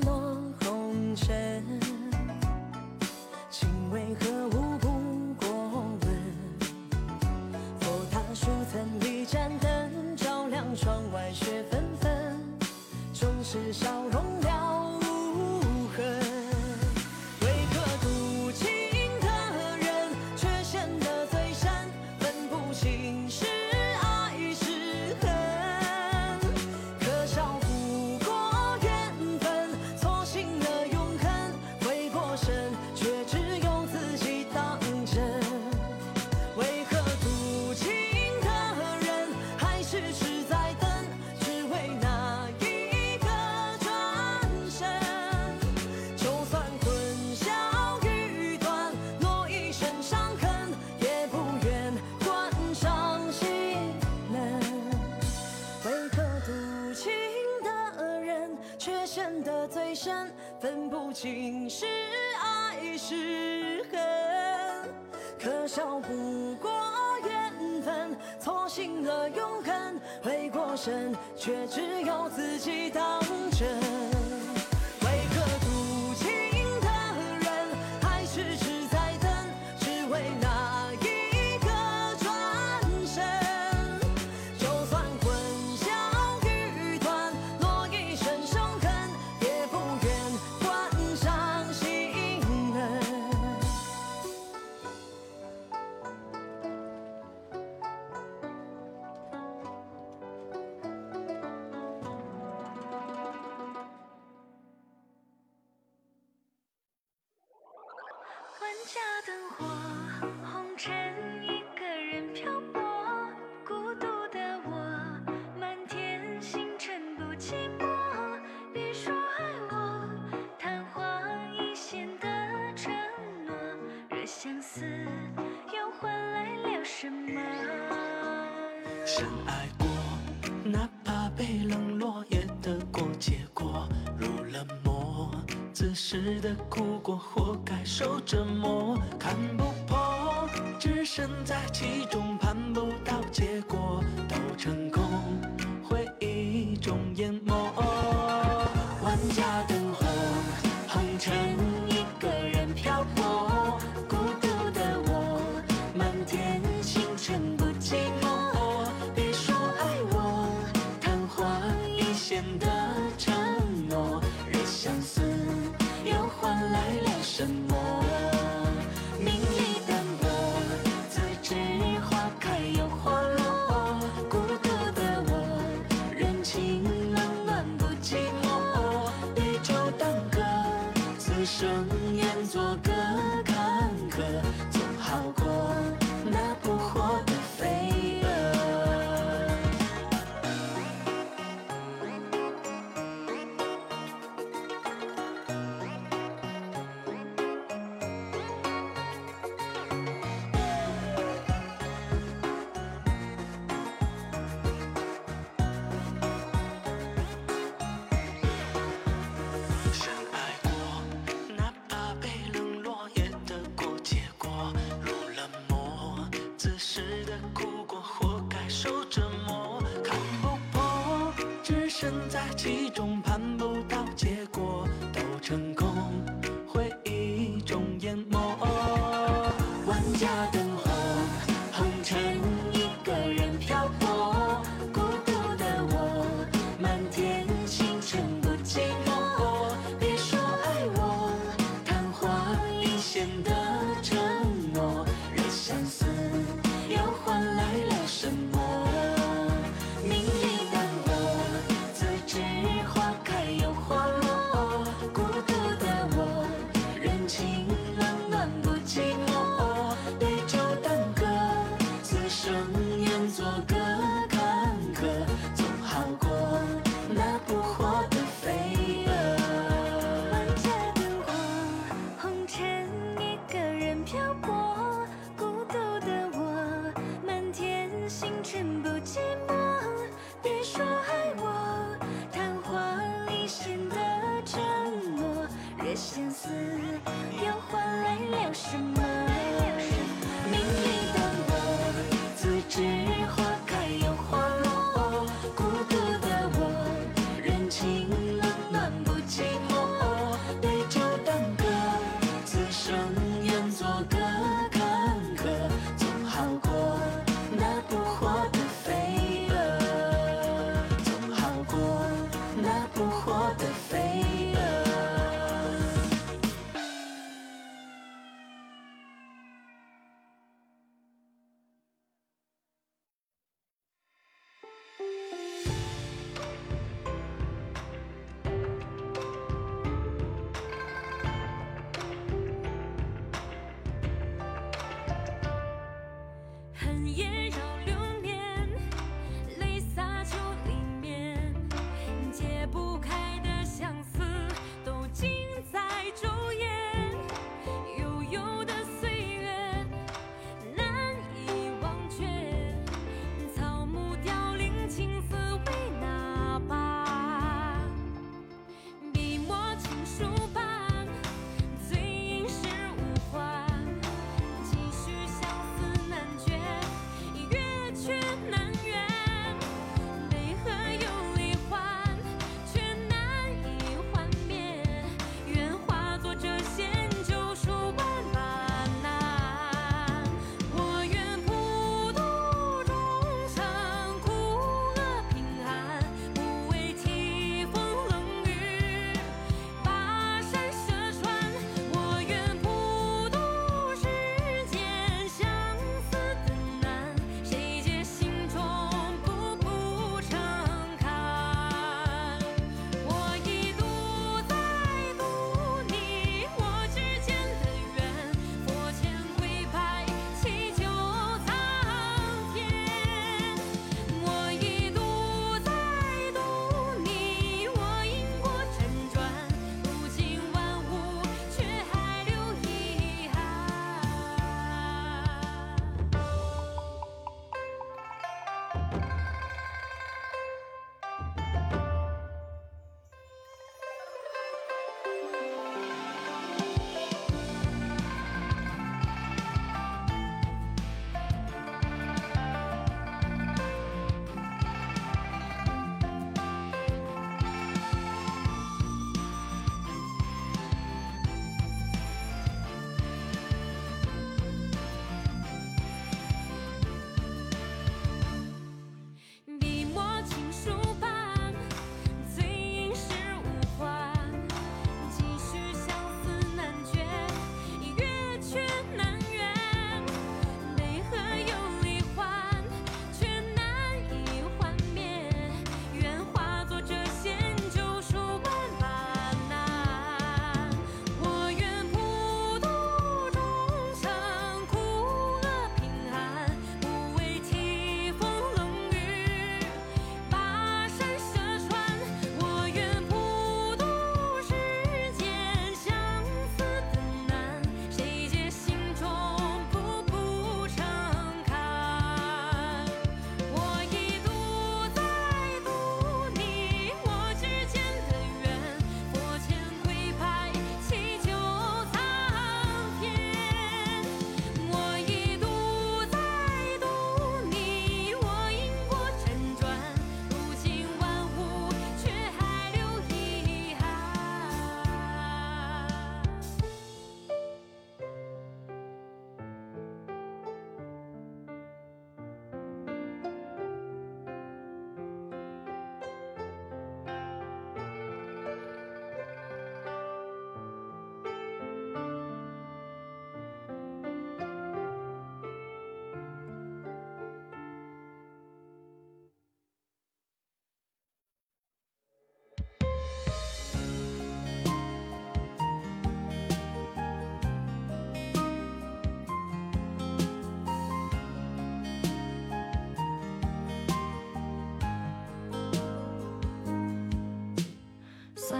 的哭过，活该受折磨，看不破，置身在其中。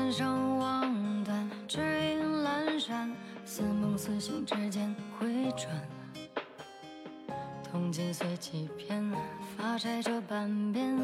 天上望断，只影阑珊，似梦似醒之间回转，铜镜碎几片，发钗折半边。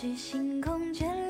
是星空眷恋。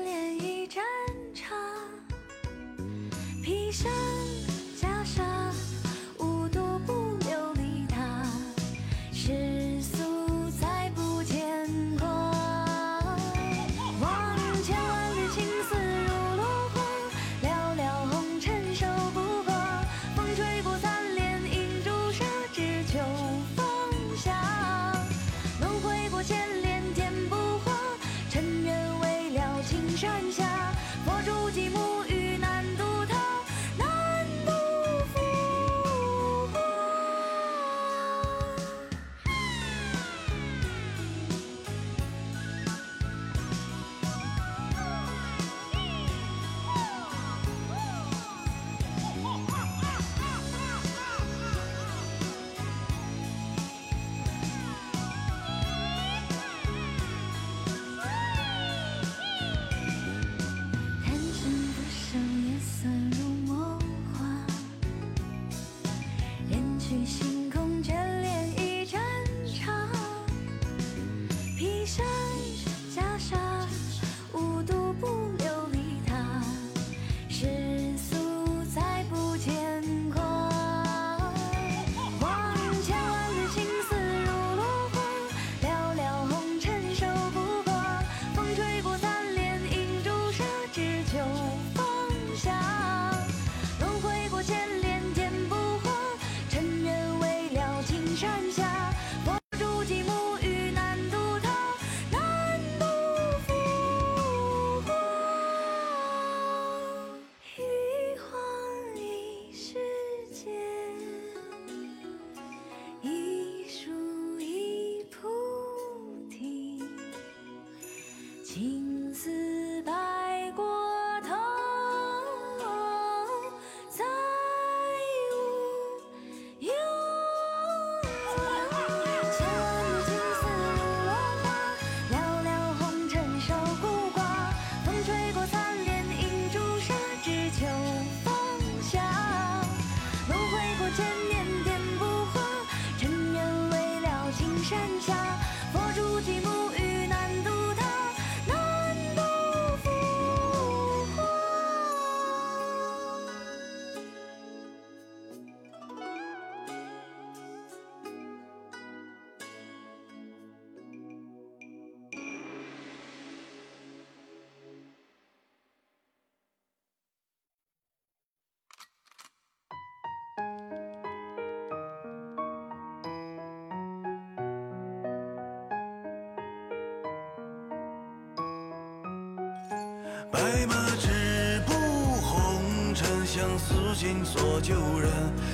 心所救人，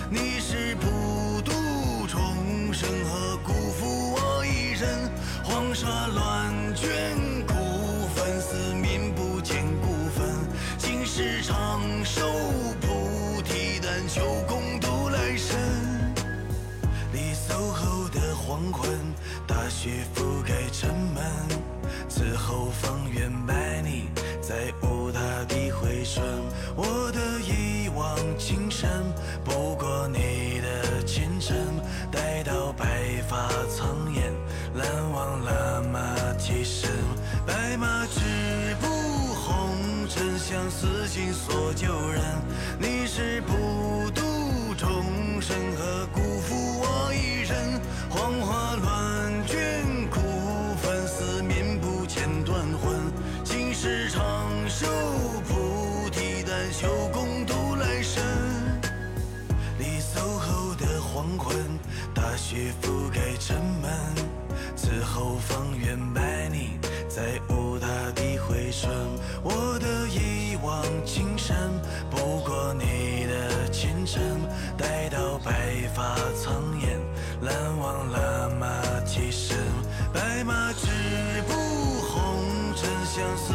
你是普渡众生，何旧人，你是普渡众生，何辜负我一人？黄花乱卷孤坟，四面不见断魂。今世长寿菩提，但求共度来生。你走后的黄昏，大雪覆盖城门，此后方圆不过你的前程。待到白发苍颜，难忘拉马蹄声。白马织布红尘相思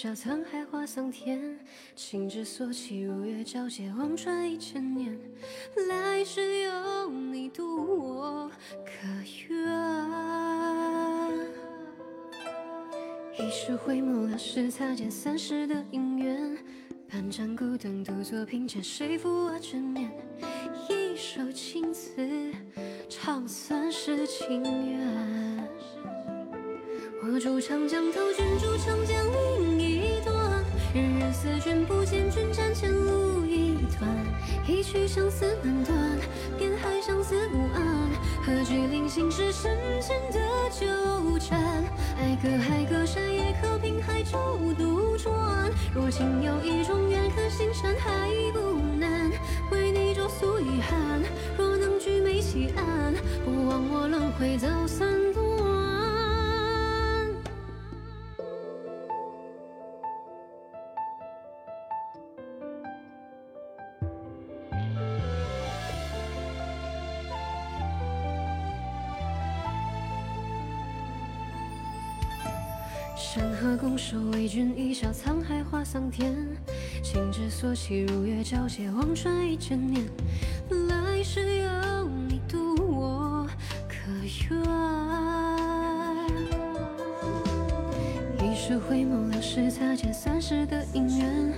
笑沧海化桑田。情之所起，如月皎洁，望穿一千年。来世有你渡我，可愿？一世回眸，两世擦肩，三世的姻缘。半盏孤灯，独坐凭前，谁负我执念？一首情词，唱三世情缘。我住长江头，君住长江另一端。人人思君不见，君斩前路一段。一曲相思难断，边海相思无岸。何惧临行是深浅的纠缠？爱隔海隔山，也可凭海舟渡船。若情有意中缘，可心山还不难。为你着素遗憾，若能举眉起岸，不枉我轮回走三段。山河拱手为君，一笑沧海化桑田。情之所起，如月皎洁，望穿一千年。来世有你渡我，可愿？一世回眸，两世擦肩，三世的姻缘。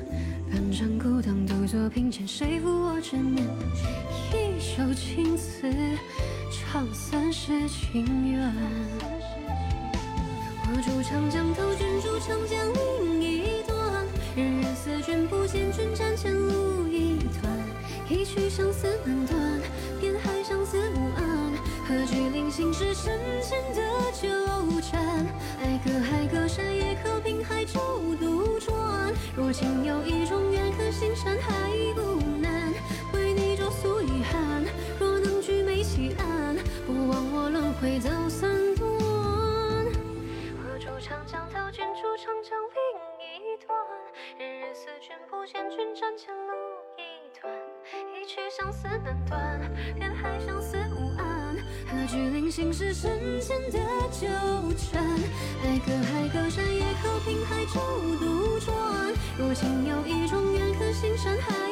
半盏孤灯，独坐凭前，谁负我执念？一首情词，唱三世情缘。我住长江相思难断，人海相思无岸。何惧临行时深浅的纠缠？爱隔海隔山，也可凭海舟独船。若情有意中缘，可心山海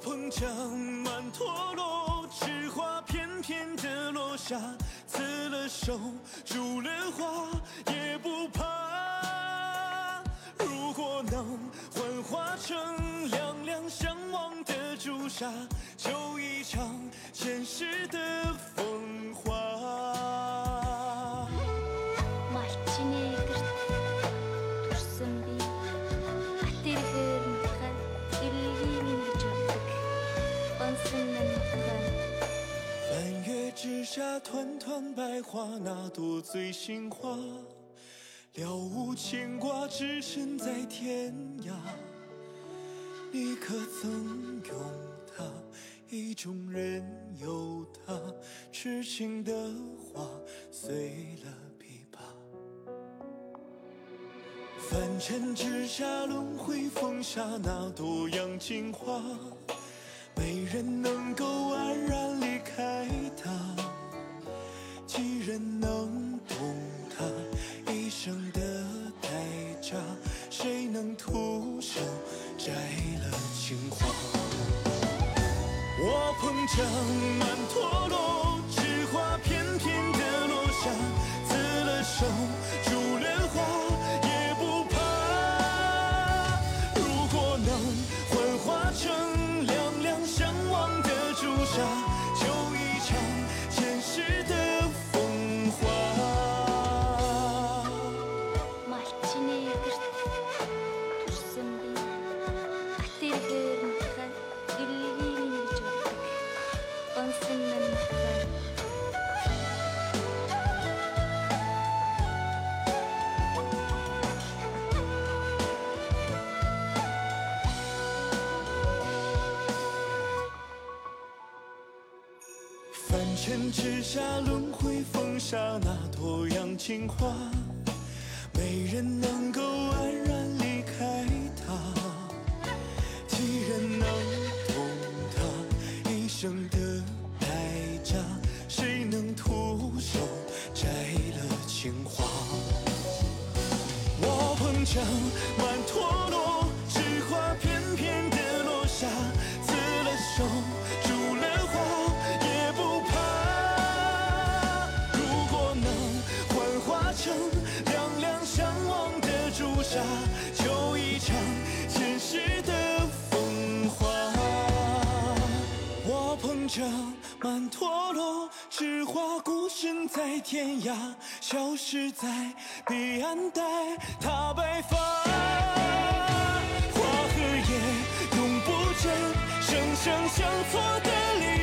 我碰墙满陀螺，枝花片片的落下，刺了手，住了花，也不怕。如果能幻化成两两相望的朱砂，就一场前世的风下，团团白花，那朵最心花，了无牵挂，只身在天涯。你可曾拥他？意中人有他，痴情的花碎了琵琶。凡尘之下，轮回风下，那朵杨金花。没人能够人能懂他一生的代价？谁能徒手摘了情花？我捧着曼陀罗，纸花片片的落下，刺了手，情话，没人能够安然离开他。几人能懂他一生的代价？谁能徒手摘了情花？我碰巧着曼陀罗，之花孤身在天涯，消失在彼岸，待他白发。花和叶永不见生生相错的离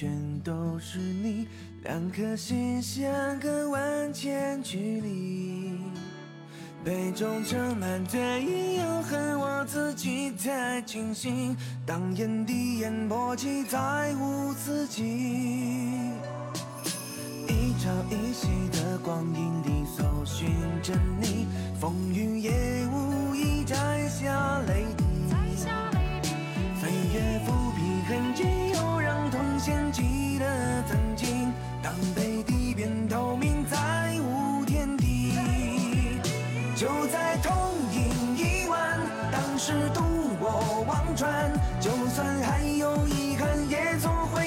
全都是你，两颗心相隔万千距离。杯中盛满醉意，又恨我自己太清醒。当眼底烟波起，再无自己。一朝一夕的光阴里搜寻着你，风雨也无意摘下泪滴。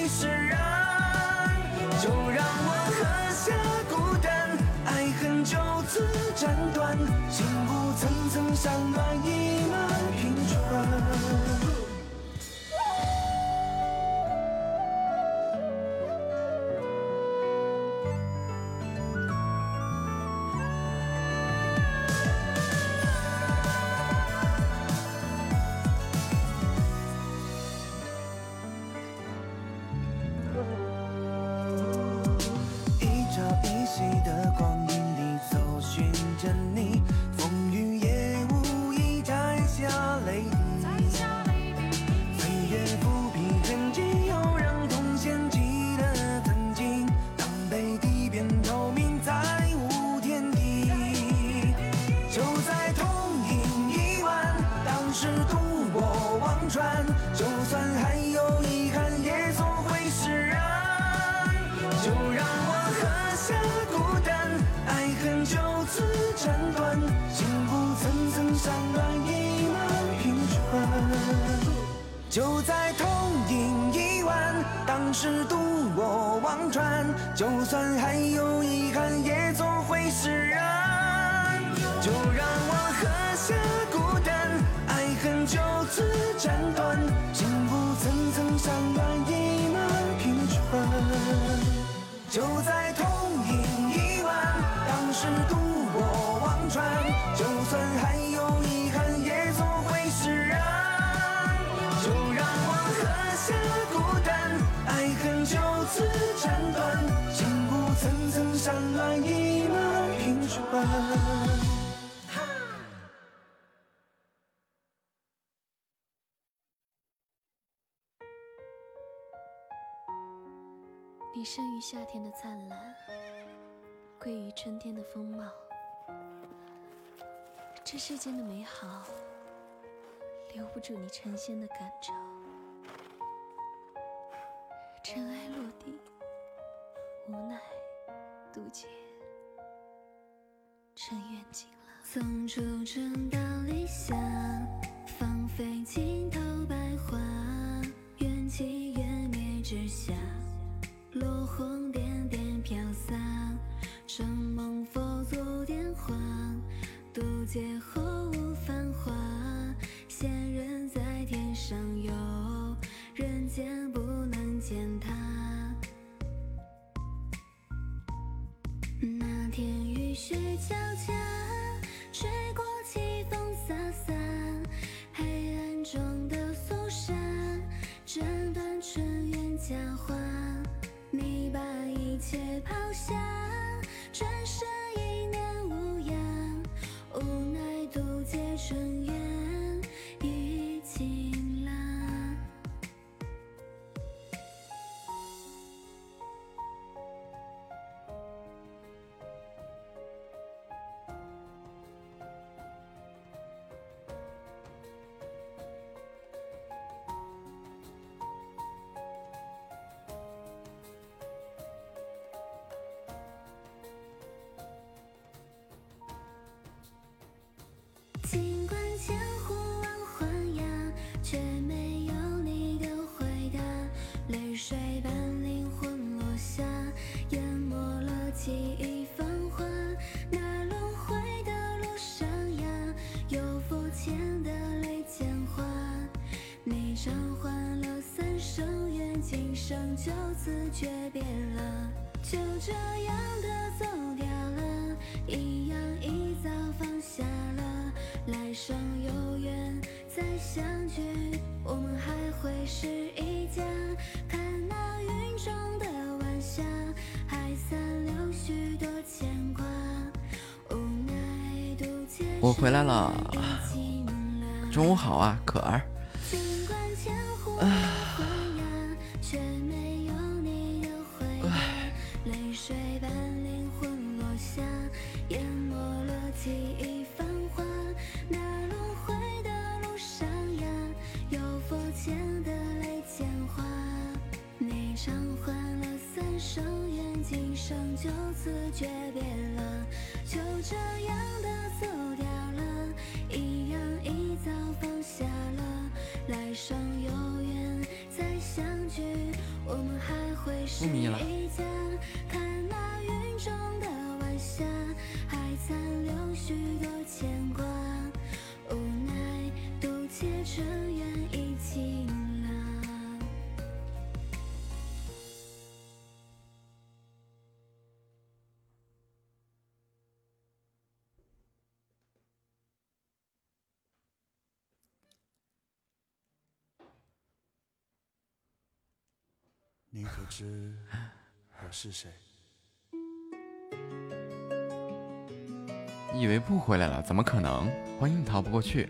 释然。就让我喝下孤单，爱恨就此斩断，情路层层山峦一马平川。春天的风貌，这世间的美好，留不住你成仙的感召。尘埃落定，无奈渡劫，尘缘尽了。从初春到理想，芳菲尽头百花，缘起缘灭之下，落红点点飘散。声梦佛祖点化渡劫后无繁华，仙人在天上游。人间不能见他。那天雨雪交加，吹过凄风飒飒，黑暗中的肃杀，斩断尘缘佳话。你把一切抛下。转身一念无恙，无奈渡劫尘缘。我回来了。中午好啊可儿。是谁？以为不回来了怎么可能？欢迎逃不过去。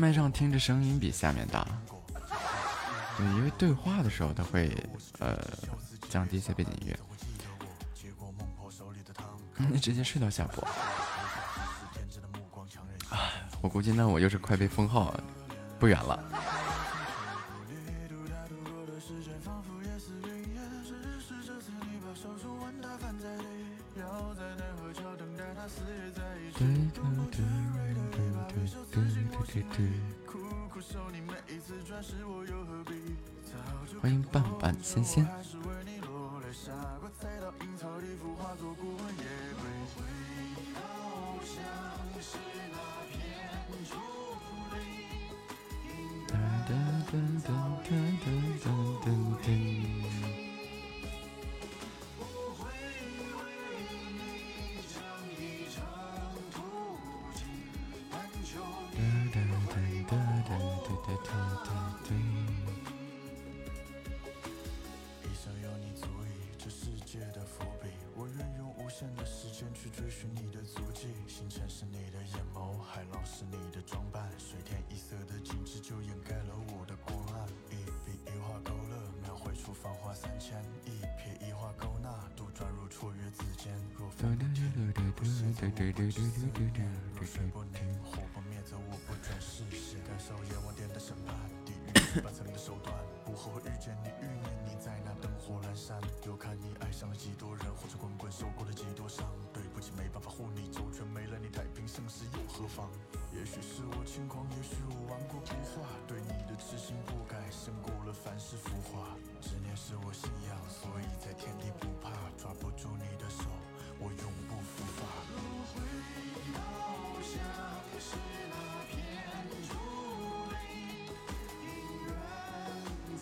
麦上听着声音比下面大，对，因为对话的时候他会呃降低一些背景音乐。你直接睡到下播啊！我估计呢，我又是快被封号不远了。三千；一撇一画勾纳，杜撰入绰约字间。若风不减，不歇则我不知思念；若水不宁，火不灭则我不转视线。感受阎王殿的审判，地狱八层的手段，不后悔遇见你，欲念你在那灯火阑珊。又看你爱上了几多人，红尘滚滚受过了几多伤。对不起，没办法护你周全，没了你太平盛世又何妨？也许是我轻狂，也许我顽固不化，对你的痴心不改，胜过了凡世浮华。执念是我信仰，所以在天地不怕，抓不住你的手，我永不复发。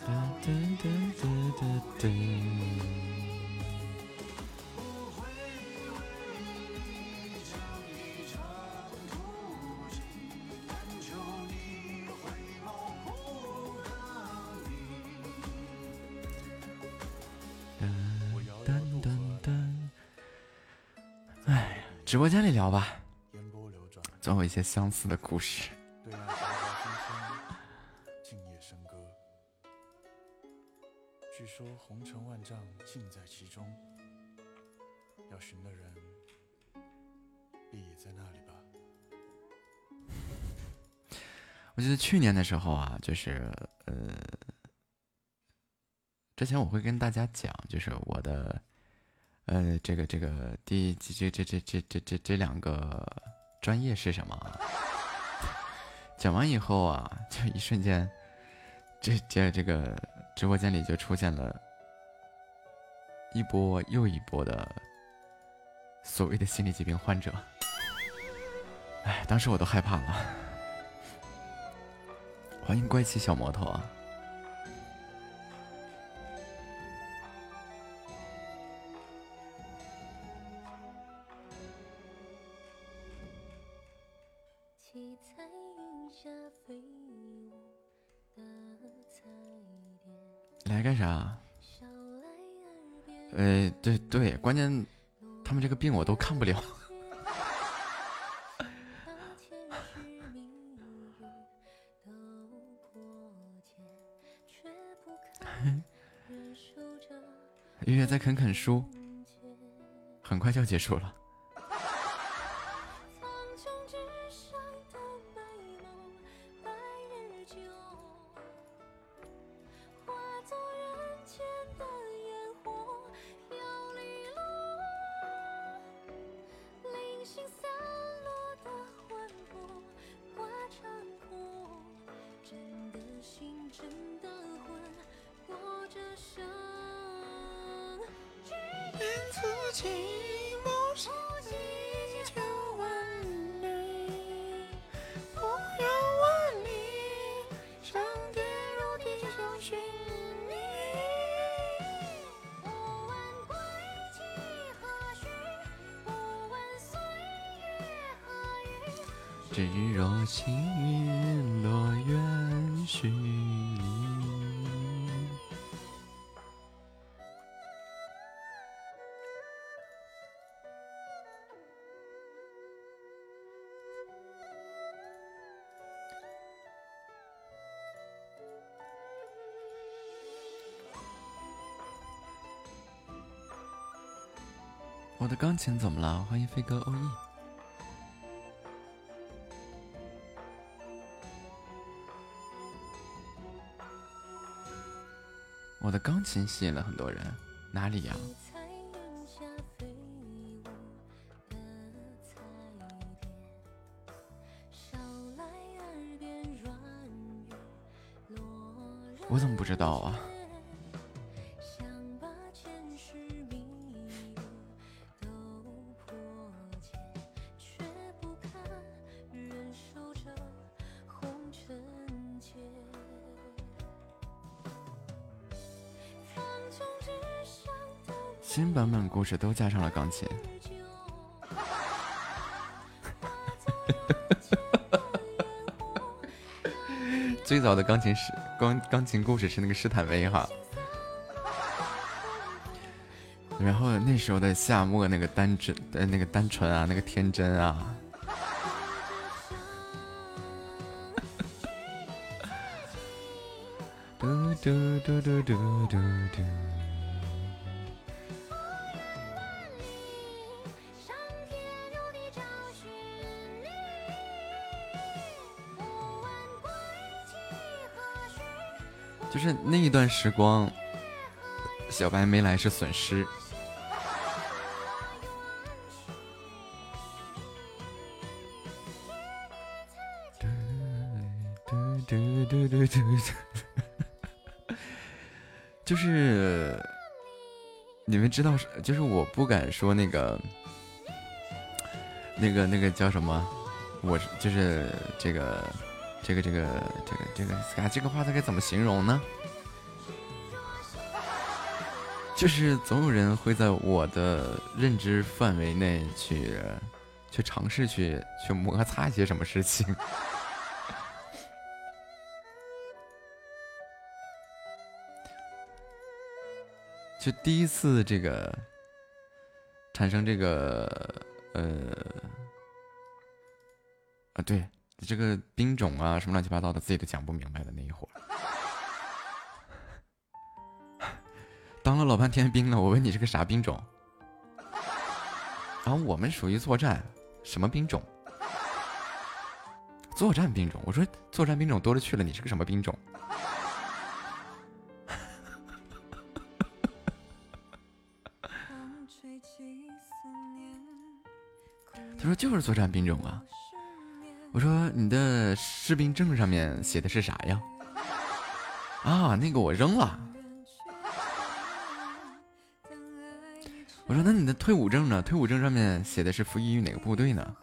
哒哒哒哒哒哒。哎，直播间里聊吧，总有一些相似的故事。据说红尘万丈，尽在其中。要寻的人，必也在那里吧。我记得去年的时候啊，就是呃，之前我会跟大家讲，就是我的呃这个这个第这这这这这这这两个专业是什么讲完以后啊就一瞬间这这这个直播间里就出现了一波又一波的所谓的心理疾病患者。哎当时我都害怕了。欢迎乖奇小摩托啊呃，对对，关键他们这个病我都看不了。<laughs> 月月在啃啃书，很快就要结束了。欢迎飞哥欧耶。我的钢琴吸引了很多人，哪里呀？我怎么不知道啊？事都加上了钢琴。<laughs> 最早的钢琴是钢钢琴故事是那个施坦威哈，然后那时候的夏末那个单纯呃那个单纯啊，那个天真啊。<laughs> 嘟嘟嘟嘟嘟嘟嘟。就是那一段时光，小白没来是损失。就是你们知道，就是我不敢说那个，那个那个叫什么，我就是这个。这个这个这个这个啊，这个话它该怎么形容呢？就是总有人会在我的认知范围内去去尝试去去摩擦一些什么事情。<laughs> 就第一次这个产生这个呃啊对。你这个兵种啊，什么乱七八糟的，自己都讲不明白的那一会儿，<laughs> 当了老半天兵了。我问你是个啥兵种？然后我们属于作战，什么兵种？作战兵种。我说作战兵种多了去了，你是个什么兵种？<laughs> 他说就是作战兵种啊。我说你的士兵证上面写的是啥呀？啊，那个我扔了。我说那你的退伍证呢？退伍证上面写的是服役于哪个部队呢？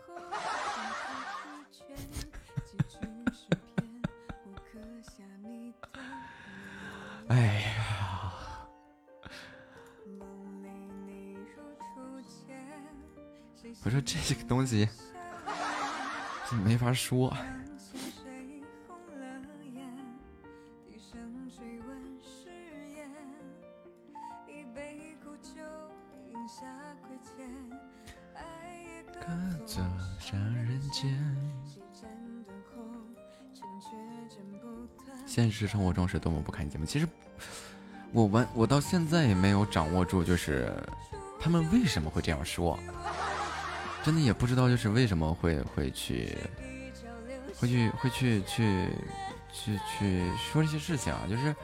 说。现实生活中是多么不堪节目。其实我完，我到现在也没有掌握住，就是他们为什么会这样说。真的也不知道，就是为什么会会去，会去会去去去去说这些事情啊，就是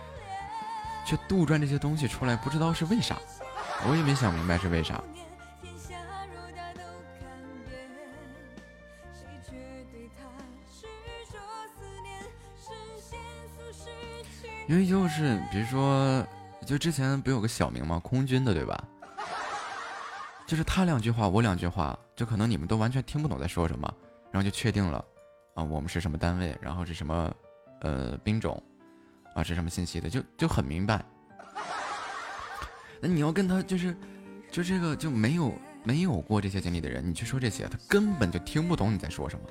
去杜撰这些东西出来，不知道是为啥，我也没想明白是为啥。因为就是比如说，就之前不有个小明吗？空军的，对吧？就是他两句话，我两句话，就可能你们都完全听不懂在说什么，然后就确定了，我们是什么单位，然后是什么，呃，兵种，啊，是什么信息的，就就很明白。那你要跟他就是，就这个就没有没有过这些经历的人，你去说这些，他根本就听不懂你在说什么，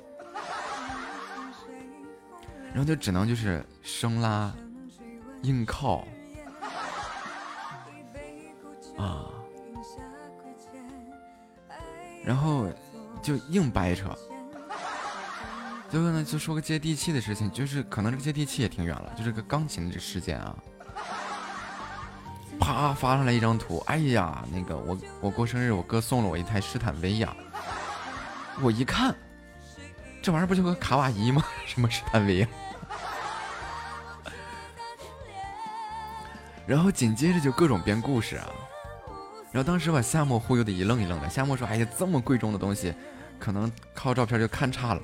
然后就只能就是生拉，硬靠，啊。然后就硬掰扯，最后呢就说个接地气的事情，就是可能这个接地气也挺远了，就这个钢琴这事件啊，啪发上来一张图，哎呀，那个我我过生日，我哥送了我一台斯坦威呀，我一看，这玩意儿不就个卡瓦伊吗？什么斯坦威？然后紧接着就各种编故事啊。然后当时把夏沫忽悠的一愣一愣的。夏沫说：“哎呀，这么贵重的东西，可能靠照片就看差了。”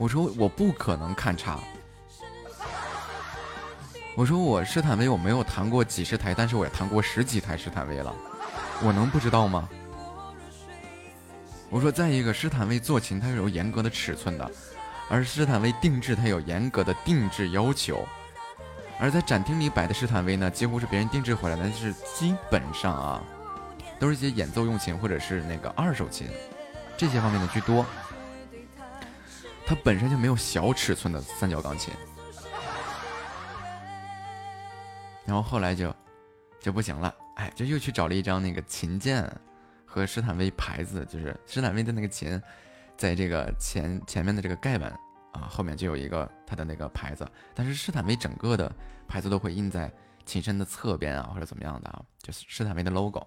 我说：“我不可能看差。”我说：“我斯坦威我没有弹过几十台，但是我也弹过十几台施坦威了，我能不知道吗？”我说：“再一个，施坦威做琴它是有严格的尺寸的，而施坦威定制它有严格的定制要求，而在展厅里摆的施坦威呢，几乎是别人定制回来的，是基本上啊。”都是一些演奏用琴或者是那个二手琴，这些方面的居多。它本身就没有小尺寸的三角钢琴，然后后来就就不行了。哎，就又去找了一张那个琴键和施坦威牌子，就是施坦威的那个琴，在这个前前面的这个盖板啊后面就有一个它的那个牌子，但是施坦威整个的牌子都会印在琴身的侧边啊或者怎么样的啊，就是施坦威的 logo，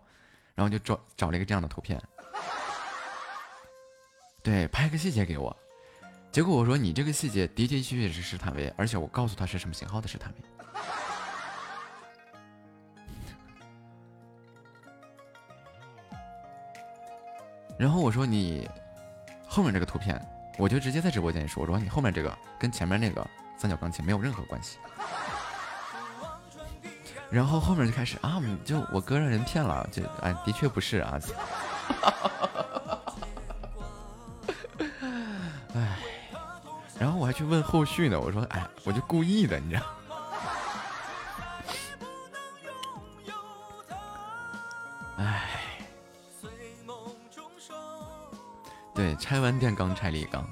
然后就找找了一个这样的图片，对，拍个细节给我，结果我说你这个细节的的确确是施坦威，而且我告诉他是什么型号的施坦威。然后我说你后面这个图片，我就直接在直播间里说，我说你后面这个跟前面那个三角钢琴没有任何关系。然后后面就开始啊，就我哥让人骗了，就哎，的确不是啊。我还去问后续呢，我说哎，我就故意的，你知道。哎。对，拆完电钢拆立钢。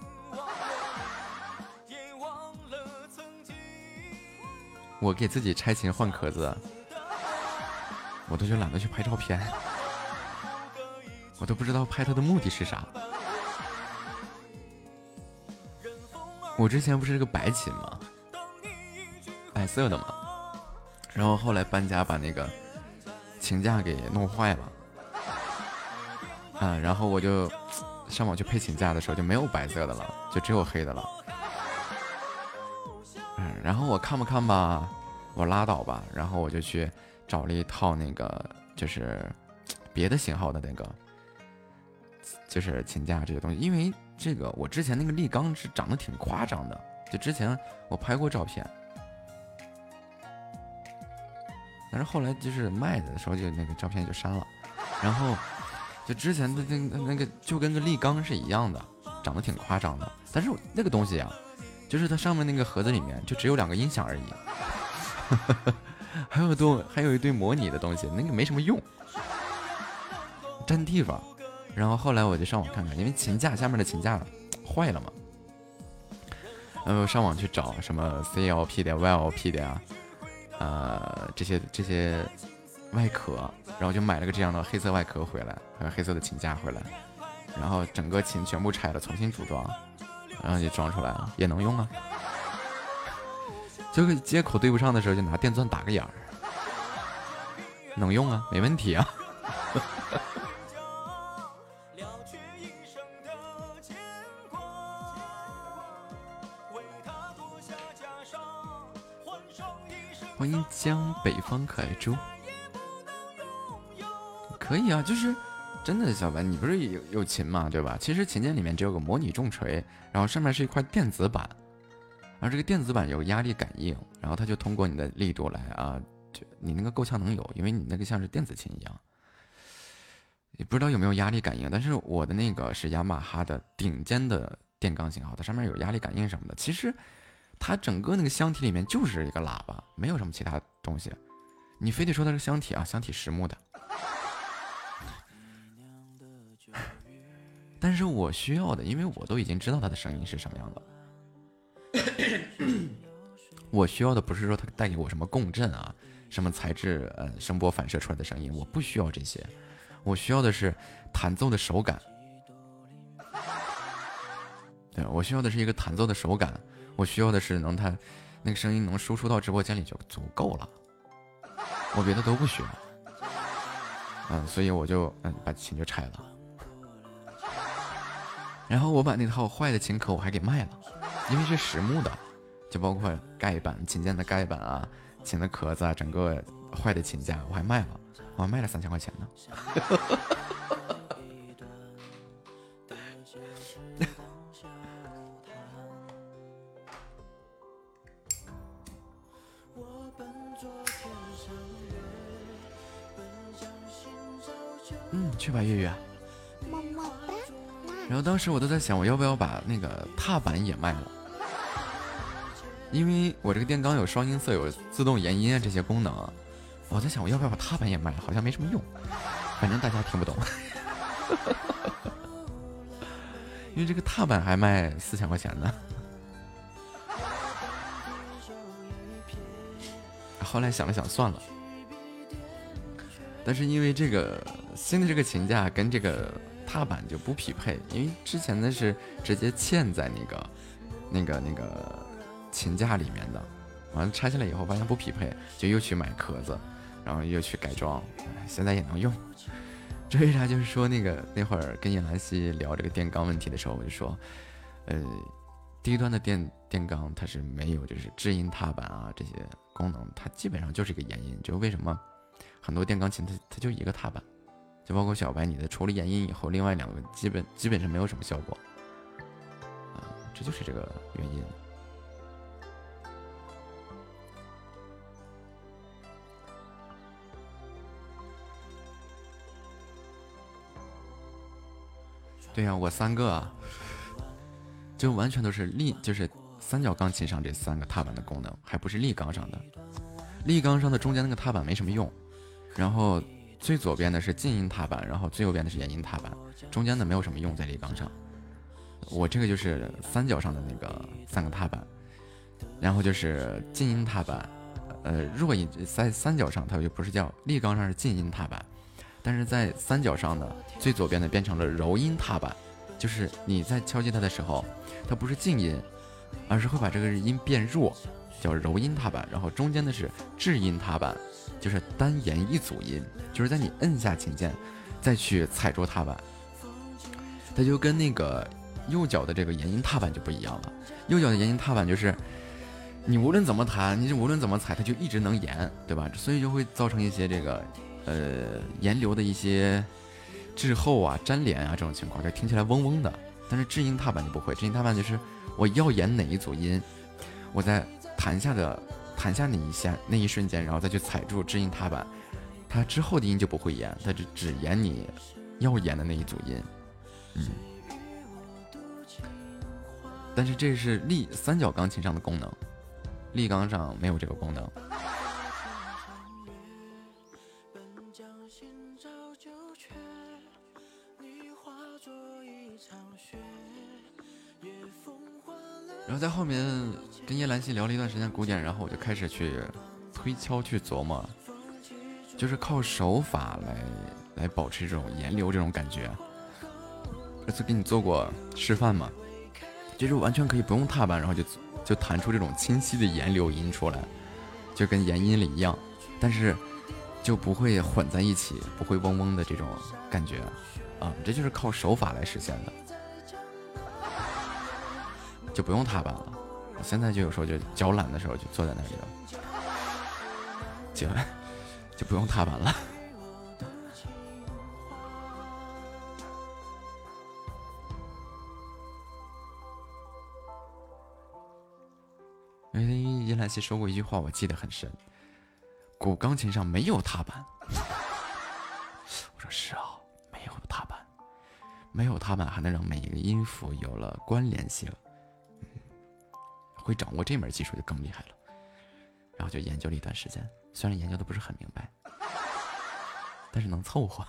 我给自己拆琴换壳子，我都就懒得去拍照片，我都不知道拍它的目的是啥。我之前不是个白琴吗？白色的嘛，然后后来搬家把那个琴架给弄坏了，啊，然后我就上网去配琴架的时候就没有白色的了，就只有黑的了。嗯，然后我看不看吧，我拉倒吧。然后我就去找了一套那个，就是别的型号的那个，就是琴架这些东西。因为这个我之前那个立刚是长得挺夸张的，就之前我拍过照片，但是后来就是卖的时候就那个照片就删了。然后就之前的那那个就跟个立刚是一样的，长得挺夸张的。但是那个东西啊。就是它上面那个盒子里面就只有两个音响而已，<laughs> 还有多还有一堆模拟的东西，那个没什么用，占地方。然后后来我就上网看看，因为琴架下面的琴架坏了嘛，然后上网去找什么 CLP 的、YLP 的呀，呃这些这些外壳，然后就买了个这样的黑色外壳回来，还有黑色的琴架回来，然后整个琴全部拆了，重新组装。然后就装出来了，也能用啊。这个接口对不上的时候，就拿电钻打个眼儿，能用啊，没问题啊。欢迎江北方可爱猪，可以啊，就是。真的，小白，你不是有有琴吗？对吧？其实琴键里面只有个模拟重锤，然后上面是一块电子板，而这个电子板有压力感应，然后它就通过你的力度来啊，就你那个够呛能有，因为你那个像是电子琴一样，也不知道有没有压力感应。但是我的那个是雅马哈的顶尖的电钢型号，它上面有压力感应什么的。其实它整个那个箱体里面就是一个喇叭，没有什么其他东西。你非得说它是箱体啊，箱体实木的。但是我需要的，因为我都已经知道它的声音是什么样的。我需要的不是说它带给我什么共振啊，什么材质，呃，声波反射出来的声音，我不需要这些。我需要的是弹奏的手感。对，我需要的是一个弹奏的手感。我需要的是能它那个声音能输出到直播间里就足够了。我别的都不需要。嗯，所以我就嗯把琴就拆了。然后我把那套坏的琴壳我还给卖了，因为是实木的，就包括盖板、琴键的盖板啊、琴的壳子啊，整个坏的琴架我还卖了，我还卖了三千块钱呢。<laughs> 去吧，月月。么么哒然后当时我都在想，我要不要把那个踏板也卖了？因为我这个电钢有双音色，有自动延音啊这些功能。我在想，我要不要把踏板也卖了？好像没什么用，反正大家听不懂。<laughs> 因为这个踏板还卖四千块钱呢。后来想了想，算了。但是因为这个新的这个琴架跟这个踏板就不匹配，因为之前的是直接嵌在那个那个那个琴架里面的，完了拆下来以后发现不匹配，就又去买壳子，然后又去改装，现在也能用。这为啥？就是说那个那会儿跟叶兰溪聊这个电缸问题的时候，我就说，呃，低端的电电缸它是没有就是制音踏板啊这些功能，它基本上就是一个延音。就为什么很多电钢琴它它就一个踏板，就包括小白你的除了延音以后，另外两个基本基本上没有什么效果，啊，这就是这个原因。对呀、我三个啊，就完全都是立，就是三角钢琴上这三个踏板的功能，还不是立钢上的。立钢上的中间那个踏板没什么用，然后最左边的是静音踏板，然后最右边的是延音踏板，中间的没有什么用在立钢上。我这个就是三角上的那个三个踏板，然后就是静音踏板，呃，弱音在三角上它就不是叫立钢上是静音踏板，但是在三角上呢，最左边的变成了柔音踏板，就是你在敲击它的时候，它不是静音，而是会把这个音变弱，叫柔音踏板。然后中间的是制音踏板，就是单延一组音，就是在你摁下琴键，再去踩住踏板。它就跟那个右脚的这个延音踏板就不一样了，右脚的延音踏板就是。你无论怎么弹，你就无论怎么踩，它就一直能延，对吧？所以就会造成一些这个，呃，延流的一些滞后啊、粘连啊这种情况，就听起来嗡嗡的。但是制音踏板就不会，制音踏板就是我要延哪一组音，我在弹下的弹下那一下那一瞬间，然后再去踩住制音踏板，它之后的音就不会延，它只只延你要延的那一组音。嗯。但是这是立三角钢琴上的功能。立钢上没有这个功能。然后在后面跟叶兰溪聊了一段时间古典，然后我就开始去推敲去琢磨，就是靠手法来来保持这种延流这种感觉。这次给你做过示范嘛，就是完全可以不用踏板，然后就。就弹出这种清晰的延流音出来，就跟延音里一样，但是就不会混在一起，不会嗡嗡的这种感觉啊，这就是靠手法来实现的，就不用踏板了。现在就有时候就脚懒的时候就坐在那里了，就 <laughs> 就不用踏板了。因为叶兰溪说过一句话，我记得很深：古钢琴上没有踏板。我说是啊，没有踏板，没有踏板还能让每一个音符有了关联性。嗯，会掌握这门技术就更厉害了。然后就研究了一段时间，虽然研究的不是很明白，但是能凑合。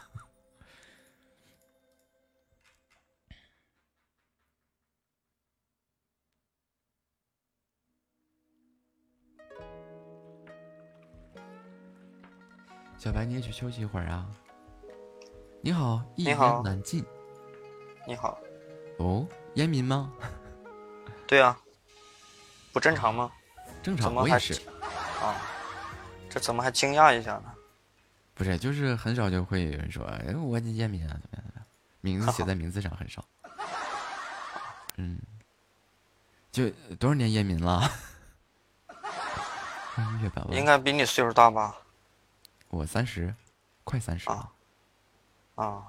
小白，你也去休息一会儿啊。你好，一言难尽。你好。哦，烟民吗？<laughs> 对啊。不正常吗？正常，怎么还我也是。啊，这怎么还惊讶一下呢？不是，就是很少就会有人说，哎，我烟民啊，怎么样怎么样？名字写在名字上很少。<laughs> 嗯。就多少年烟民了？<laughs> 应该比你岁数大吧？我三十，快三十了。啊，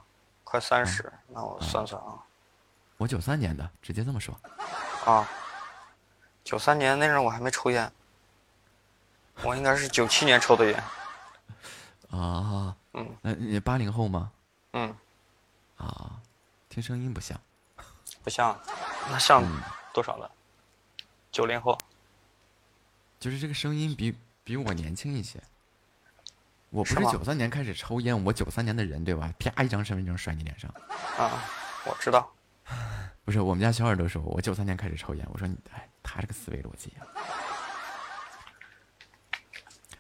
快三十、那我算算啊。我九三年的，直接这么说。啊，九三年那阵我还没抽烟，我应该是九七年抽的烟。<laughs> 啊，嗯，那你八零后吗？嗯，啊，听声音不像。不像，那像嗯多少了？九零后。就是这个声音比比我年轻一些。我不是九三年开始抽烟，我九三年的人对吧？啪一张身份证甩你脸上。啊，我知道。<laughs> 不是，我们家小耳朵说，我九三年开始抽烟。我说你，哎，他这个思维逻辑啊，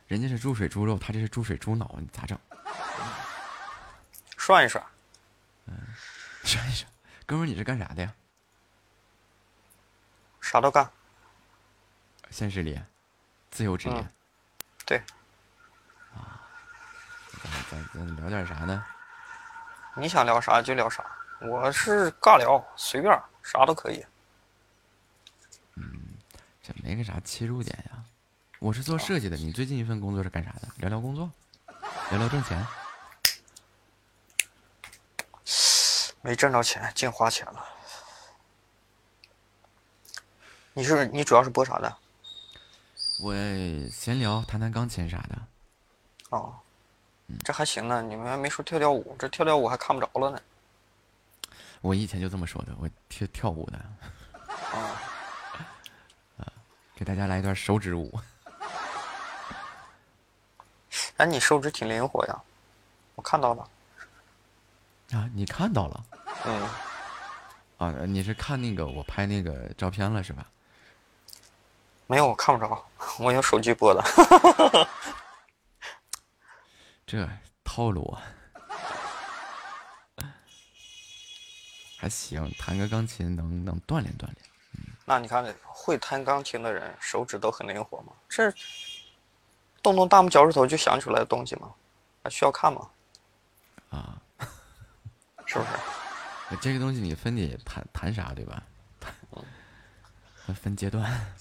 人家是注水猪肉，他这是注水猪脑，你咋整？涮一涮。<laughs> 涮一涮，哥们儿你是干啥的呀？啥都干。现实里，自由职业。嗯对，咱咱咱聊点啥呢？你想聊啥就聊啥，我是尬聊，随便啥都可以。嗯这没个啥切入点呀。我是做设计的，你最近一份工作是干啥的？聊聊工作，聊聊挣钱。<sniffs> 没挣着钱，净花钱了。你是你主要是播啥的？我闲聊，弹弹钢琴啥的。哦，这还行呢。你们还没说跳跳舞，这跳跳舞还看不着了呢。我以前就这么说的，我跳跳舞的。哦 <laughs> 啊，给大家来一段手指舞。哎，你手指挺灵活呀，我看到了。啊，你看到了？嗯。啊，你是看那个我拍那个照片了是吧？没有，我看不着，我用手机播的。这套路啊，还行，弹个钢琴能能锻炼锻炼。那你看，会弹钢琴的人手指都很灵活嘛？这动动大拇脚趾头就想出来的东西吗？还需要看吗？啊，是不是？<laughs> 这个东西你分得弹弹啥对吧？<laughs> 分阶段。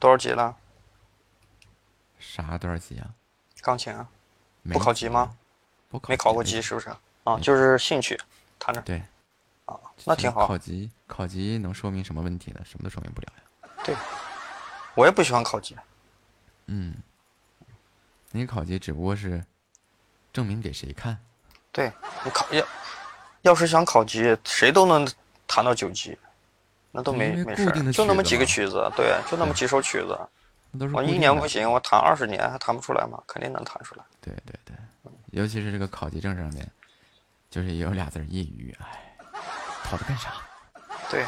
多少级了？啥多少级啊？钢琴啊？没不考级吗？不考没考过级是不是？啊，就是兴趣，弹着。对。啊，那挺好。考级，考级能说明什么问题呢？什么都说明不了呀。对，我也不喜欢考级。嗯，你考级只不过是证明给谁看？对你考要，要是想考级，谁都能弹到九级，那都没没事就那么几个曲子对，就那么几首曲子。我一年不行，我弹二十年还弹不出来吗？肯定能弹出来。对对对，尤其是这个考级证上面，就是有俩字儿业余，哎，跑它干啥？对，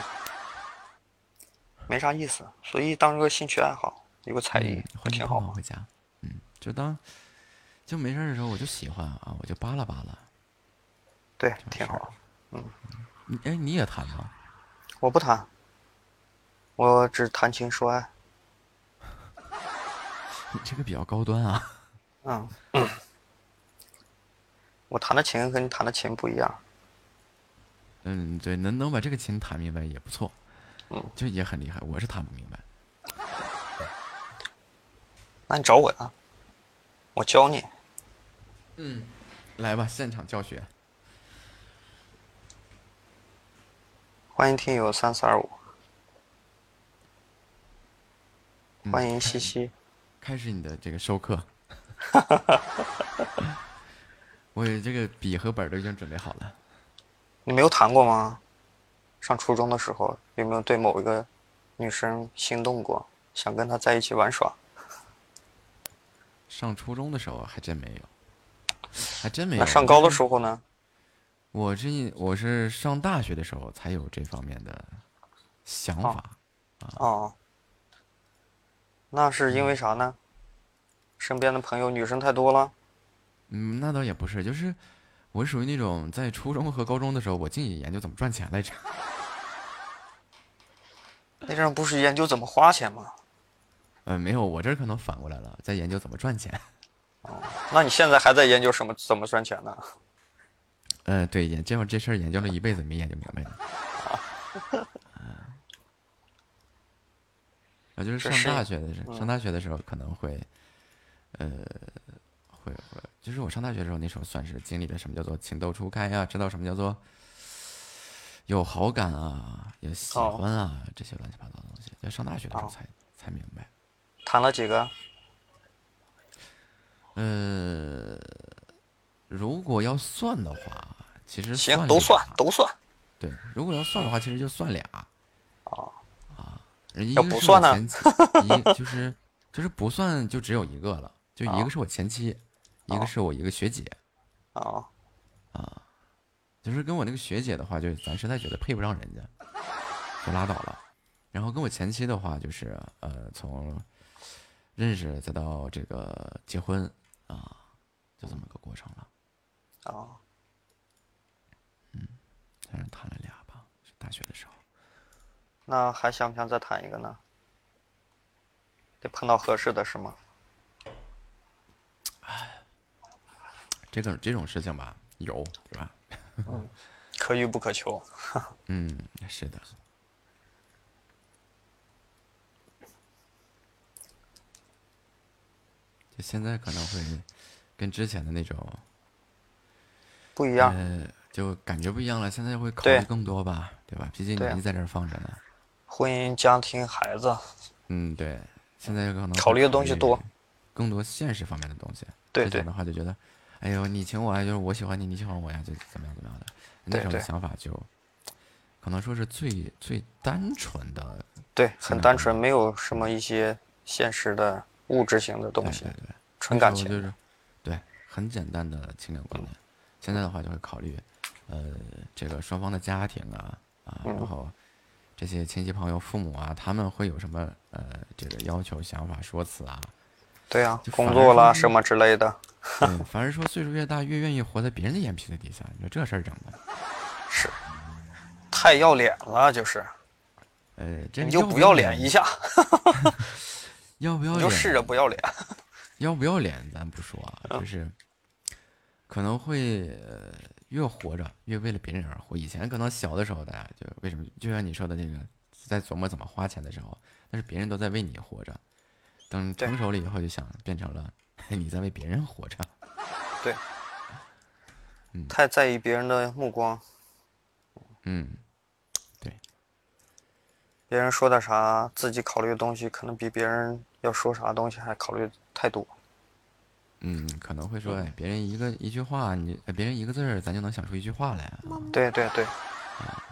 没啥意思，所以当个兴趣爱好，有个才艺嗯，挺好吗？回家，嗯，就当就没事儿的时候我就喜欢啊，我就扒拉扒拉。对，挺好。嗯，你哎，你也弹吗？我不弹，我只谈情说爱。<laughs> 你这个比较高端啊。嗯，我弹的琴和你弹的琴不一样。嗯，对，能能把这个琴弹明白也不错。嗯，就也很厉害，我是弹不明白。那你找我呀，我教你。嗯，来吧，现场教学。欢迎听友三四二五，嗯欢迎西西。开始你的这个授课。<laughs> 我这个笔和本都已经准备好了。你没有谈过吗？上初中的时候有没有对某一个女生心动过，想跟她在一起玩耍？上初中的时候还真没有，还真没有。那上高的时候呢？我这我是上大学的时候才有这方面的想法。哦，那是因为啥呢？身边的朋友女生太多了。嗯，那倒也不是，就是我属于那种在初中和高中的时候，我净研究怎么赚钱来着。那阵儿不是研究怎么花钱吗？嗯，没有，我这儿可能反过来了，在研究怎么赚钱。那你现在还在研究什么怎么赚钱呢？呃，对，研这这事儿研究了一辈子没研究明白呢。<laughs> 啊，就是上大学的时候，嗯上大学的时候可能会，呃，会会，就是我上大学的时候，那时候算是经历了什么叫做情窦初开啊，知道什么叫做有好感啊，有喜哦欢啊，这些乱七八糟的东西，在上大学的时候哦才、才明白。谈了几个？呃，如果要算的话，其实行，都算都算。对，如果要算的话，其实就算俩。哦。啊，一个是不算呢我前妻，<laughs> 一就是就是不算就只有一个了，就一个是我前妻，一个是我一个学姐。哦。啊，就是跟我那个学姐的话，就咱实在觉得配不上人家，就拉倒了。然后跟我前妻的话，就是呃，从认识再到这个结婚啊，就这么个过程了。哦，反正谈了俩吧，是大学的时候。那还想不想再谈一个呢？得碰到合适的是吗？这个这种事情吧，有是吧？<laughs> 可遇不可求。<laughs> 嗯，是的。就现在可能会跟之前的那种不一样，呃，就感觉不一样了。现在会考虑更多吧，对吧？毕竟对年纪在这儿放着呢。婚姻、家庭、孩子，嗯，对，现在可能考虑的东西多，更多现实方面的东西。对之前的话就觉得，哎呦，你请我呀，就是我喜欢你，你喜欢我呀，就怎么样怎么样的，那种想法就可能说是最最单纯的。对，很单纯，没有什么一些现实的物质性的东西，对纯感情。就是对很简单的情感观念。现在的话就会考虑，呃，这个双方的家庭啊啊，然嗯后这些亲戚朋友、父母啊，他们会有什么呃这个要求、想法、说辞啊？对啊、工作啦什么之类的。对，<laughs> 反而说岁数越大越愿意活在别人的眼皮子底下，你说这事儿整的，是太要脸了，就是。呃，这 <laughs> <laughs> 你就不要脸一下，要不要脸？你就试着不要脸。要不要脸咱不说啊，嗯就是可能会呃越活着越为了别人而活。以前可能小的时候，大家就为什么就像你说的那个，在琢磨怎么花钱的时候，但是别人都在为你活着。等成熟了以后，就想变成了你在为别人活着。<laughs> 对，嗯太在意别人的目光，嗯，对别人说点啥，自己考虑的东西可能比别人要说啥东西还考虑太多。嗯，可能会说，哎，别人一个一句话，你呃别人一个字儿，咱就能想出一句话来啊。对对对，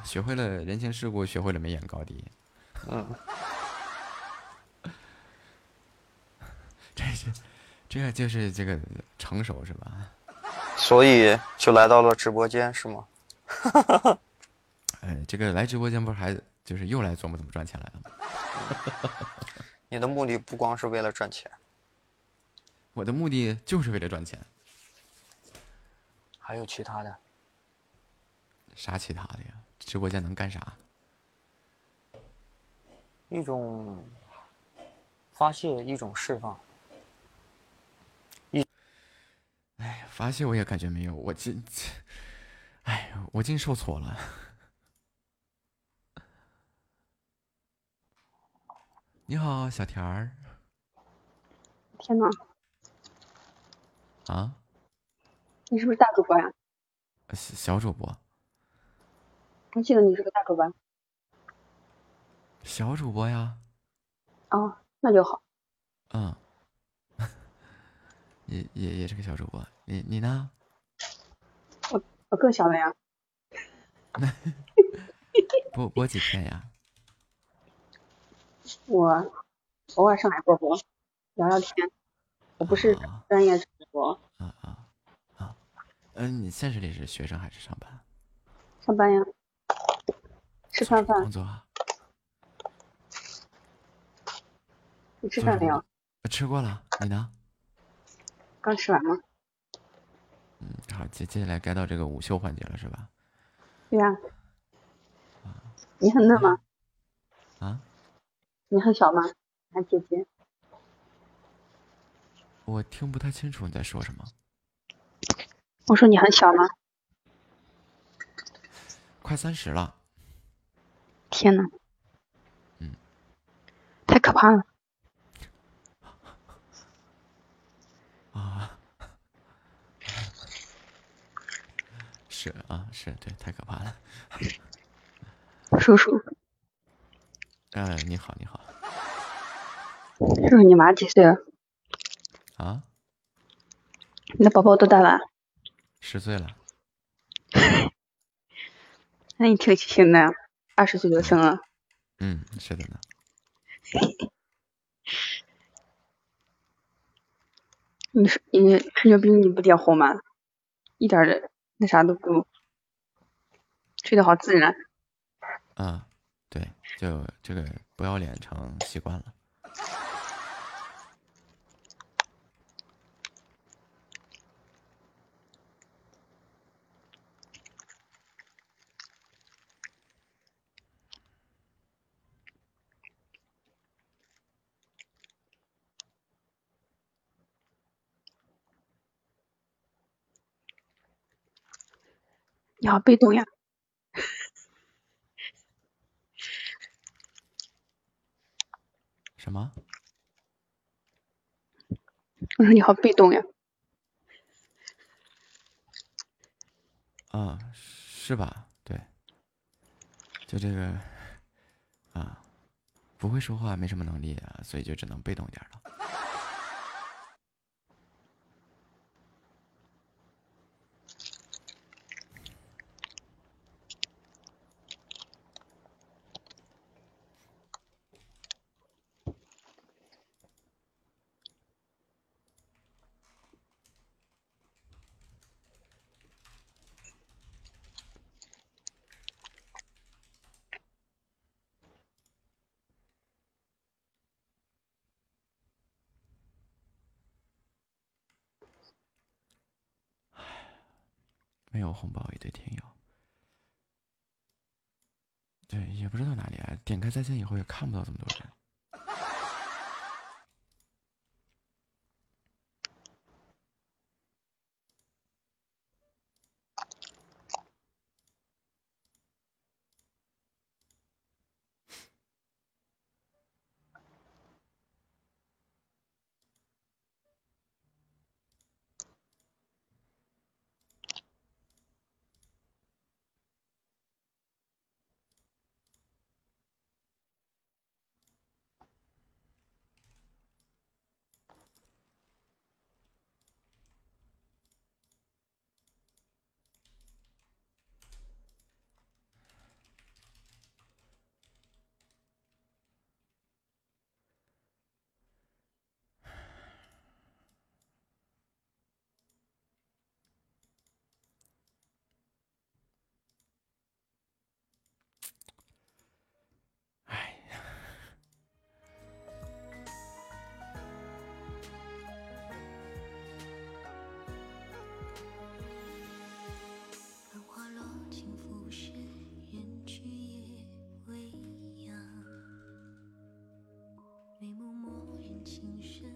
学会了人情世故，学会了眉眼高低。嗯，这是，这个就是这个成熟是吧？所以就来到了直播间是吗？<laughs> 哎，这个来直播间不是还就是又来琢磨怎么赚钱来了吗？<laughs> 你的目的不光是为了赚钱，我的目的就是为了赚钱，还有其他的。啥其他的呀？直播间能干啥？一种发泄，一种释放。哎，发泄我也感觉没有，我竟，哎，我竟受挫了。你好，小田儿天呐，啊，你是不是大主播呀？小小主播，我记得你是个大主播。小主播呀，哦，那就好。嗯，也也也是个小主播，你你呢？我我更小了呀。<laughs> 播播几天呀？<laughs> 我偶尔上来播播，聊聊天。我不是专业主播，啊啊啊嗯，你现实里是学生还是上班？上班呀，吃饭饭工。作啊？你吃饭没有？我吃过了，你呢？刚吃完吗？嗯，好，接接下来该到这个午休环节了，是吧？对呀。啊你很嫩吗？啊？你很小吗？啊姐姐？我听不太清楚你在说什么。我说你很小吗？快三十了，天呐，嗯，太可怕了。是啊，是对，太可怕了。叔叔，呃，你好，你好叔叔，你娃几岁了？啊，你的宝宝多大了？十岁了，<laughs> 那你挺细心的呀，二十岁就生了。嗯，是的呢。你是你吹牛逼你不点火吗？一点儿的那啥都不，吹的好自然。啊，对，就这个不要脸成习惯了。你好被动呀。什么？我说你好被动呀。啊，是吧？对，就这个啊，不会说话，没什么能力啊，所以就只能被动一点了。没有红包一堆听友，对，也不知道哪里在线以后也看不到这么多人。情深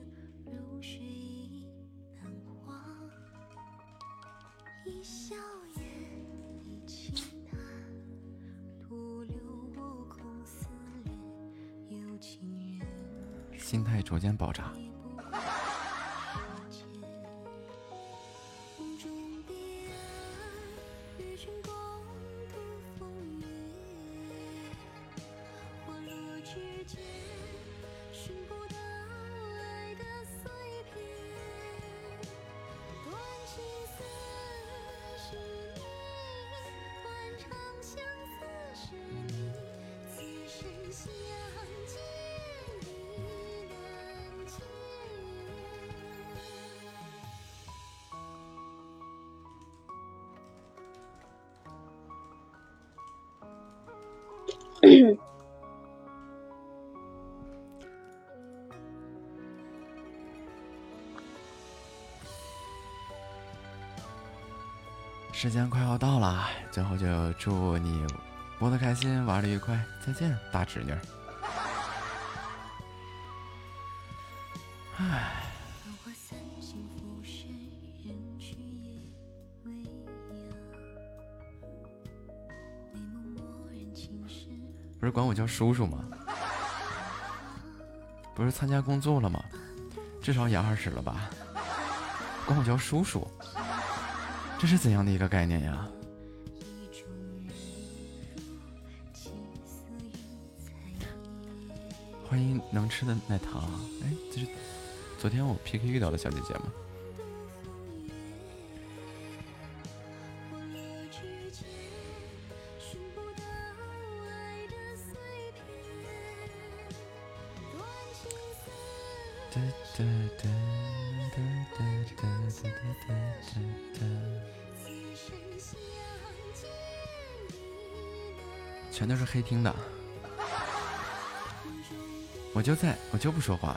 如水已难忘。一笑言，一轻叹，徒留我空思恋，有情人。心态逐渐爆炸。时间快要到了，最后就祝你播的开心，玩的愉快，再见，大侄女。唉，不是管我叫叔叔吗？不是参加工作了吗？至少也二十了吧？管我叫叔叔，这是怎样的一个概念呀？欢迎能吃的奶糖，哎，这是昨天我 PK 遇到的小姐姐吗？我就在我就不说话。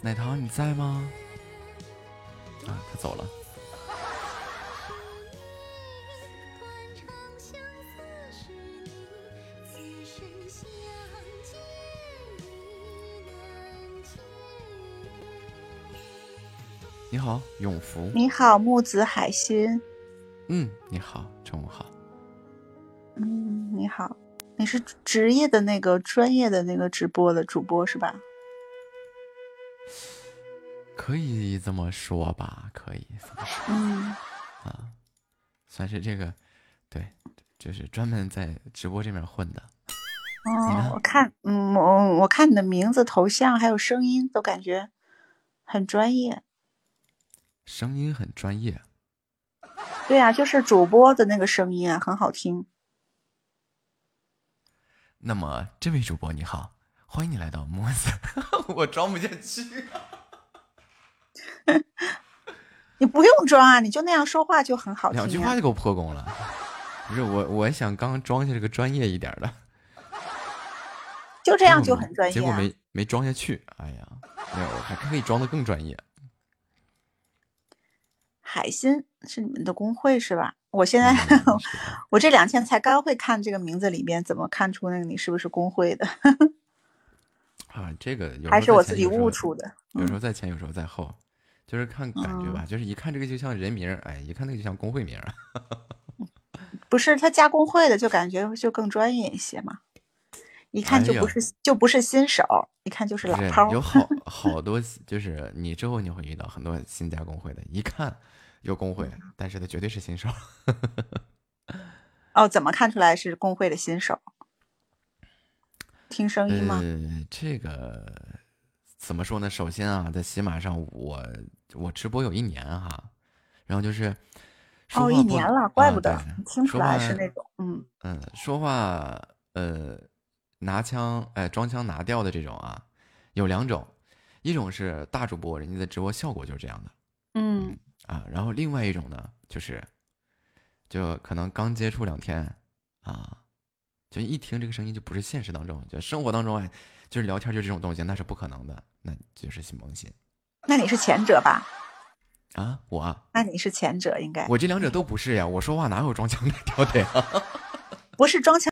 奶糖你在吗？福。你好，木子海心。嗯，你好，中午好。嗯，你好，你是职业的那个专业的那个直播的主播是吧？可以这么说吧，可以这么说。嗯，啊，算是这个，对，就是专门在直播这面混的。哦，我看，嗯，我我看你的名字、头像还有声音，都感觉很专业。声音很专业。对呀、就是主播的那个声音啊，很好听。那么，这位主播你好，欢迎你来到莫子。<laughs> 我装不下去。<laughs> 你不用装啊，你就那样说话就很好听、啊。两句话就给我破功了。不是我，我想刚装下这个专业一点的，就这样就很专业、啊。结果没没装下去。哎呀，没有，还可以装的更专业。海鑫是你们的工会是吧？我现在、<laughs> 嗯、我这两天才刚会看这个名字里边，怎么看出那个你是不是工会的？<laughs> 啊，这个有还是我自己悟出的。有时候在前，有时候在后，就是看感觉吧。嗯、就是一看这个就像人名，哎，一看那个就像工会名。<laughs> 不是他加工会的，就感觉就更专业一些嘛。一看就不是、哎、就不是新手，一看就是老炮。有好好多，就是你之后你会遇到很多新加工会的，一看有工会，但是他绝对是新手。哦，怎么看出来是工会的新手？听声音吗？呃，这个怎么说呢？首先啊，在喜马上我我直播有一年哈，然后就是哦，一年了，怪不得、啊、听出来是那种嗯嗯，说话呃拿枪哎装腔拿调的这种啊，有两种，一种是大主播人家的直播效果就是这样的，嗯啊，然后另外一种呢就是就可能刚接触两天啊。就一听这个声音就不是现实当中，就生活当中哎，就是聊天就这种东西，那是不可能的，那就是新萌新。那你是前者吧？啊，我。那你是前者应该。我这两者都不是呀，我说话哪有装腔拿调的呀？<laughs> 不是装腔